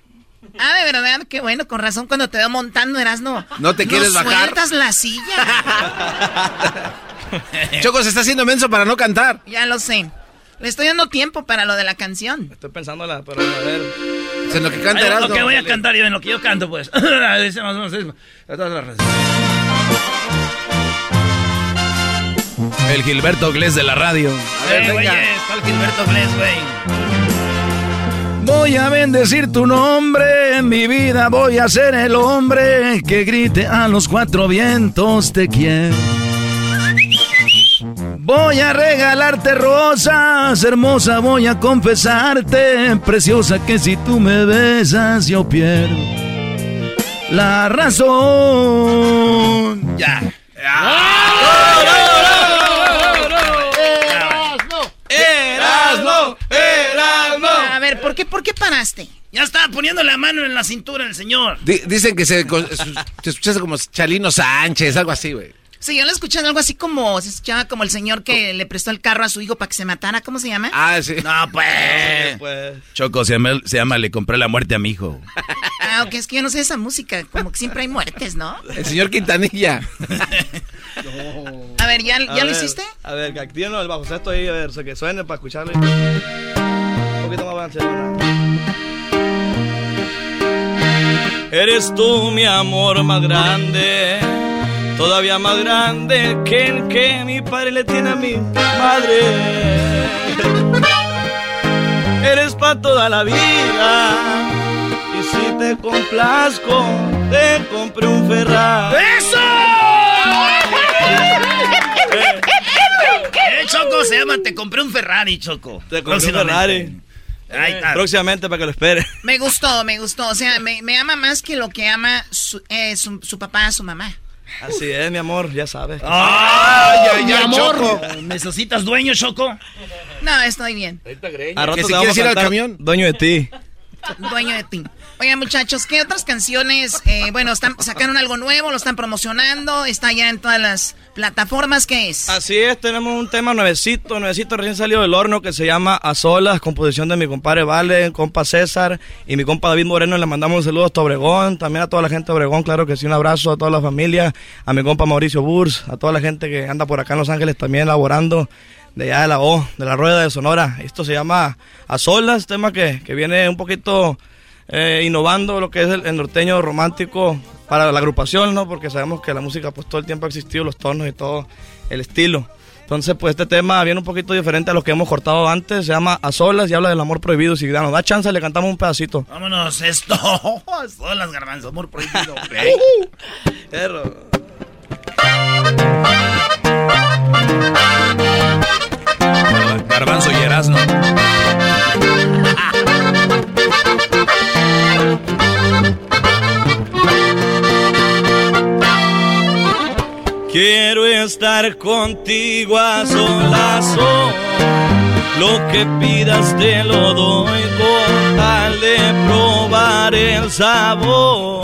Ah, de verdad, qué bueno, con razón cuando te veo montando eras no. No te quieres bajar. sueltas la silla. [LAUGHS] Choco se está haciendo menso para no cantar. ya lo sé. Le estoy dando tiempo para lo de la canción. Estoy pensándola, pero a ver. En lo que canta Ay, Erasno. Lo que voy a cantar y en lo que yo canto, pues. Dice más o menos. Todas las. El Gilberto Glés de la radio. Eh, güey, está el Gilberto Glés, güey. Voy a bendecir tu nombre, en mi vida voy a ser el hombre que grite a los cuatro vientos te quiero. Voy a regalarte rosas, hermosa, voy a confesarte, preciosa, que si tú me besas yo pierdo la razón. Ya. ¡Erasmo! ¡Erasmo! A ver, ¿por qué, ¿por qué paraste? Ya estaba poniendo la mano en la cintura el señor. Di- dicen que se, se escucha como Chalino Sánchez, algo así, güey. Sí, yo lo escuché algo así como, se escuchaba como el señor que le prestó el carro a su hijo para que se matara, ¿cómo se llama? Ah, sí. No, pues. Choco, se llama, se llama Le compré la muerte a mi hijo. [LAUGHS] Ah, ok, es que yo no sé esa música, como que siempre hay muertes, ¿no? El señor Quintanilla. A ver, ¿ya, A ¿ya lo ver, hiciste? A ver, que activen el bajo sexto ahí, a ver, o sea, que suene para escucharlo. Poquito más Barcelona. Eres tú mi amor más grande, todavía más grande que el que mi padre le tiene a mi madre. Eres para toda la vida y si te complazco, te compré un Ferrari. ¡Eso! [LAUGHS] Eh, Choco, se llama Te compré un Ferrari, Choco. Te compré un Ferrari. Ahí está. Próximamente para que lo espere. Me gustó, me gustó. O sea, me, me ama más que lo que ama su, eh, su, su papá, su mamá. Así es, mi amor, ya sabes. ¡Ay, ay, Mi ay, amor. Choco! ¿Necesitas dueño, Choco? No, estoy bien. A rato Que te si vamos quieres a ir al camión. Dueño de ti. Dueño de ti. Oigan, muchachos, ¿qué otras canciones? eh, bueno, están sacaron algo nuevo, lo están promocionando, está ya en todas las plataformas. ¿Qué es? Así es, tenemos un tema nuevecito, nuevecito recién salido del horno que se llama A Solas, composición de mi compadre Vale, compa César y mi compa David Moreno. Le mandamos un saludo hasta Obregón, también a toda la gente de Obregón, claro que sí, un abrazo a toda la familia, a mi compa Mauricio Burs, a toda la gente que anda por acá en Los Ángeles también laborando de allá de la O, de la Rueda de Sonora. Esto se llama A Solas, tema que, que viene un poquito eh, innovando lo que es el, el norteño romántico para la agrupación, ¿no? Porque sabemos que la música pues todo el tiempo ha existido, los tonos y todo el estilo. Entonces, pues este tema viene un poquito diferente a lo que hemos cortado antes, se llama A Solas y habla del amor prohibido. Si nos da chance, le cantamos un pedacito. Vámonos, esto. [LAUGHS] Son las garbanzos, amor prohibido. [LAUGHS] Perro. Garbanzo y Erasmo. Quiero estar contigo a solas. Lo que pidas te lo doy con tal de probar el sabor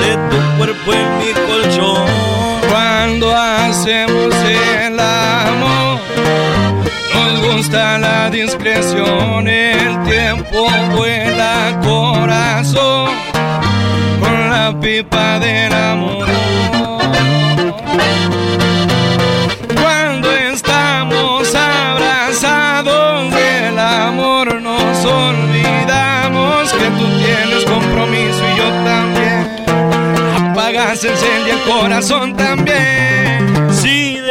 de tu cuerpo en mi colchón. Cuando hacemos el amor, gusta la discreción, el tiempo vuela corazón con la pipa del amor. Cuando estamos abrazados del amor nos olvidamos que tú tienes compromiso y yo también. Apagas, se enciende el corazón también. Si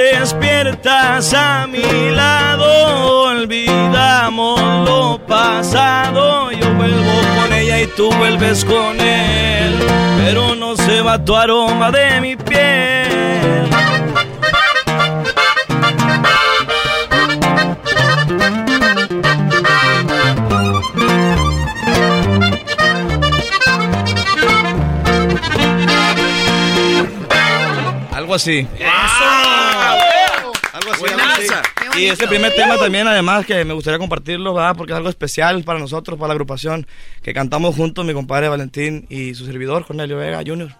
despiertas a mi lado, olvidamos lo pasado. Yo vuelvo con ella y tú vuelves con él. Pero no se va tu aroma de mi piel. Algo así. Algo Y este primer tema también, además, que me gustaría compartirlo, ¿verdad? Porque es algo especial para nosotros, para la agrupación, que cantamos juntos, mi compadre Valentín y su servidor, Cornelio Vega Jr.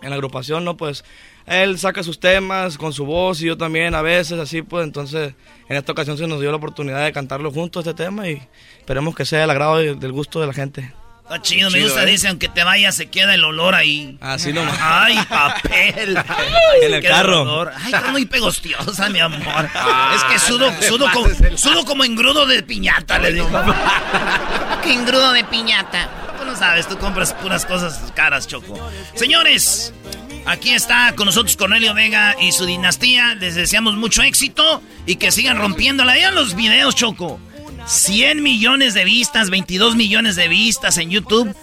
En la agrupación, ¿no? Pues él saca sus temas con su voz y yo también a veces, así pues. Entonces, en esta ocasión se nos dio la oportunidad de cantarlo juntos este tema y esperemos que sea el agrado y del gusto de la gente. Está chido, me gusta, ¿eh? dice, aunque te vayas se queda el olor ahí. Así nomás. Ay, papel. [LAUGHS] En el carro. olor. Ay, está muy pegostiosa, mi amor. Ah, es que sudo, sudo, como, sudo como engrudo de piñata, le digo. [LAUGHS] Que engrudo de piñata. Tú no sabes, tú compras puras cosas caras, Choco. Señores, aquí está con nosotros Cornelio Vega y su dinastía. Les deseamos mucho éxito y que sigan rompiéndola. Vean los videos, Choco. 100 millones de vistas, 22 millones de vistas en YouTube.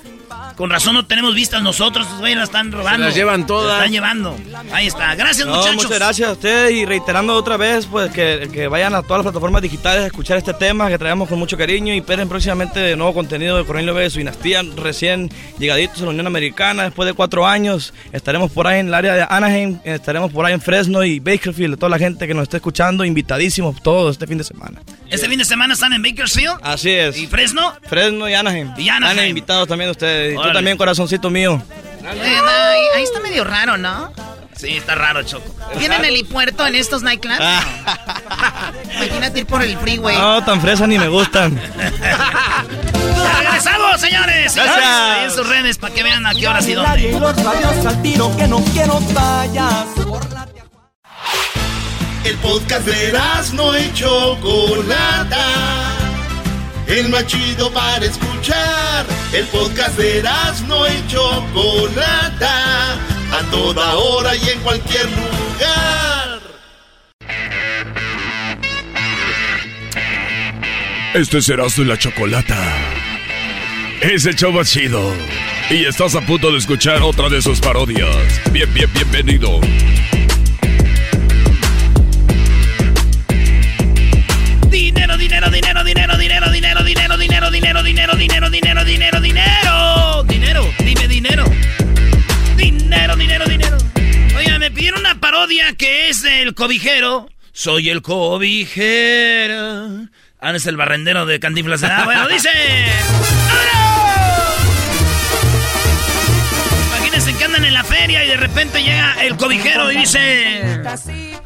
Con razón no tenemos vistas nosotros, güeyes las están robando. las llevan todas. Las están llevando. Ahí está. Gracias, No, muchachos. muchas gracias a ustedes y reiterando otra vez pues que, que vayan a todas las plataformas digitales a escuchar este tema que traemos con mucho cariño y esperen próximamente de nuevo contenido de Cornelio Vega y su dinastía recién llegaditos a la Unión Americana después de cuatro años estaremos por ahí en el área de Anaheim estaremos por ahí en Fresno y Bakersfield toda la gente que nos esté escuchando invitadísimos todos este fin de semana Este fin de semana están en Bakersfield. así es ¿Y Fresno? Fresno y Anaheim Y Anaheim. invitados también ustedes tú también corazoncito mío Eh, ahí, ahí está medio raro, ¿no? Sí, está raro, Choco. ¿Tienen helipuerto en estos nightclubs? [LAUGHS] Imagínate ir por el freeway. no tan fresas ni me gustan regresamos, señores. Gracias. Ahí en sus redes para que vean a qué horas y dónde. El podcast de no y Chocolata. El más chido para escuchar. El podcast de Erasmo y Chocolata, a toda hora y en cualquier lugar. Este es Erasmo la Chocolata. Es el show chido. Y estás a punto de escuchar otra de sus parodias. Bien, bien, bienvenido. Dinero, dinero, dinero, dinero, dinero, dinero, dinero, dinero, dinero, dinero, dinero, dinero, dinero, dinero. Dime dinero. Dinero, dinero, dinero. Oiga, me pidieron una parodia que es el cobijero. Soy el cobijero. Ah, es el barrendero de Cantinflas. Ah, bueno, dice. Imagínense que andan en la feria y de repente llega el cobijero y dice.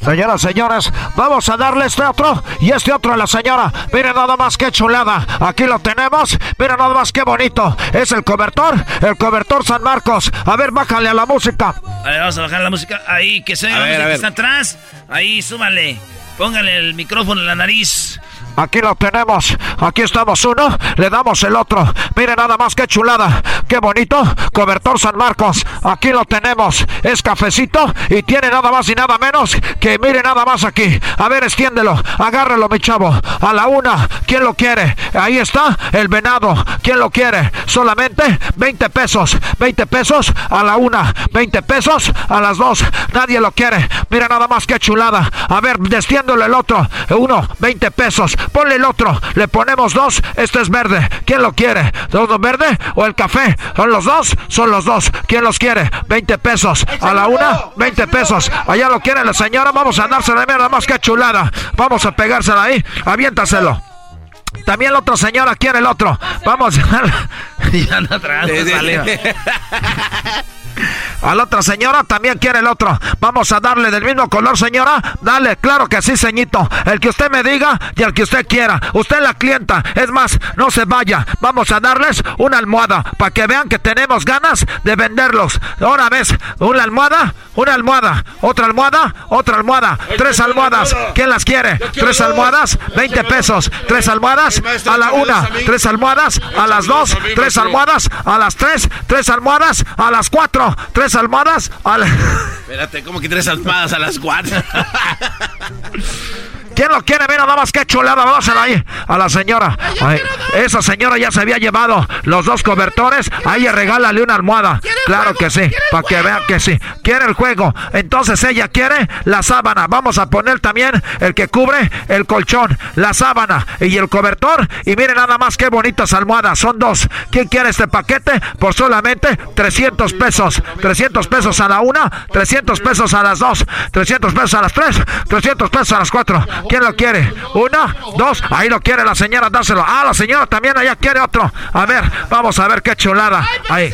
Señoras, señores, vamos a darle este otro y este otro a la señora. Miren nada más que chulada. Aquí lo tenemos. Miren nada más que bonito. Es el cobertor, el cobertor San Marcos. A ver, bájale a la música. A ver, vamos a bajar la música. Ahí, que se A vea la ver, música a que está atrás. Ahí, súmale. Póngale el micrófono en la nariz. Aquí lo tenemos. Aquí estamos uno. Le damos el otro. Miren nada más que chulada. Qué bonito. Cobertor San Marcos. Aquí lo tenemos. Es cafecito y tiene nada más y nada menos que mire nada más aquí. A ver, extiéndelo. Agárralo, mi chavo. A la una. ¿Quién lo quiere? Ahí está el venado. ¿Quién lo quiere? Solamente 20 pesos. 20 pesos a la una. 20 pesos a las dos. Nadie lo quiere. Mira nada más que chulada. A ver, destiéndolo el otro. Uno, 20 pesos. Ponle el otro. Le ponemos dos. Este es verde. ¿Quién lo quiere? ¿Todo verde o el café? ¿Son los dos? Son los dos. ¿Quién los quiere? 20 pesos. A la una, 20 pesos. Allá lo quiere la señora. Vamos a dársela. Mira nada más que chulada. Vamos a pegársela ahí. Aviéntaselo. También la otra señora quiere el otro. Vamos. [LAUGHS] ya anda [LAUGHS] A la otra señora también quiere el otro. Vamos a darle del mismo color, señora. Dale, claro que sí, ceñito. El que usted me diga y el que usted quiera. Usted es la clienta. Es más, no se vaya. Vamos a darles una almohada para que vean que tenemos ganas de venderlos. Ahora ves, una almohada, una almohada, otra almohada, otra almohada, tres almohadas. ¿Quién las quiere? Tres almohadas, 20 pesos. Tres almohadas a la una, tres almohadas a las dos, tres almohadas a las tres, tres almohadas a las cuatro, tres almohadas a la... Espérate, ¿cómo que tres almohadas a las cuatro? [LAUGHS] ¿Quién lo quiere? Mira, nada más que chulada, dásela ahí a la señora. Ay, esa señora ya se había llevado los dos cobertores. Ahí regálale una almohada. Claro que sí, para que vean que sí. Quiere el juego. Entonces ella quiere la sábana. Vamos a poner también el que cubre el colchón, la sábana y el cobertor. Y miren nada más qué bonitas almohadas. Son dos. ¿Quién quiere este paquete? Por solamente 300 pesos. 300 pesos a la una, 300 pesos a las dos, 300 pesos a las tres, 300 pesos a las cuatro. ¿Quién lo quiere? Una, dos, ahí lo quiere la señora, dáselo. Ah, la señora también allá quiere otro. A ver, vamos a ver qué chulada. Ahí.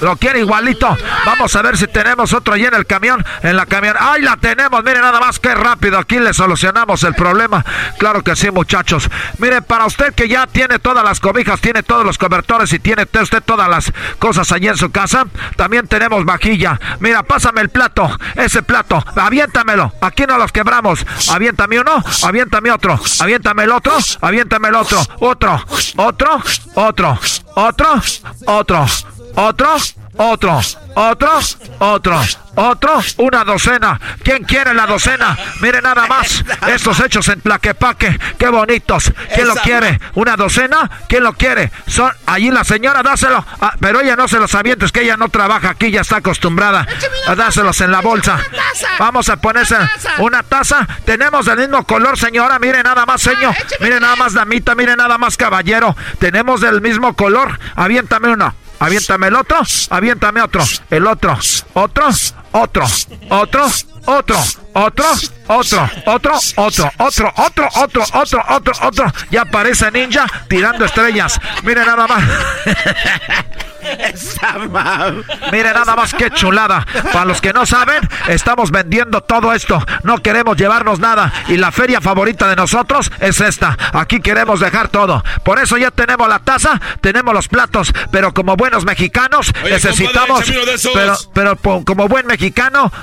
Lo quiere igualito. Vamos a ver si tenemos otro ahí en el camión. En la camión. ¡Ay, la tenemos! Miren nada más qué rápido. Aquí le solucionamos el problema. Claro que sí, muchachos. Miren, para usted que ya tiene todas las cobijas, tiene todos los cobertores y tiene te- usted todas las cosas allí en su casa, también tenemos vajilla. Mira, pásame el plato. Ese plato. Aviéntamelo. Aquí no los quebramos. Aviéntame uno. Aviéntame otro. Aviéntame el otro. Aviéntame el otro. Otro. Otro. Otro. Otro. Otro. Otro, otro, otro, otro, otro, una docena. ¿Quién quiere la docena? Mire nada más, [LAUGHS] estos hechos en Tlaquepaque, qué bonitos. ¿Quién lo quiere? ¿Una docena? ¿Quién lo quiere? Son allí la señora, dáselo. Ah, pero ella no se los avienta, es que ella no trabaja aquí, ya está acostumbrada a dárselos en la bolsa. Vamos a ponerse una taza. Tenemos del mismo color, señora. Mire nada más, señor. Mire nada más, damita. Mire nada más, caballero. Tenemos del mismo color. Aviéntame uno. Aviéntame el otro, aviéntame otro, el otro, otro, otro, otro, otro, otro, otro, otro, otro, otro, otro, otro, otro, otro, otro. Ya aparece ninja tirando estrellas. Mire nada más. Mire nada más que chulada. Para los que no saben, estamos vendiendo todo esto. No queremos llevarnos nada. Y la feria favorita de nosotros es esta. Aquí queremos dejar todo. Por eso ya tenemos la taza, tenemos los platos. Pero como buenos mexicanos, necesitamos. pero, pero como buen mexicano,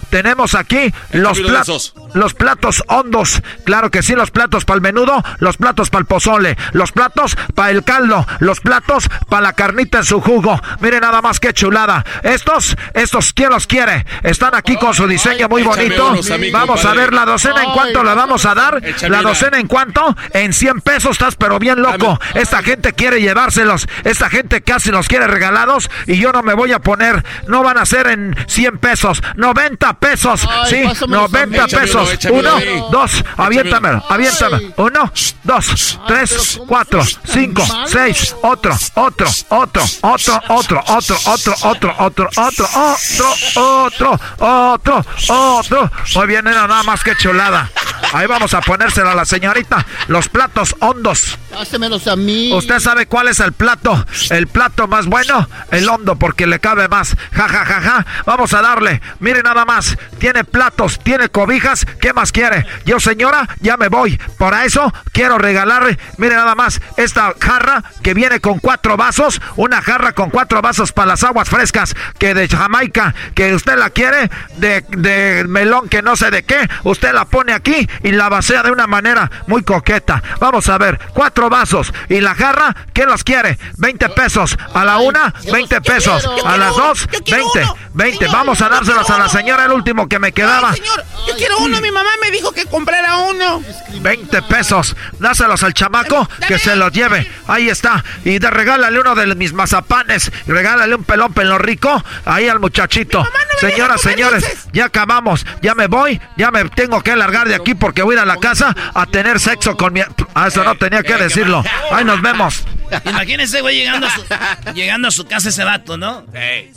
tenemos aquí los platos. Los platos hondos. Claro que sí, los platos para el menudo, los platos para el pozole, los platos para el caldo, los platos para la carnita en su jugo. Mire nada más que chulada. Estos, estos, ¿quién los quiere? Están aquí con su diseño muy bonito. Vamos a ver la docena en cuánto la vamos a dar. La docena en cuánto? En 100 pesos estás, pero bien loco. Esta gente quiere llevárselos. Esta gente casi los quiere regalados y yo no me voy a poner. No van a ser en 100 pesos, 90 pesos. Sí, 90 pesos. Uno, dos, aviéntamelo, aviéntamelo. Uno, dos, tres, cuatro, cinco, seis, otro, otro, otro, otro, otro, otro, otro, otro, otro, otro, otro, otro, otro, otro. Muy bien, nada más que chulada. Ahí vamos a ponérselo a la señorita. Los platos hondos. Hácemelos a mí. ¿Usted sabe cuál es el plato? El plato más bueno, el hondo, porque le cabe más. Ja, ja, ja, ja. Vamos a darle. Mire nada más. Tiene platos, tiene cobijas. ¿Qué más quiere? Yo, señora, ya me voy. Por eso quiero regalarle, mire nada más, esta jarra que viene con cuatro vasos. Una jarra con cuatro vasos para las aguas frescas que de Jamaica, que usted la quiere, de, de melón que no sé de qué. Usted la pone aquí y la vacía de una manera muy coqueta. Vamos a ver, cuatro vasos. ¿Y la jarra? ¿Quién los quiere? 20 pesos. A la una, 20 pesos. A las dos, 20. 20. Vamos a dárselos a la señora, el último que me quedaba. señor, yo quiero uno. Mi mamá me dijo que comprara uno. 20 pesos. Dáselos al chamaco que se los lleve. Ahí está. Y de regálale uno de mis mazapanes. Regálale un pelón pelo rico. Ahí al muchachito. Señoras, señores, ya acabamos. Ya me voy. Ya me tengo que largar de aquí porque voy a ir a la casa a tener sexo con mi. Ah, eso no tenía que decirlo. Ahí nos vemos. Imagínense, güey, llegando a su, llegando a su casa ese vato, ¿no?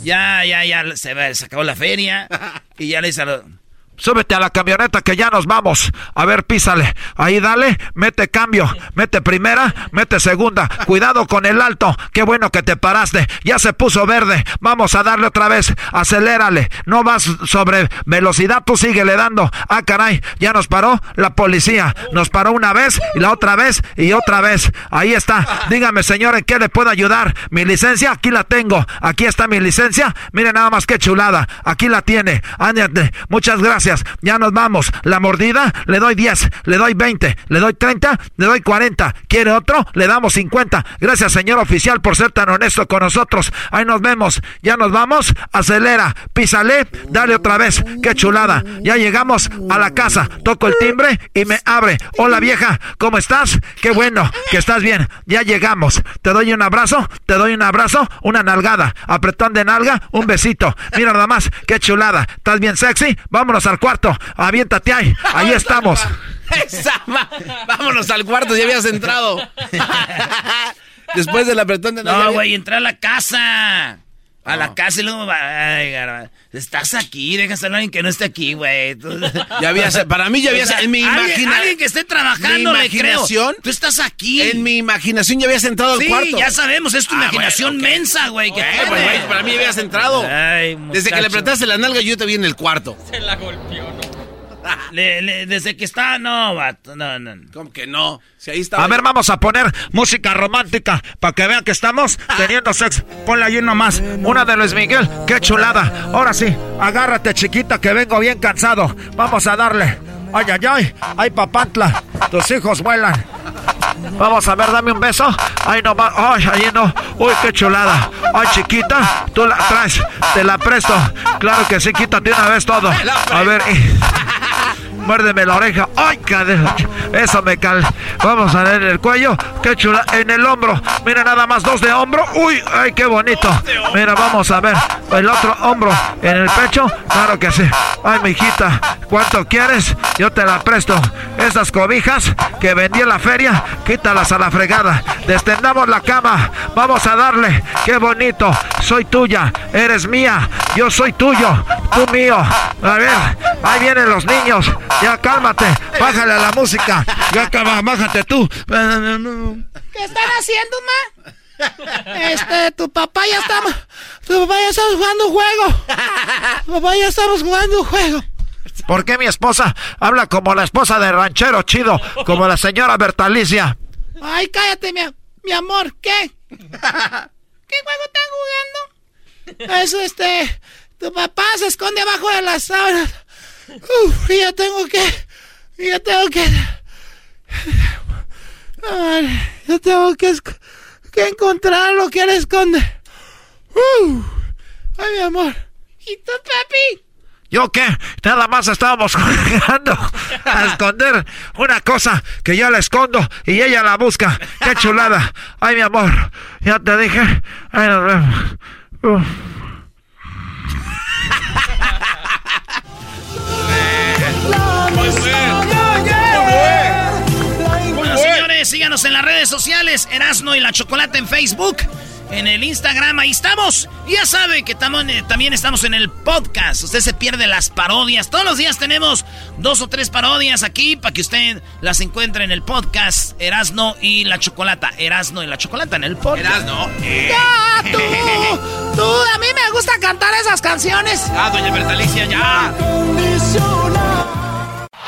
Ya, ya, ya, se, se acabó la feria. Y ya le dice a los, Súbete a la camioneta que ya nos vamos. A ver, písale. Ahí dale, mete cambio. Mete primera, mete segunda. Cuidado con el alto. Qué bueno que te paraste. Ya se puso verde. Vamos a darle otra vez. Acelérale. No vas sobre velocidad, tú síguele dando. Ah, caray, ya nos paró la policía. Nos paró una vez y la otra vez y otra vez. Ahí está. Dígame, señor, ¿en qué le puedo ayudar? Mi licencia, aquí la tengo. Aquí está mi licencia. Mire nada más que chulada. Aquí la tiene. Ándate. Muchas gracias. Ya nos vamos. La mordida, le doy 10, le doy 20, le doy 30, le doy 40. ¿Quiere otro? Le damos 50. Gracias, señor oficial, por ser tan honesto con nosotros. Ahí nos vemos. Ya nos vamos. Acelera. Písale. Dale otra vez. Qué chulada. Ya llegamos a la casa. Toco el timbre y me abre. Hola, vieja. ¿Cómo estás? Qué bueno que estás bien. Ya llegamos. Te doy un abrazo. Te doy un abrazo. Una nalgada. Apretón de nalga. Un besito. Mira nada más. Qué chulada. ¿Estás bien sexy? Vámonos al cuarto. Aviéntate ahí. Ahí estamos. [LAUGHS] Vámonos al cuarto, ya habías entrado. [LAUGHS] Después del apretón de No, güey, entra a la casa. A la casa y luego Ay, Estás aquí, déjaselo a alguien que no esté aquí, güey. [LAUGHS] Ya había, para mí ya había, en mi imaginación. Alguien que esté trabajando, mi imaginación. Tú estás aquí. En mi imaginación ya habías entrado al cuarto. Sí, ya sabemos, es tu ah, imaginación mensa, güey. Que para mí ya habías entrado. Desde que le apretaste la nalga, yo te vi en el cuarto. Se la golpeó, ¿no? desde que está, no, vato, no, no. ¿Cómo que no? Si ahí está. A ver, vamos a poner música romántica para que vean que estamos teniendo sexo. Ponle ahí nomás. Una de Luis Miguel. Qué chulada. Ahora sí, agárrate, chiquita, que vengo bien cansado. Vamos a darle. Ay, ay, ay. Ay, papantla. Tus hijos vuelan. Vamos a ver, dame un beso. Ay, no va. Ay, ahí no. Uy, qué chulada. Ay, chiquita, tú la traes. Te la presto. Claro que sí, quítate una vez todo. A ver. Muérdeme la oreja. ¡Ay, cadena! Eso me cal. Vamos a ver el cuello. ¡Qué chula! En el hombro. Mira, nada más dos de hombro. ¡Uy! ¡Ay, qué bonito! Mira, vamos a ver. El otro hombro. En el pecho. Claro que sí. ¡Ay, mi hijita! ¿Cuánto quieres? Yo te la presto. Esas cobijas que vendí en la feria, quítalas a la fregada. Destendamos la cama. Vamos a darle. ¡Qué bonito! Soy tuya. Eres mía. Yo soy tuyo. Tú mío. A ver. Ahí vienen los niños. Ya cálmate, bájale a la música. Ya acaba, bájate tú. ¿Qué están haciendo, ma? Este, tu papá ya está Tu papá ya estamos jugando un juego. papá ya estamos jugando un juego. ¿Por qué mi esposa habla como la esposa de ranchero chido, como la señora Bertalicia? Ay, cállate, mi, mi amor. ¿Qué? ¿Qué juego están jugando? Es este. Tu papá se esconde abajo de las sábanas. Uf, y ya tengo que. Ya tengo que. Ya tengo que, que encontrar lo que él esconde. Uh, ay, mi amor. ¿Y tú, papi? ¿Yo qué? Nada más estábamos [LAUGHS] jugando a esconder una cosa que yo la escondo y ella la busca. ¡Qué chulada! ¡Ay, mi amor! Ya te dije. Ay, nos vemos. Uh. [LAUGHS] Bueno, señores, síganos en las redes sociales, Erasno y la Chocolate en Facebook, en el Instagram, ahí estamos. Y ya sabe que eh, también estamos en el podcast. Usted se pierde las parodias. Todos los días tenemos dos o tres parodias aquí para que usted las encuentre en el podcast Erasno y la Chocolata. Erasno y la Chocolata en el podcast. Erasno. ¡Ya, tú! ¡Tú! A mí me gusta cantar esas canciones. Ah, doña Bertalicia, ya.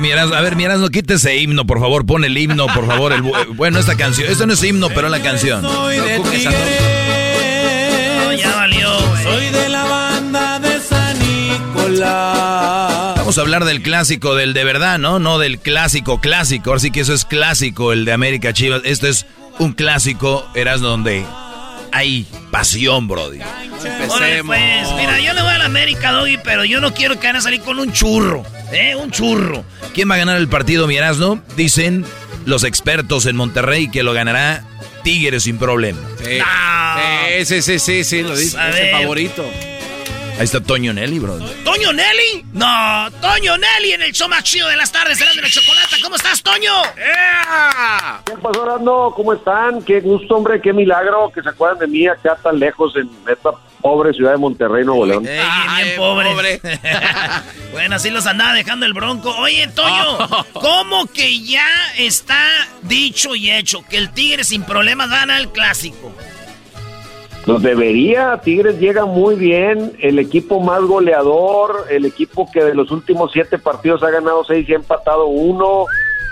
Ver, a ver, mi Erasmo, quite ese himno, por favor, pon el himno, por favor. el bu- bueno, esta canción, esto no es himno, pero la canción. Soy de no. Ya valió, güey. Soy de la banda de San Nicolás. Vamos a hablar del clásico, del de verdad, ¿no? No del clásico clásico. Ahora sí que eso es clásico, el de América Chivas. Esto es un clásico, Erasmo, donde hay pasión, Brody. Órale, pues, mira, yo le voy a la América, Doggy, pero yo no quiero que van a salir con un churro, ¿eh? Un churro. ¿Quién va a ganar el partido, mi Erasmo? Dicen los expertos en Monterrey que lo ganará Tigres sin problema. Sí, sí, sí, sí, sí, lo dice. Es el favorito. Ahí está Toño Nelly, bro. ¿Toño Nelly? No, Toño Nelly en el show más chido de las tardes, será de la chocolata. ¿Cómo estás, Toño? ¿Qué pasó, Arando? ¿Cómo están? Qué gusto, hombre, qué milagro que se acuerdan de mí acá tan lejos en esta pobre ciudad de Monterrey, Nuevo León. Ey, bien pobre. [LAUGHS] bueno, así los andaba dejando el bronco. Oye, Toño, ¿cómo que ya está dicho y hecho que el Tigre sin problemas gana el clásico? Nos debería, Tigres llega muy bien, el equipo más goleador, el equipo que de los últimos siete partidos ha ganado seis y ha empatado uno,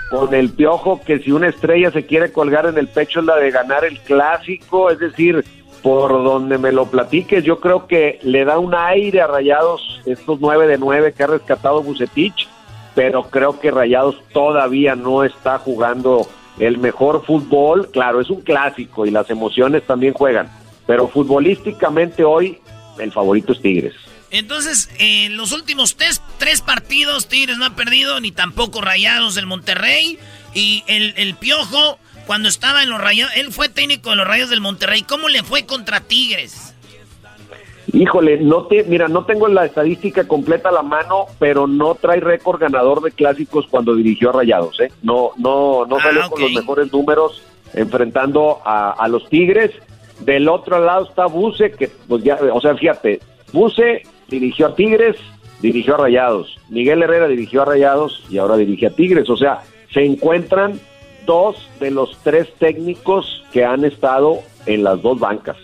con el piojo que si una estrella se quiere colgar en el pecho es la de ganar el clásico, es decir, por donde me lo platiques, yo creo que le da un aire a Rayados estos nueve de nueve que ha rescatado Bucetich, pero creo que Rayados todavía no está jugando el mejor fútbol, claro, es un clásico y las emociones también juegan, pero futbolísticamente hoy el favorito es Tigres. Entonces, en los últimos tres, tres partidos, Tigres no ha perdido, ni tampoco Rayados del Monterrey. Y el, el Piojo, cuando estaba en los Rayados, él fue técnico de los Rayos del Monterrey. ¿Cómo le fue contra Tigres? Híjole, no te, mira, no tengo la estadística completa a la mano, pero no trae récord ganador de clásicos cuando dirigió a Rayados, ¿eh? No, no, no salió con los mejores números enfrentando a, a los Tigres. Del otro lado está Buse, que pues ya, o sea, fíjate, Buse dirigió a Tigres, dirigió a Rayados, Miguel Herrera dirigió a Rayados y ahora dirige a Tigres, o sea, se encuentran dos de los tres técnicos que han estado en las dos bancas.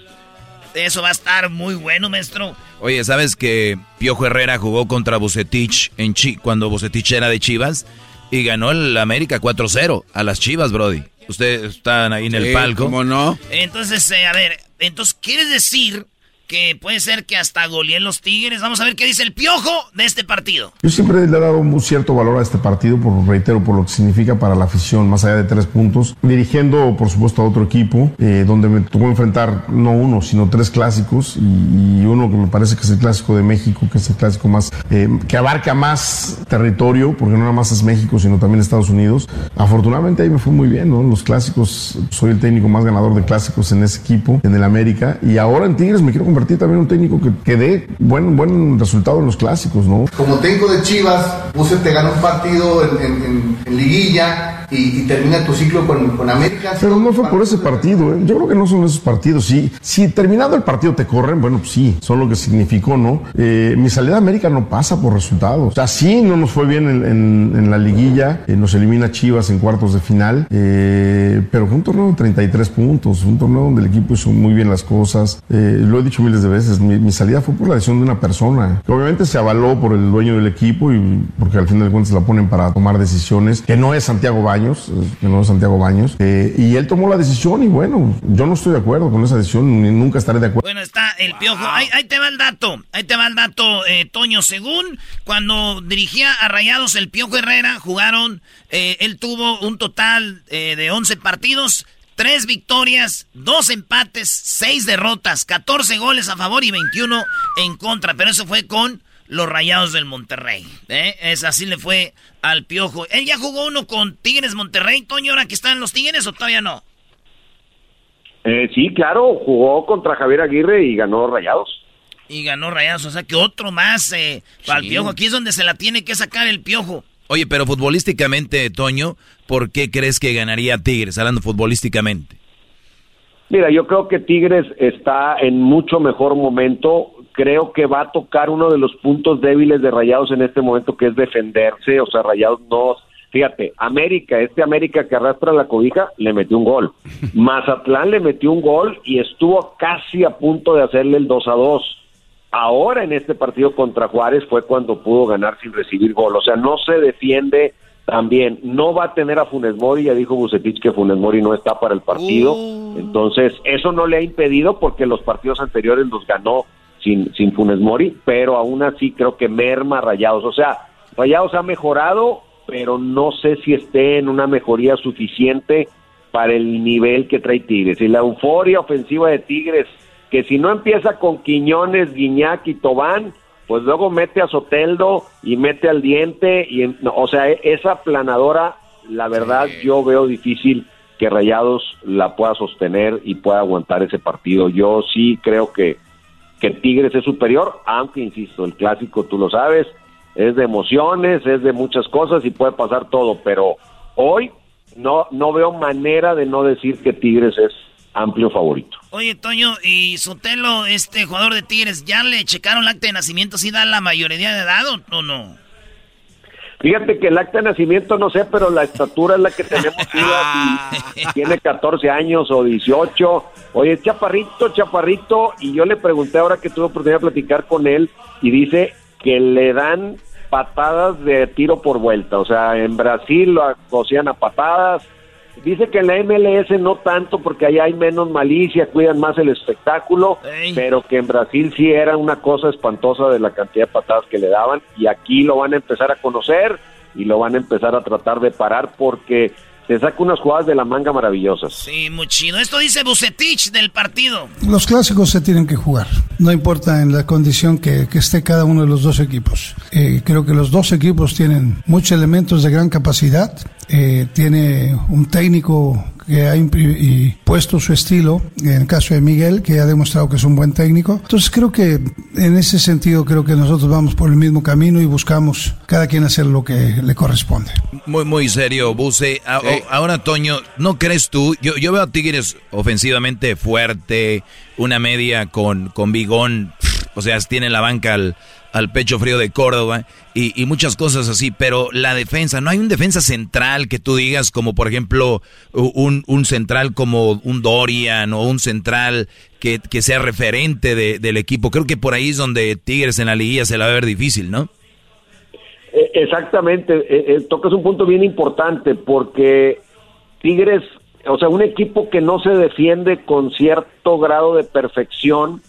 Eso va a estar muy bueno, maestro. Oye, ¿sabes que Piojo Herrera jugó contra Bucetich en Chi cuando Bucetich era de Chivas? Y ganó el América 4-0 a las Chivas, Brody. Ustedes están ahí en el Sí, palco. ¿Cómo no? Entonces, eh, a ver, entonces, ¿quieres decir que puede ser que hasta goleen los Tigres. Vamos a ver qué dice el piojo de este partido. Yo siempre le he dado un cierto valor a este partido, por reitero, por lo que significa para la afición, más allá de tres puntos. Dirigiendo, por supuesto, a otro equipo, eh, donde me tocó enfrentar no uno, sino tres clásicos, y, uno que me parece que es el clásico de México, que es el clásico más, eh, que abarca más territorio, porque no nada más es México, sino también Estados Unidos. Afortunadamente ahí me fue muy bien, ¿no? Los clásicos, soy el técnico más ganador de clásicos en ese equipo, en el América, y ahora en Tigres me quiero convertir también en un técnico que, que dé buen, buen resultado en los clásicos, ¿no? Como técnico de Chivas, Buse te ganó un partido en, en, liguilla y, termina tu ciclo con, con América. Pero no fue por ese partido, ¿eh? yo creo que no son esos partidos. Sí, si terminado el partido te corren, bueno, pues sí, son lo que significó, ¿no? Eh, mi salida a América no pasa por resultados. O sea, sí, no nos fue bien en, en, la liguilla, eh, nos elimina Chivas en cuartos de final, eh, pero fue un torneo de 33 puntos, un torneo donde el equipo hizo muy bien las cosas. lo he dicho de veces, mi, salida fue por la decisión de una persona, obviamente se avaló por el dueño del equipo y porque al final de cuentas la ponen para tomar decisiones, que no es Santiago Baños, que no es Santiago Baños, eh, y él tomó la decisión y bueno, yo no estoy de acuerdo con esa decisión, nunca estaré de acuerdo. Bueno, está el piojo, ahí, te va el dato, ahí te va el dato, eh, Toño, según cuando dirigía a Rayados el Piojo Herrera, jugaron, eh, él tuvo un total de 11 partidos, Tres victorias, dos empates, seis derrotas, 14 goles a favor y 21 en contra. Pero eso fue con los Rayados del Monterrey. ¿eh? Es así le fue al Piojo. ¿Él ya jugó uno con Tigres Monterrey, Toño, ahora que están los Tigres o todavía no? Eh, sí, claro, jugó contra Javier Aguirre y ganó Rayados. Y ganó Rayados, o sea que otro más eh, para el Piojo. Aquí es donde se la tiene que sacar el Piojo. Oye, pero futbolísticamente, Toño, ¿por qué crees que ganaría Tigres, hablando futbolísticamente? Mira, yo creo que Tigres está en mucho mejor momento. Creo que va a tocar uno de los puntos débiles de Rayados en este momento, que es defenderse. O sea, Rayados no. Fíjate, América, este América que arrastra la cobija, le metió un gol. [LAUGHS] Mazatlán le metió un gol y estuvo casi a punto de hacerle el 2 a 2 Ahora en este partido contra Juárez fue cuando pudo ganar sin recibir gol. O sea, no se defiende también. No va a tener a Funes Mori, ya dijo Bucetich que Funes Mori no está para el partido. Uh. Entonces, eso no le ha impedido porque los partidos anteriores los ganó sin, sin Funes Mori, pero aún así creo que merma Rayados. O sea, Rayados ha mejorado, pero no sé si esté en una mejoría suficiente para el nivel que trae Tigres. Y la euforia ofensiva de Tigres que si no empieza con Quiñones, Guiñac y Tobán, pues luego mete a Soteldo y mete al diente, y o sea, e, esa planadora, la verdad, yo veo difícil que Rayados la pueda sostener y pueda aguantar ese partido. Yo sí creo que, que Tigres es superior, aunque insisto, el clásico tú lo sabes, es de emociones, es de muchas cosas y puede pasar todo, pero hoy no, no veo manera de no decir que Tigres es amplio favorito. Oye, Toño, ¿y Sotelo, este jugador de Tigres, ya le checaron el acta de nacimiento si da la mayoría de edad o no? Fíjate que el acta de nacimiento no sé, pero la estatura es la que tenemos. [LAUGHS] tiene 14 años o 18. Oye, chaparrito, chaparrito. Y yo le pregunté ahora que tuve oportunidad de platicar con él y dice que le dan patadas de tiro por vuelta. O sea, en Brasil lo cocían a patadas, Dice que en la MLS no tanto porque allá hay menos malicia, cuidan más el espectáculo, pero que en Brasil sí era una cosa espantosa de la cantidad de patadas que le daban y aquí lo van a empezar a conocer y lo van a empezar a tratar de parar porque se saca unas jugadas de la manga maravillosas. Sí, muy chido. Esto dice Bucetich del partido. Los clásicos se tienen que jugar, no importa en la condición que, esté cada uno de los dos equipos. Eh, creo que los dos equipos tienen muchos elementos de gran capacidad. Eh, tiene un técnico que ha puesto su estilo, en el caso de Miguel, que ha demostrado que es un buen técnico. Entonces creo que en ese sentido creo que nosotros vamos por el mismo camino y buscamos cada quien hacer lo que le corresponde. Muy, muy serio, Buse. Ahora, Toño, ¿no crees tú? Yo, yo veo a Tigres ofensivamente fuerte, una media con, con bigón, o sea, tiene la banca al al pecho frío de Córdoba y, muchas cosas así, pero la defensa, no hay un defensa central que tú digas como por ejemplo un, un central como un Dorian o un central que, que sea referente del equipo. Creo que por ahí es donde Tigres en la liguilla se la va a ver difícil, ¿no? Eh, exactamente, eh, eh, tocas un punto bien importante porque Tigres, o sea, un equipo que no se defiende con cierto grado de perfección,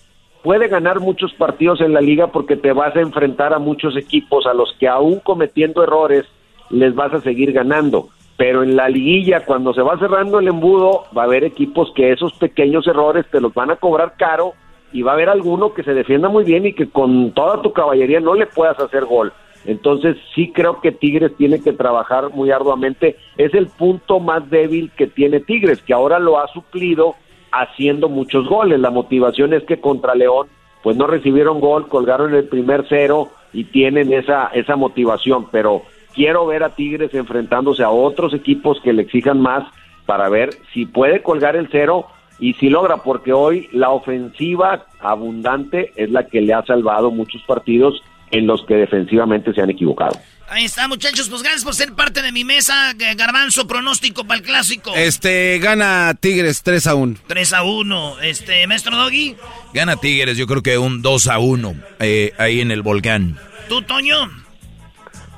puede ganar muchos partidos en la liga porque te vas a enfrentar a muchos equipos a los que aún cometiendo errores les vas a seguir ganando. Pero en la liguilla, cuando se va cerrando el embudo, va a haber equipos que esos pequeños errores te los van a cobrar caro y va a haber alguno que se defienda muy bien y que con toda tu caballería no le puedas hacer gol. Entonces sí creo que Tigres tiene que trabajar muy arduamente. Es el punto más débil que tiene Tigres, que ahora lo ha suplido haciendo muchos goles. La motivación es que contra León pues no recibieron gol, colgaron el primer cero y tienen esa, esa motivación, pero quiero ver a Tigres enfrentándose a otros equipos que le exijan más para ver si puede colgar el cero y si logra, porque hoy la ofensiva abundante es la que le ha salvado muchos partidos en los que defensivamente se han equivocado. Ahí está, muchachos. Pues gracias por ser parte de mi mesa. Garbanzo, pronóstico para el clásico. Este, gana Tigres 3 a 1. 3 a 1. Este, maestro Doggy. Gana Tigres, yo creo que un 2 a 1 eh, ahí en el volcán. ¿Tú, Toño?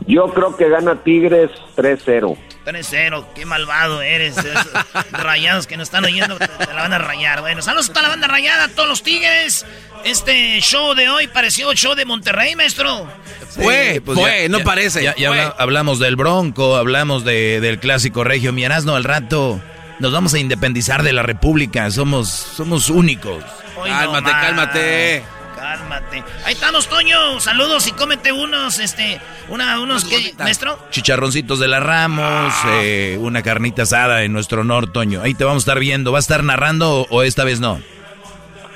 Yo creo que gana Tigres 3-0. 3-0, qué malvado eres. rayados que nos están oyendo, te, la van a rayar. Bueno, saludos a toda la banda rayada, a todos los tigres. Este show de hoy pareció show de Monterrey, maestro. fue, pues fue, no parece. Ya, hablamos del Bronco, hablamos del clásico regio. Mirazno, al rato nos vamos a independizar de la República. Somos, somos únicos. cálmate, cálmate. Cálmate. Ahí estamos, Toño. Saludos y cómete unos, este, una, unos, ¿qué, maestro? Chicharroncitos de la Ramos, ah. eh, una carnita asada en nuestro honor, Toño. Ahí te vamos a estar viendo. ¿Va a estar narrando o, esta vez no?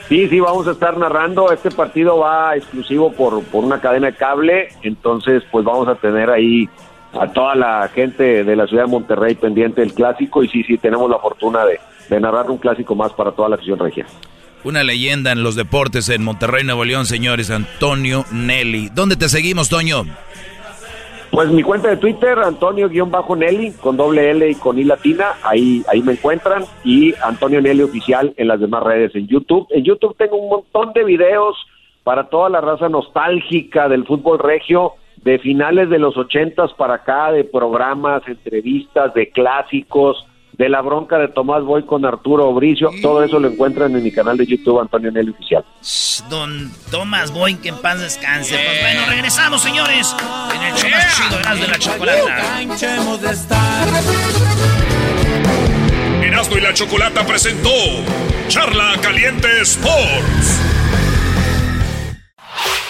Sí, sí, vamos a estar narrando. Este partido va exclusivo por, por una cadena de cable, entonces pues vamos a tener ahí a toda la gente de la ciudad de Monterrey pendiente del clásico y sí, sí, tenemos la fortuna de, de narrar un clásico más para toda la afición regia. Una leyenda en los deportes en Monterrey, Nuevo León, señores, Antonio Nelly. ¿Dónde te seguimos, Toño? Pues mi cuenta de Twitter, Antonio-Nelly, con doble L y con I latina, ahí, ahí me encuentran, y Antonio Nelly Oficial en las demás redes, en YouTube. En YouTube tengo un montón de videos para toda la raza nostálgica del fútbol regio, de finales de los ochentas para acá, de programas, entrevistas, de clásicos, de la bronca de Tomás Boy con Arturo Obricio. Todo eso lo encuentran en mi canal de YouTube, Antonio Nelly Oficial. Don Tomás Boy, que en paz descanse. Pues bueno, regresamos, señores, en el show más chido de la Chocolata. Erasmo y la Chocolata presentó Charla Caliente Sports.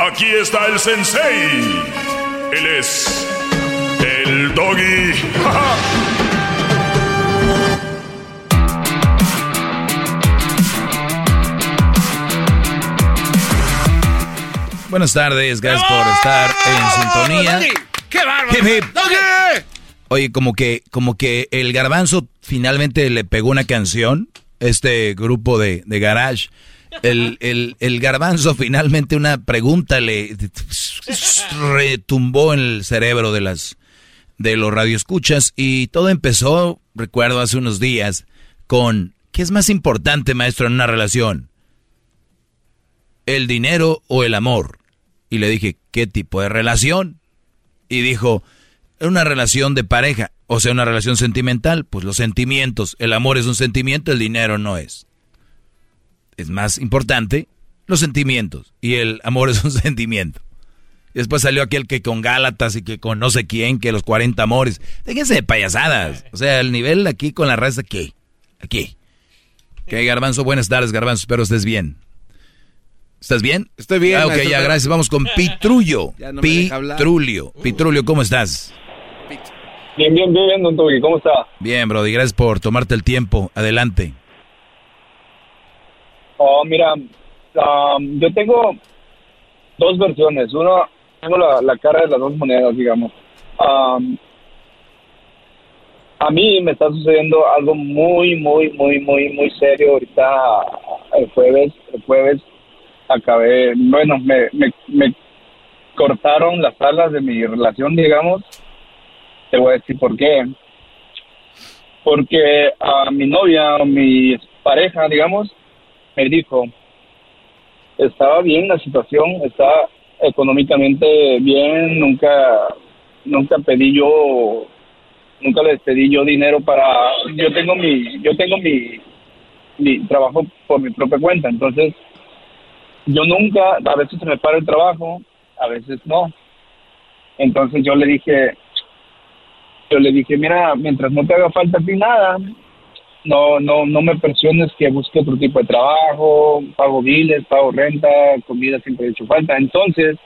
Aquí está el sensei. Él es el doggy. [LAUGHS] Buenas tardes, gracias por estar en sintonía. ¡Qué bárbaro! Oye, como que, como que el garbanzo finalmente le pegó una canción, este grupo de, de garage el, el, el garbanzo finalmente una pregunta le retumbó en el cerebro de las de los radioescuchas y todo empezó, recuerdo hace unos días, con ¿qué es más importante, maestro, en una relación? ¿El dinero o el amor? Y le dije, ¿qué tipo de relación? Y dijo, una relación de pareja, o sea, una relación sentimental, pues los sentimientos, el amor es un sentimiento, el dinero no es es más importante los sentimientos. Y el amor es un [LAUGHS] sentimiento. después salió aquel que con Gálatas y que con no sé quién, que los 40 amores. Déjense de payasadas. O sea, el nivel aquí con la raza, aquí. Aquí. Que Garbanzo, buenas tardes, Garbanzo. Espero estés bien. ¿Estás bien? Estoy bien. Ah, ok, ya, gracias. Vamos con [LAUGHS] Pitrullo. Pitrulio. Pitrulio, ¿cómo estás? Bien, bien, bien, don Toby. ¿Cómo está? Bien, Brody. Gracias por tomarte el tiempo. Adelante. Oh, mira, um, yo tengo dos versiones. Uno, tengo la, cara de las dos monedas, digamos. Um, a mí me está sucediendo algo muy, muy, muy, muy, muy serio ahorita el jueves. El jueves acabé, bueno, me, me, me cortaron las alas de mi relación, digamos. Te voy a decir por qué. Porque a mi novia, o mi pareja, digamos, me dijo, estaba bien la situación, estaba económicamente bien, nunca, nunca pedí yo, nunca les pedí yo dinero para, yo tengo mi, yo tengo mi, mi trabajo por mi propia cuenta, entonces yo nunca, a veces se me para el trabajo, a veces no. Entonces yo le dije, yo le dije, mira, mientras no te haga falta a ti nada, no, no, no me presiones que busque otro tipo de trabajo, pago biles, pago renta, comida siempre he hecho falta. Entonces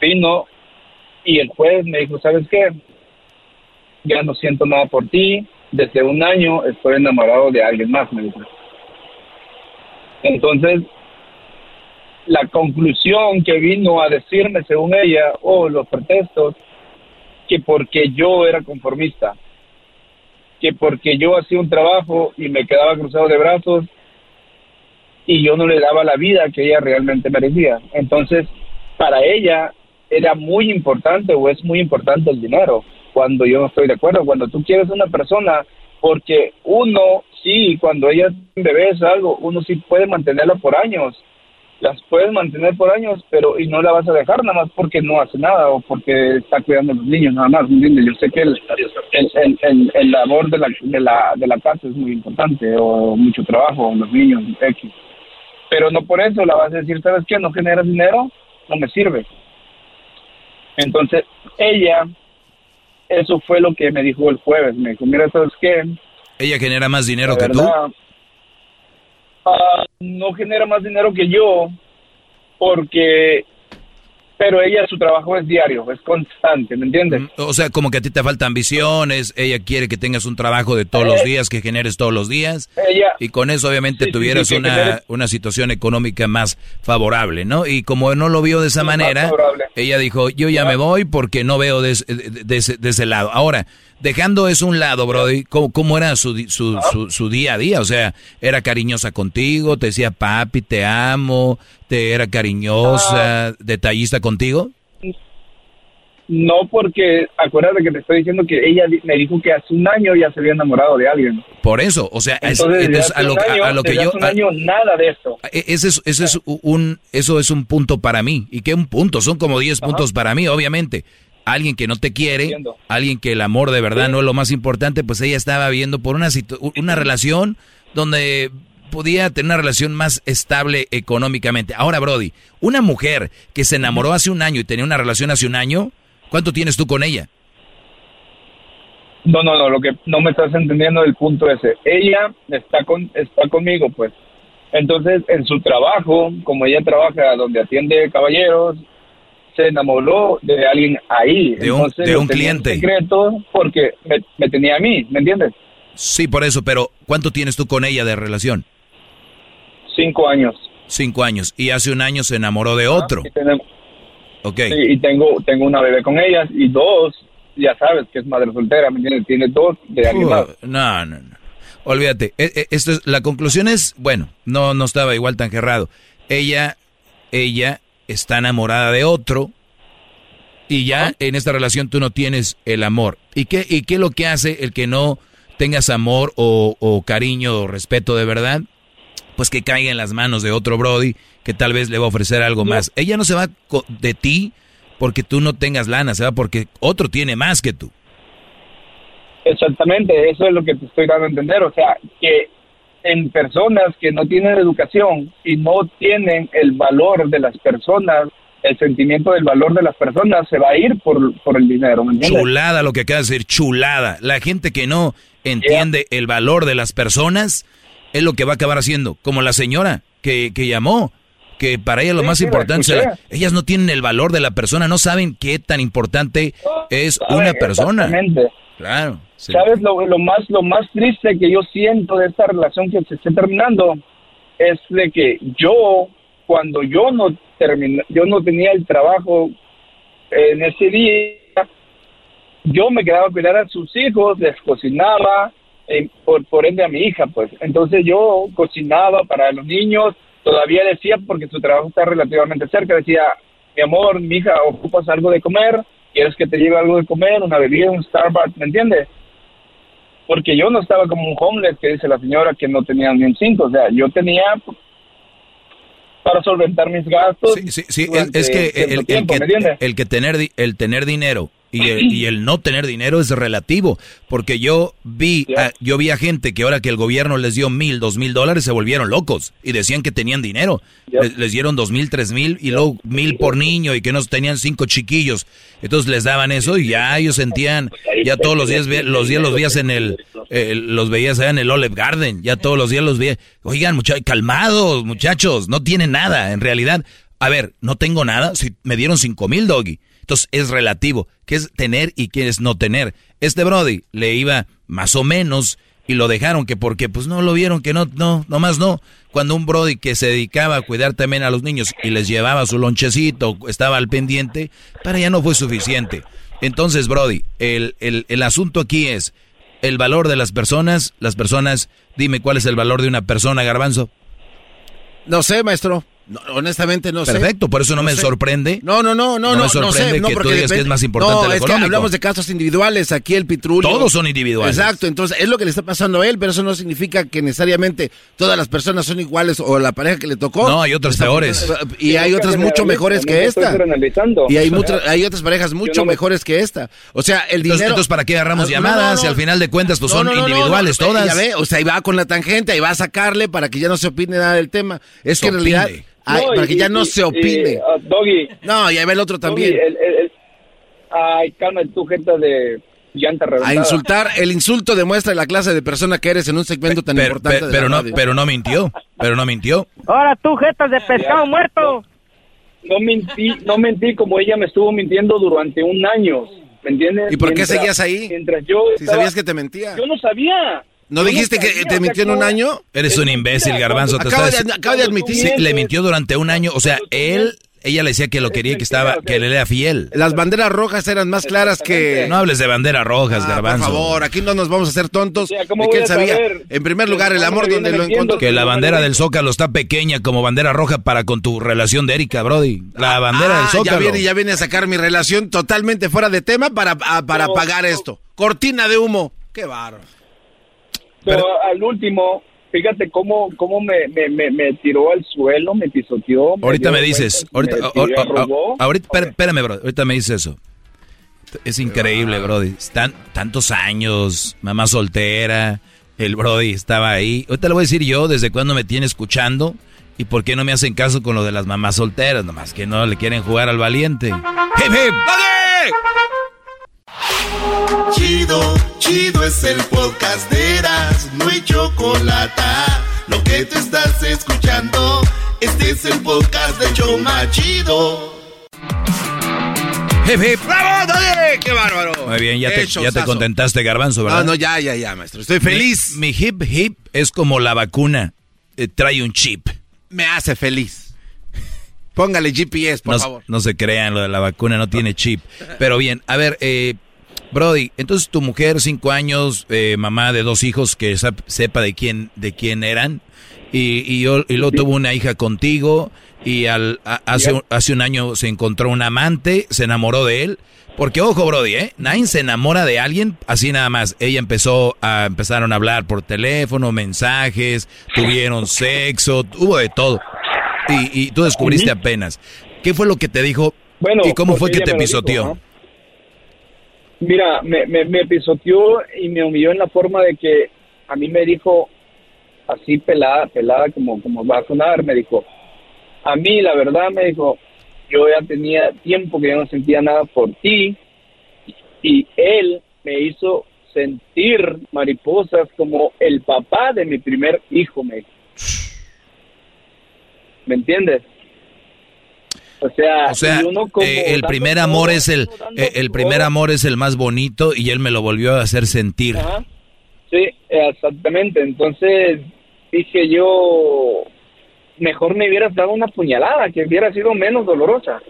vino y el juez me dijo, ¿sabes qué? Ya no siento nada por ti, desde un año estoy enamorado de alguien más, me dijo. Entonces la conclusión que vino a decirme, según ella, o los pretextos, que porque yo era conformista, que porque yo hacía un trabajo y me quedaba cruzado de brazos y yo no le daba la vida que ella realmente merecía. Entonces, para ella era muy importante o es muy importante el dinero cuando yo no estoy de acuerdo. Cuando tú quieres una persona, porque uno, sí, cuando ella es un bebé es algo, uno sí puede mantenerla por años las puedes mantener por años, pero y no la vas a dejar nada más porque no hace nada o porque está cuidando a los niños nada más, ¿entiendes? Yo sé que el, el, el, labor de la, de, la, de la casa es muy importante o mucho trabajo, los niños, X. Pero no por eso la vas a decir, ¿sabes qué? No generas dinero, no me sirve. Entonces, ella, eso fue lo que me dijo el jueves. Me dijo, mira, ¿sabes qué? ¿Ella genera más dinero que tú? Ah, no genera más dinero que yo porque pero ella su trabajo es diario, es constante, ¿me entiendes? Mm, o sea, como que a ti te falta ambiciones, ella quiere que tengas un trabajo de todos los eh, días, que generes todos los días, y con eso obviamente tuvieras una, una situación económica más favorable, ¿no? Y como no lo vio de esa manera, ella dijo, yo ya me voy porque no veo de, de, ese, lado. Ahora, dejando eso un lado, Brody, ¿cómo, cómo era su, su, su, su, día a día? O sea, ¿era cariñosa contigo? ¿Te decía, papi, te amo? ¿Te era cariñosa, ah. detallista contigo? No, porque acuérdate que te estoy diciendo que ella me dijo que hace un año ya se había enamorado de alguien. Por eso, o sea, es, a, lo, que yo... un año, nada de eso. E, ese es, ese es un, eso es un punto para mí. ¿Y qué un punto? Son como 10 puntos para mí, obviamente alguien que no te quiere, alguien que el amor de verdad no es lo más importante, pues ella estaba viendo por una, una relación donde podía tener una relación más estable económicamente. Ahora, Brody, una mujer que se enamoró hace un año y tenía una relación hace un año, ¿cuánto tienes tú con ella? No, no, no, lo que no me estás entendiendo el punto ese. Ella está con está conmigo, pues. Entonces, en su trabajo, como ella trabaja donde atiende caballeros, se enamoró de alguien ahí. De un, de un cliente. secreto porque me, tenía a mí, ¿me entiendes? Sí, por eso, pero ¿cuánto tienes tú con ella de relación? Cinco años. Cinco años. Y hace un año se enamoró de otro. ok. y tengo, tengo una bebé con ella y dos, ya sabes que es madre soltera, ¿me entiendes? Tiene dos de alguien más. No, no, no. Olvídate. E, e, esto es, la conclusión es, bueno, no, no estaba igual tan cerrado. Ella, ella está enamorada de otro y ya en esta relación tú no tienes el amor. ¿Y qué, y qué es lo que hace el que no tengas amor o, o cariño o respeto de verdad? Pues que caiga en las manos de otro Brody que tal vez le va a ofrecer algo más. Ella no se va de ti porque tú no tengas lana, se va porque otro tiene más que tú. Exactamente, eso es lo que te estoy dando a entender. O sea, que en personas que no tienen educación y no tienen el valor de las personas, el sentimiento del valor de las personas se va a ir por, el dinero. chulada lo que acaba de decir, chulada. La gente que no entiende el valor de las personas es lo que va a acabar haciendo, como la señora que, que llamó, que para ella lo más importante, ellas no tienen el valor de la persona, no saben qué tan importante es una persona. Claro. ¿Sabes lo, más lo más triste que yo siento de esta relación que se está terminando? Es de que yo, cuando yo no terminé, yo no tenía el trabajo en ese día, yo me quedaba a cuidar a sus hijos, les cocinaba, eh, por, por ende a mi hija, pues. Entonces yo cocinaba para los niños, todavía decía, porque su trabajo está relativamente cerca, decía, mi amor, mi hija, ocupas algo de comer, quieres que te lleve algo de comer, una bebida, un Starbucks, ¿me entiendes? Porque yo no estaba como un homeless que dice la señora que no tenía ni un cinco, o sea, yo tenía para solventar mis gastos. Sí, sí, sí es que el, que el que tener el tener dinero y el, no tener dinero es relativo, porque yo vi, a, yo vi a gente que ahora que el gobierno les dio mil, dos mil dólares se volvieron locos y decían que tenían dinero. Les, dieron dos mil, tres mil y luego mil por niño y que no tenían cinco chiquillos. Entonces les daban eso y ya ellos sentían, ya todos los días, los días los veías en el, los veías allá en el Olive Garden, ya todos los días los veías. Oigan, muchachos, calmados, muchachos, no tienen nada, en realidad. A ver, no tengo nada, si me dieron cinco mil, doggy. Entonces es relativo, qué es tener y qué es no tener. Este Brody le iba más o menos y lo dejaron que porque pues no lo vieron que no, no, nomás no. Cuando un Brody que se dedicaba a cuidar también a los niños y les llevaba su lonchecito, estaba al pendiente, para ya no fue suficiente. Entonces, Brody, el, el, el asunto aquí es el valor de las personas, las personas, dime cuál es el valor de una persona, garbanzo. No sé, maestro honestamente no sé. Perfecto, por eso no, me sorprende. No, no, no, no, no, me sorprende que tú digas que es más importante no, es que hablamos de casos individuales, aquí el pitrullo. Todos son individuales. Exacto, entonces es lo que le está pasando a él, pero eso no significa que necesariamente todas las personas son iguales o la pareja que le tocó. No, hay otras peores. Y hay otras mucho mejores que esta. Y hay, hay otras parejas mucho mejores que esta. O sea, el dinero... Entonces, ¿para qué agarramos ah, llamadas? Si al final de cuentas pues son individuales todas. Ya ve, o sea, ahí va con la tangente, ahí va a sacarle para que ya no se opine nada del tema. Es que en realidad... Ay, para que ya no se opine. Uh, doggy. No, y ahí va el otro también. ay, calma tu gente de llanta reventada. A insultar, el insulto demuestra la clase de persona que eres en un segmento tan importante pero no, Pero no mintió, pero no mintió. Ahora tú, jetas de pescado muerto. No, mentí, no mentí como ella me estuvo mintiendo durante un año, ¿me entiendes? ¿Y por qué seguías ahí? Mientras yo si sabías que te mentía. Yo no sabía. ¿No dijiste que te mintió en un año? Eres un imbécil, garbanzo. acaba, de, admitir. Sí, le mintió durante un año. O sea, él ella le decía que lo quería, que estaba, que le era fiel. Las banderas rojas eran más claras que. No hables de banderas rojas, ah, Garbanzo. Por favor, aquí no nos vamos a hacer tontos de que él sabía. En primer lugar, el amor donde lo encontró. Que la bandera del Zócalo está pequeña como bandera roja para con tu relación de Erika, Brody. La bandera del Zócalo. Ya viene, ya viene a sacar mi relación totalmente fuera de tema para, para pagar esto. Cortina de humo. Qué barro. Pero al último, fíjate cómo, cómo me, me, me, tiró al suelo, me pisoteó. ahorita me dices, ahorita, ahorita, espérame, bro, ahorita me dices eso. Es increíble, Brody. Están tantos años, mamá soltera, el Brody estaba ahí. Ahorita le voy a decir yo desde cuándo me tiene escuchando y por qué no me hacen caso con lo de las mamás solteras, nomás que no le quieren jugar al valiente. ¡Hip, hip! Chido, chido es el podcast de Eras, no hay chocolate. Lo que te estás escuchando, este es el podcast de Choma Chido. Hip, hip. ¡Bravo, Dale! ¡Qué bárbaro! Muy bien, ya te, ya te contentaste, Garbanzo, ¿verdad? No, no, ya, ya, ya, maestro. Estoy feliz. Mi, hip, hip es como la vacuna. Eh, trae un chip. Me hace feliz. Póngale GPS, por favor. No se crean, lo de la vacuna no tiene chip. Pero bien, a ver, eh, Brody, entonces tu mujer, cinco años, eh, mamá de dos hijos, que sepa de quién, de quién eran, y, y, y luego tuvo una hija contigo, y al, hace, hace un año se encontró un amante, se enamoró de él. Porque ojo, Brody, ¿eh? Nadie se enamora de alguien así nada más. Ella empezó a, empezaron a hablar por teléfono, mensajes, tuvieron sexo, hubo de todo. Y, y tú descubriste apenas. ¿Qué fue lo que te dijo? Bueno, ¿Y cómo fue que te pisoteó? Mira, me, me, pisoteó y me humilló en la forma de que a mí me dijo, así pelada, pelada como, como va a sonar, me dijo, a mí la verdad me dijo, yo ya tenía tiempo que ya no sentía nada por ti y él me hizo sentir mariposas como el papá de mi primer hijo, me ¿Me entiendes? O sea, eh, el primer amor es el eh, el primer amor es el más bonito y él me lo volvió a hacer sentir. Sí, exactamente. Entonces dije yo, mejor me hubieras dado una puñalada que hubiera sido menos dolorosa.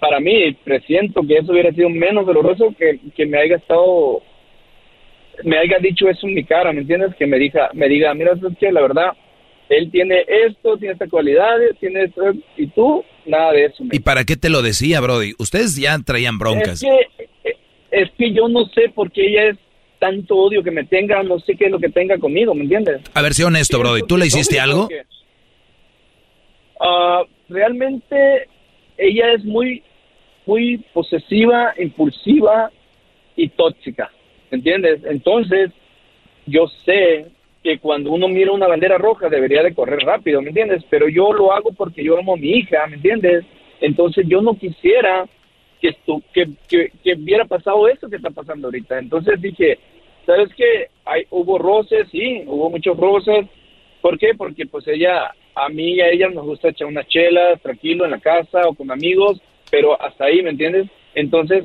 Para mí, presiento que eso hubiera sido menos doloroso que, que me haya estado, me haya dicho eso en mi cara, ¿me entiendes? Que me diga, me diga, mira, es que la verdad, él tiene esto, tiene estas cualidades, tiene esto, y tú, nada de eso. ¿Y para qué te lo decía, Brody? Ustedes ya traían broncas. Es que, es que yo no sé por qué ella es tanto odio que me tenga, no sé qué es lo que tenga conmigo, ¿me entiendes? A ver, sé honesto, Brody, ¿tú le hiciste algo? Ah, realmente ella es muy, muy posesiva, impulsiva y tóxica, ¿me entiendes? Entonces, yo sé que cuando uno mira una bandera roja debería de correr rápido, ¿me entiendes? Pero yo lo hago porque yo amo a mi hija, ¿me entiendes? Entonces yo no quisiera que, esto, que, que, que hubiera pasado eso que está pasando ahorita. Entonces dije, ¿sabes qué? Hay, hubo roces, sí, hubo muchos roces. ¿Por qué? Porque pues ella, a mí y a ella nos gusta echar una chela tranquilo en la casa o con amigos, pero hasta ahí, ¿me entiendes? Entonces,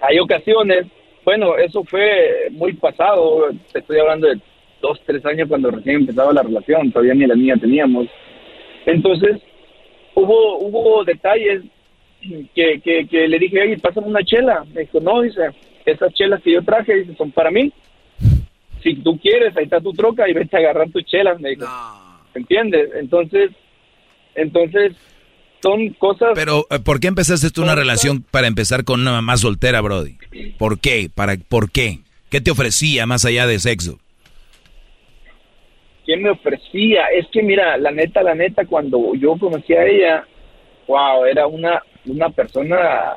hay ocasiones, bueno, eso fue muy pasado, te estoy hablando de dos, tres años cuando recién empezaba la relación, todavía ni la niña teníamos. Entonces, hubo, hubo detalles que, que, que le dije, oye, pásame una chela. Me dijo, no, dice, esas chelas que yo traje, dice, son para mí. Si tú quieres, ahí está tu troca y vete a agarrar tus chelas, me dijo. ¿Entiendes? Entonces, entonces, son cosas... Pero, eh, ¿por qué empezaste tú una relación para empezar con una mamá soltera, Brody? ¿Por qué? ¿Para, ¿Por qué? ¿Qué te ofrecía más allá de sexo? ¿Qué me ofrecía? Es que mira, la neta, la neta, cuando yo conocí a ella, wow, era una, una persona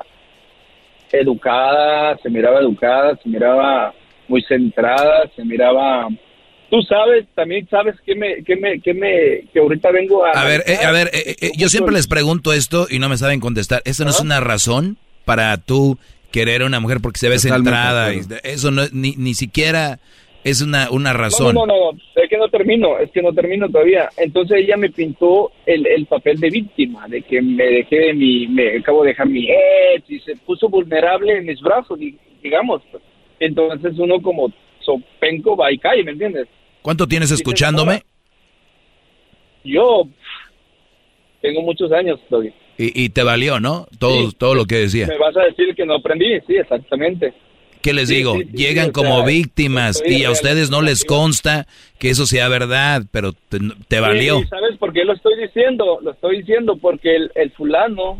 educada, se miraba educada, se miraba muy centrada, se miraba tú sabes, también sabes que me, que me, que me, que ahorita vengo a... A ver, eh, a ver, eh, eh, yo siempre les pregunto esto y no me saben contestar. ¿Esa no es una razón para tú querer a una mujer porque se ve centrada? Y eso no, ni, ni siquiera es una, una razón. No, no, no, es que no termino, es que no termino todavía. Entonces ella me pintó el, el papel de víctima, de que me dejé de mi, me acabo de dejar mi ex y se puso vulnerable en mis brazos, digamos. Entonces uno como sopenco va y cae, ¿me entiendes? ¿Cuánto tienes escuchándome? Yo tengo muchos años todavía. Y, y te valió, ¿no? Todo, todo lo que decía. Me vas a decir que no aprendí, sí, exactamente. ¿Qué les digo? Llegan como víctimas y a ustedes no les consta que eso sea verdad, pero te, valió. ¿Sabes por qué lo estoy diciendo? Lo estoy diciendo porque el, el fulano,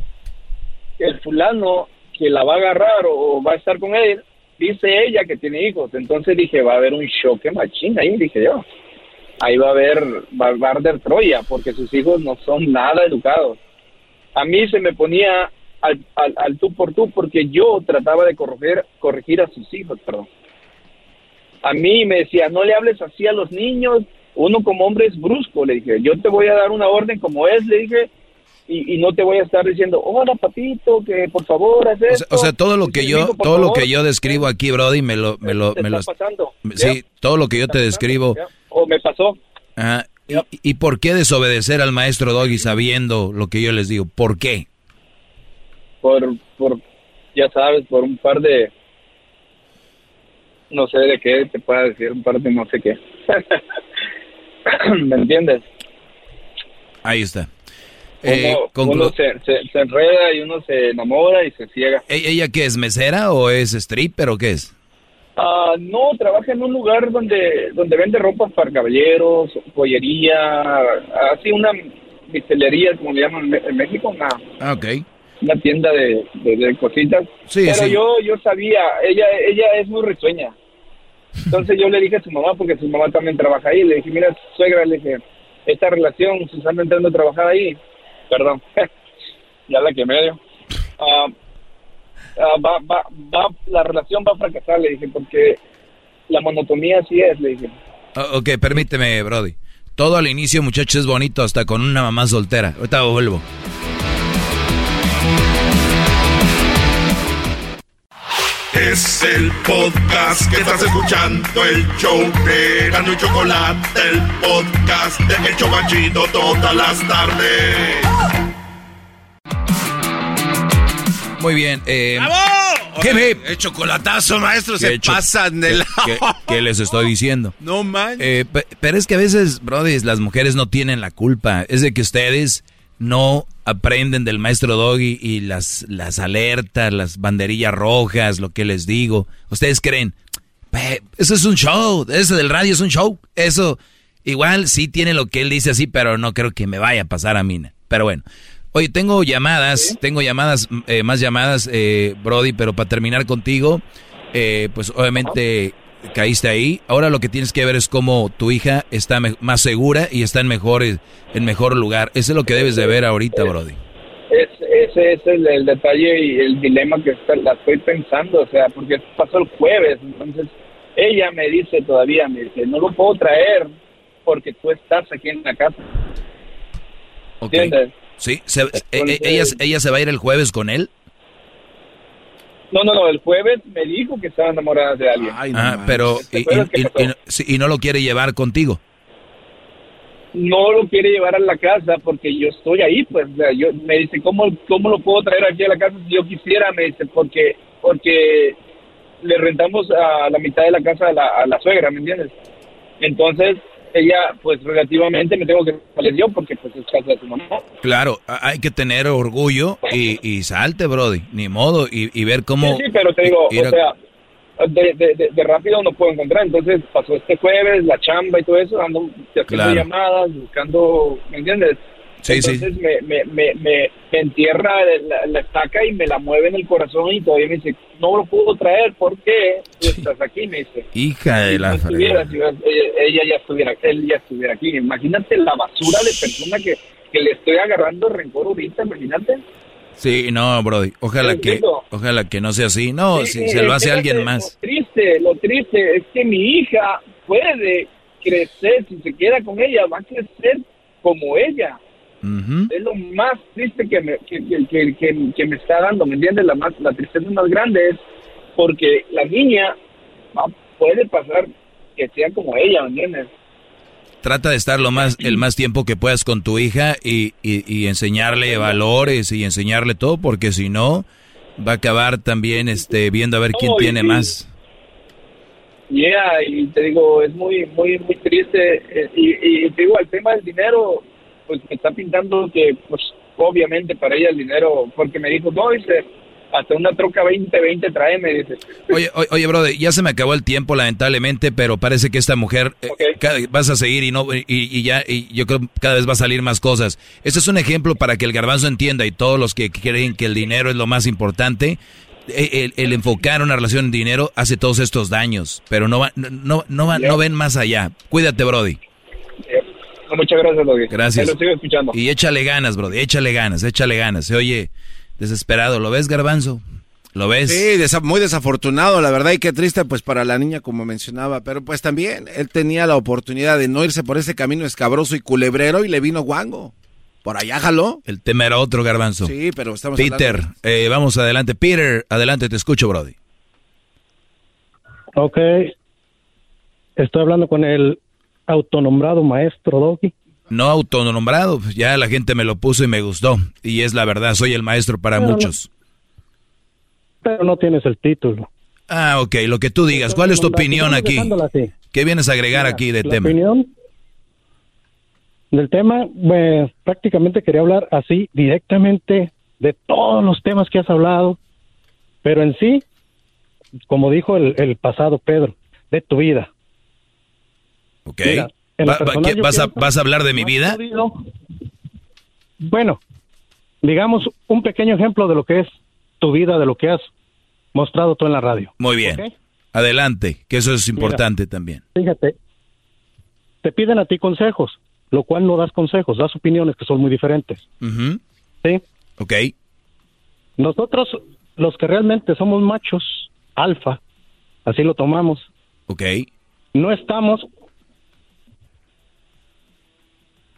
el fulano que la va a agarrar o va a estar con él, dice ella que tiene hijos. Entonces dije, va a haber un choque machín ahí, dije yo. Ahí va a haber, va, a arder Troya, porque sus hijos no son nada educados. A mí se me ponía al, al, tú por tú porque yo trataba de corregir, corregir a sus hijos, perdón. A mí me decía, no le hables así a los niños, uno como hombre es brusco, le dije, yo te voy a dar una orden como es, le dije, y, no te voy a estar diciendo, hola papito, que por favor haz esto. O sea, todo lo que yo, todo lo que yo describo aquí, Brody, me lo, me lo, me lo pasando. Sí, todo lo que yo te describo. O me pasó. Y, y, por qué desobedecer al maestro Doggy sabiendo lo que yo les digo? ¿Por qué? Por, por, ya sabes, por un par de, no sé de qué te pueda decir, un par de no sé qué. [LAUGHS] ¿Me entiendes? Ahí está. Eh, uno, se, se, enreda y uno se enamora y se ciega. ¿E-, ¿Ella qué es? ¿Mesera o es stripper o qué es? Ah, no, trabaja en un lugar donde donde vende ropa para caballeros, joyería, así una mistelería, como le llaman en México, una, ah, okay. Una tienda de, de, cositas. Sí, Pero yo yo sabía, ella ella es muy risueña. Entonces yo le dije a su mamá, porque su mamá también trabaja ahí, le dije, mira, suegra, le dije, esta relación, Susana entrando a trabajar ahí, perdón, [LAUGHS] ya la que medio. Uh, va, va, va, la relación va a fracasar, le dije, porque la monotonía así es, le dije. Uh, ok, permíteme, Brody. Todo al inicio, muchachos, es bonito, hasta con una mamá soltera. Ahorita vuelvo. Es el podcast que estás escuchando, el show de Gano y Chocolate, el podcast de El Chobachito todas las tardes. Muy bien. Eh, ¡Bravo! ¿Qué me? El chocolatazo, maestro, se pasan de la... ¿Qué, ¿Qué, les estoy diciendo? No man. Eh, pero es que a veces, brody, las mujeres no tienen la culpa. Es de que ustedes no aprenden del maestro Doggy y las, las alertas, las banderillas rojas, lo que les digo. Ustedes creen, eso es un show, eso del radio es un show, eso. Igual sí tiene lo que él dice así, pero no creo que me vaya a pasar a mí. Pero bueno. Oye, tengo llamadas, tengo llamadas, eh, más llamadas, eh, Brody, pero para terminar contigo, eh, pues obviamente caíste ahí. Ahora lo que tienes que ver es cómo tu hija está más segura y está en mejor, en mejor lugar. Eso es lo que debes de ver ahorita, Brody. ese es el, detalle y el dilema que la estoy pensando, o sea, porque pasó el jueves, entonces ella me dice todavía, me dice, no lo puedo traer porque tú estás aquí en la casa. ¿Entiendes? Sí, e, e, ella, ella se va a ir el jueves con él. No, no, no, el jueves me dijo que estaba enamorada de alguien. ah, pero y, no lo quiere llevar contigo. No lo quiere llevar a la casa porque yo estoy ahí, pues. yo, me dice, ¿cómo, ¿cómo lo puedo traer aquí a la casa si yo quisiera? Me dice, porque, porque le rentamos a la mitad de la casa a la, a la suegra, ¿me entiendes? Entonces, ella, pues relativamente me tengo que yo porque pues es casa de su mamá. Claro, hay que tener orgullo y, y salte, Brody, ni modo, y, y ver cómo... Sí, sí, pero te digo, o sea, de, de, de, rápido no puedo encontrar, entonces pasó este jueves, la chamba y todo eso, ando haciendo llamadas, buscando, ¿me entiendes? Entonces Me, me, me, me, entierra la, estaca y me la mueve en el corazón y todavía me dice, no lo puedo traer, ¿por qué? estás aquí, me dice. Hija de la ella, ella, ya estuviera, él ya estuviera aquí. Imagínate la basura de persona que, que le estoy agarrando rencor ahorita, imagínate. Sí, no, Brody. Ojalá que, ojalá que no sea así. No, si se lo hace alguien más. Lo triste, lo triste es que mi hija puede crecer, si se queda con ella, va a crecer como ella. Es lo más triste que me, que, que, que, me está dando, ¿me entiendes? La, más, la tristeza más grande es porque la niña puede pasar que sea como ella, ¿me entiendes? Trata de estar lo más, el más tiempo que puedas con tu hija y, y, enseñarle valores y enseñarle todo, porque si no, va a acabar también este, viendo a ver quién tiene más. Yeah, y te digo, es muy, muy, muy triste. Eh, y, y te digo, el tema del dinero, pues me está pintando que, pues, obviamente para ella el dinero, porque me dijo, no, dice, hasta una troca 2020 tráeme, dice. Oye, oye, oye, brother, ya se me acabó el tiempo, lamentablemente, pero parece que esta mujer eh, vas a seguir y no y, y, ya y yo creo que cada vez va a salir más cosas. Este es un ejemplo para que el garbanzo entienda y todos los que creen que el dinero es lo más importante. E, el, enfocar una relación en dinero hace todos estos daños, pero no va, no, no, no ven más allá. Cuídate, Brody. Muchas gracias, Brody. Gracias. Lo sigo escuchando. Y échale ganas, Brody. Échale ganas, échale ganas. Se oye desesperado. ¿Lo ves, Garbanzo? ¿Lo ves? Sí, muy desafortunado, la verdad, y qué triste, pues para la niña, como mencionaba. Pero pues también él tenía la oportunidad de no irse por ese camino escabroso y culebrero y le vino guango. Por allá jaló. El tema era otro, Garbanzo. Sí, pero estamos Peter, eh, vamos adelante. Peter, adelante, te escucho, Brody. Ok. Estoy hablando con el autonombrado maestro Doggy? No autonombrado, pues ya la gente me lo puso y me gustó. Y es la verdad, soy el maestro para muchos. pero no tienes el título. Ah, ok, lo que tú digas. ¿Cuál es tu opinión aquí? ¿Qué vienes a agregar aquí de tema? opinión del tema, pues, prácticamente quería hablar así directamente de todos los temas que has hablado, pero en sí, como dijo el, el pasado Pedro, de tu vida. Ok. vas, a, ¿Vas a hablar de mi vida? bueno, digamos un pequeño ejemplo de lo que es tu vida, de lo que has mostrado tú en la radio. Muy bien. Adelante, que eso es importante también. Fíjate, te piden a ti consejos, lo cual no das consejos, das opiniones que son muy diferentes. ¿Sí? Ok. Nosotros, los que realmente somos machos, alfa, así lo tomamos. Ok. No estamos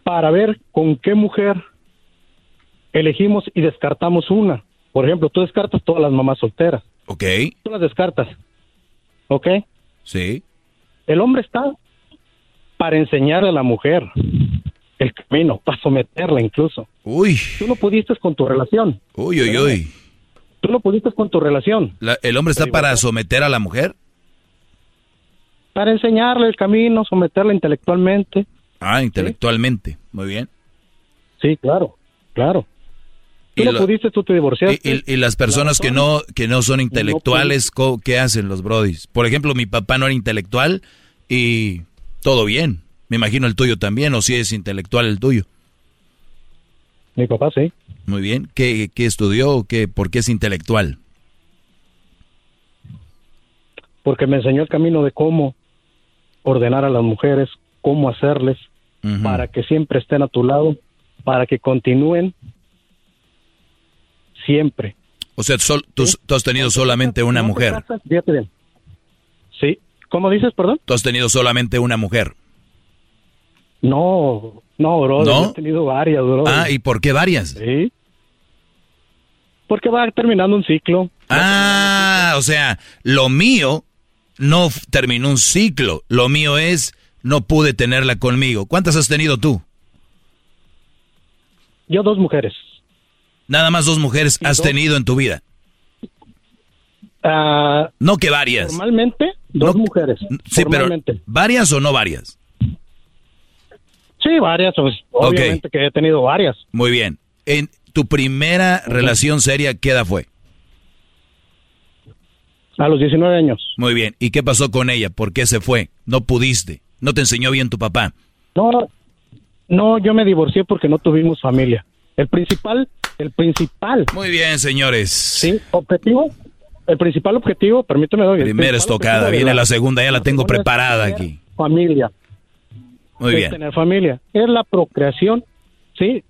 para ver con qué mujer elegimos y descartamos una. Por ejemplo, tú descartas todas las mamás solteras. Ok. Tú las descartas. ¿Ok? Sí. El hombre está para enseñarle a la mujer el camino, para someterla incluso. Uy. Tú no pudiste con tu relación. Uy, uy, uy. Tú no pudiste con tu relación. ¿El hombre está para someter a la mujer? Para enseñarle el camino, someterla intelectualmente. Ah, intelectualmente. Muy bien. Sí, claro, claro. Tú no pudiste, tú te divorciaste. Y, las personas que no que no son intelectuales, ¿qué hacen los brodis? Por ejemplo, mi papá no era intelectual y todo bien. Me imagino el tuyo también, o si es intelectual el tuyo. Mi papá sí. Muy bien. ¿Qué, qué estudió? ¿Qué, ¿Por qué es intelectual? Porque me enseñó el camino de cómo ordenar a las mujeres, cómo hacerles, para que siempre estén a tu lado, para que continúen siempre. O sea, sol, tú, tú, has tenido solamente una mujer. Fíjate bien. Sí. ¿Cómo dices, perdón? Tú has tenido solamente una mujer. No, no, bro. ¿No? He tenido varias, bro. Ah, ¿y por qué varias? Sí. Porque va terminando un ciclo. Ah, o sea, lo mío no terminó un ciclo. Lo mío es, no pude tenerla conmigo. ¿Cuántas has tenido tú? Yo dos mujeres. Nada más dos mujeres has dos. tenido en tu vida. Ah, No que varias. Normalmente, dos mujeres. Sí, pero. ¿varias o no varias? Sí, varias. Pues, obviamente que he tenido varias. Muy bien. En tu primera relación seria, ¿qué edad fue? A los 19 años. Muy bien. ¿Y qué pasó con ella? ¿Por qué se fue? No pudiste. No te enseñó bien tu papá. No, no, yo me divorcié porque no tuvimos familia. El principal, el principal. Muy bien, señores. Sí, objetivo. El principal objetivo, permíteme, doy. Primera estocada, viene la segunda, ya la tengo preparada aquí. Familia. Muy bien. tener familia. Es la procreación, ¿sí?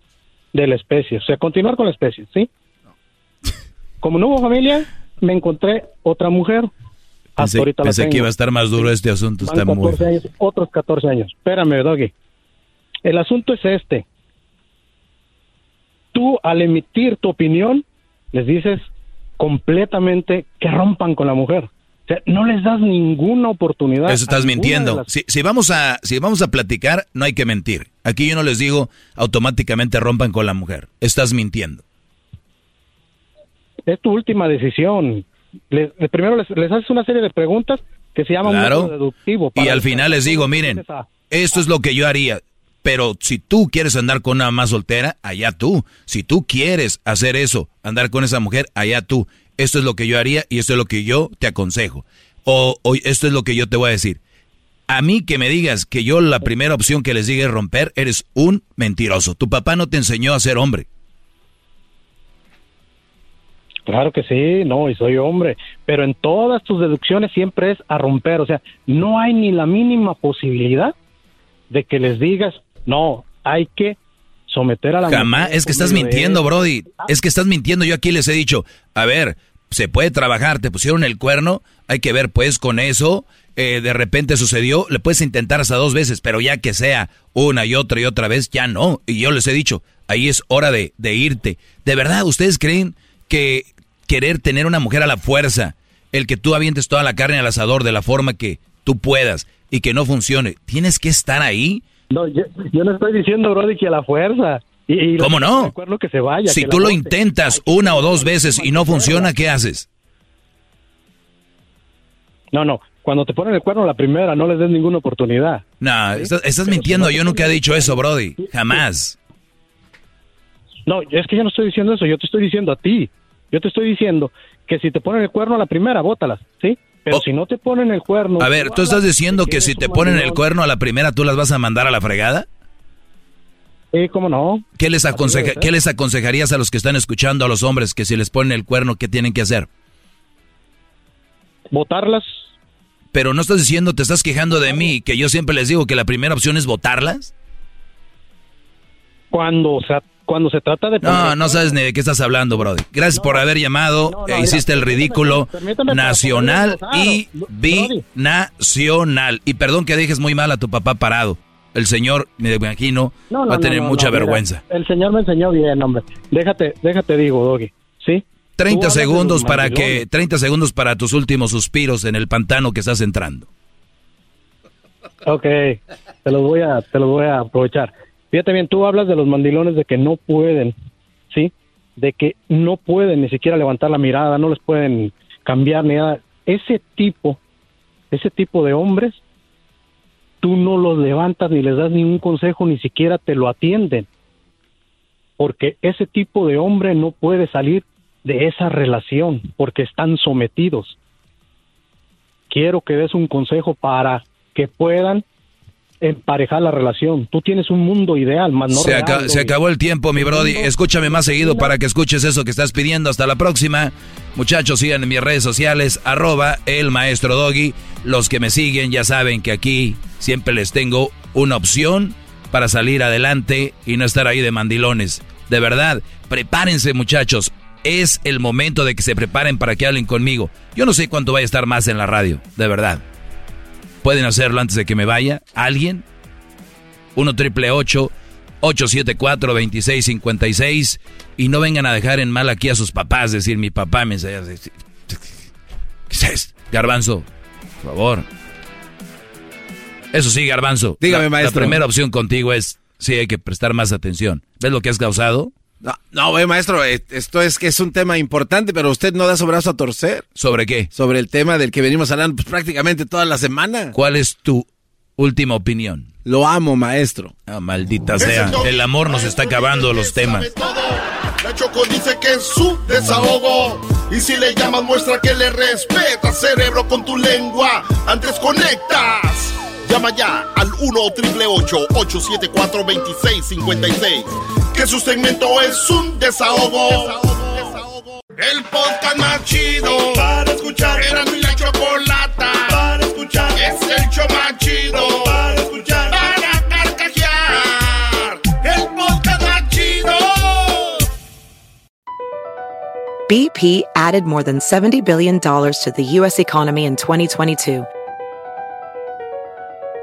De la especie. O sea, continuar con la especie, ¿sí? Como no hubo familia, me encontré otra mujer. Hasta Pensé, pensé que tengo. iba a estar más duro este asunto. Van Está muy 14 años, otros 14 años. Espérame, Doggy. El asunto es este. Tú, al emitir tu opinión, les dices completamente que rompan con la mujer. O sea, no les das ninguna oportunidad. Eso estás mintiendo. las- Si, si vamos a, si vamos a platicar, no hay que mentir. Aquí yo no les digo automáticamente rompan con la mujer. Estás mintiendo. Es tu última decisión. Les- de- primero les, les haces una serie de preguntas que se llama un Claro. deductivo. Y al final les digo, miren, esto es lo que yo haría. Pero si tú quieres andar con una más soltera, allá tú. Si tú quieres hacer eso, andar con esa mujer, allá tú. Esto es lo que yo haría y esto es lo que yo te aconsejo. O, o esto es lo que yo te voy a decir. A mí que me digas que yo la primera opción que les diga es romper, eres un mentiroso. Tu papá no te enseñó a ser hombre. Claro que sí, no, y soy hombre, pero en todas tus deducciones siempre es a romper, o sea, no hay ni la mínima posibilidad de que les digas, no, hay que someter a la Jamás, es que estás de mintiendo. Brody. Es que estás mintiendo. Yo aquí les he dicho, a ver, se puede trabajar, te pusieron el cuerno, hay que ver pues con eso, eh, de repente sucedió, le puedes intentar hasta dos veces, pero ya que sea una y otra y otra vez, ya no. Y yo les he dicho, ahí es hora de, de irte. ¿De verdad ustedes creen que querer tener una mujer a la fuerza, el que tú avientes toda la carne al asador de la forma que tú puedas y que no funcione, tienes que estar ahí? No, yo, yo no estoy diciendo, Brody, que a la fuerza. Y, y ¿Cómo no? que se vaya. Si que tú lo intentas una o dos veces y no funciona, ¿qué haces? No, no, cuando te ponen el cuerno la primera, no les des ninguna oportunidad. No, estás, estás mintiendo. Yo nunca he didicho eso, Brody. Jamás. No, es que yo no estoy diciendo eso, yo te estoy diciendo a ti. Yo te estoy diciendo que si te ponen el cuerno a la primera, bótalas, ¿sí? Pero si no te ponen el cuerno... A ver, ¿tú estás diciendo que si te ponen el cuerno a la primera, tú las vas a mandar a la fregada? Sí, ¿cómo no? ¿Qué les, aconseja-. ¿Qué les aconsejarías a los que están escuchando a los hombres que si les ponen el cuerno, qué tienen que hacer? Votarlas. Pero no estás diciendo, te estás quejando de mí, que yo siempre les digo que la primera opción es votarlas. Cuando se, cuando se trata de... No, no sabes ni de qué estás hablando, Brody. Gracias por haber llamado. no, e mira, hiciste el ridículo permítame para nacional y binacional. Y perdón que dejes muy mal a tu papá parado. El señor, me imagino, No, no, va a tener mucha mira, vergüenza. el señor me enseñó bien, hombre. Déjate, déjate digo, Doggy, ¿sí? Tú 30 hablas de segundos para que 30 segundos para tus últimos suspiros en el pantano que estás entrando. Ok, te los voy a, te los voy a aprovechar. Fíjate bien, tú hablas de los mandilones de que no pueden, ¿sí? De que no pueden ni siquiera levantar la mirada, no les pueden cambiar ni nada. Ese tipo, ese tipo de hombres, tú no los levantas ni les das ningún consejo, ni siquiera te lo atienden. Porque ese tipo de hombre no puede salir de esa relación porque están sometidos. Quiero que des un consejo para que puedan emparejar la relación. Tú tienes un mundo ideal, más no se, real, se acabó el tiempo, mi brody. Escúchame más seguido para que escuches eso que estás pidiendo. Hasta la próxima. Muchachos, sigan en mis redes sociales, arroba el maestro Doggy. Los que me siguen ya saben que aquí siempre les tengo una opción para salir adelante y no estar ahí de mandilones. De verdad, prepárense muchachos. Es el momento de que se preparen para que hablen conmigo. Yo no sé cuánto vaya a estar más en la radio, de verdad. Pueden hacerlo antes de que me vaya. ¿Alguien? 1 triple 874 2656 y no vengan a dejar en mal aquí a sus papás, decir mi papá me enseña. ¿Qué es Garbanzo, por favor. Eso sí, Garbanzo. Dígame, maestro. La primera opción contigo es, sí, hay que prestar más atención. ¿Ves lo que has causado? No, no, maestro, eh, esto es que es un tema importante, pero usted no da su brazo a torcer. ¿Sobre qué? Sobre el tema del que venimos hablando pues, prácticamente toda la semana. ¿Cuál es tu última opinión? Lo amo, maestro. Ah, maldita sea. El amor nos está acabando los temas. La Choco dice que es su desahogo. Y si le llamas, muestra que le respeta, cerebro, con tu lengua. Antes conectas. Llama ya al 1-888-874-2656. Que su segmento es un desahogo. El podcast más chido para escuchar. Era mi la chocolata para escuchar. Es el show más chido para escuchar. Para carcajear. El podcast más chido. BP added more than $70 billion to the U.S. economy in 2022.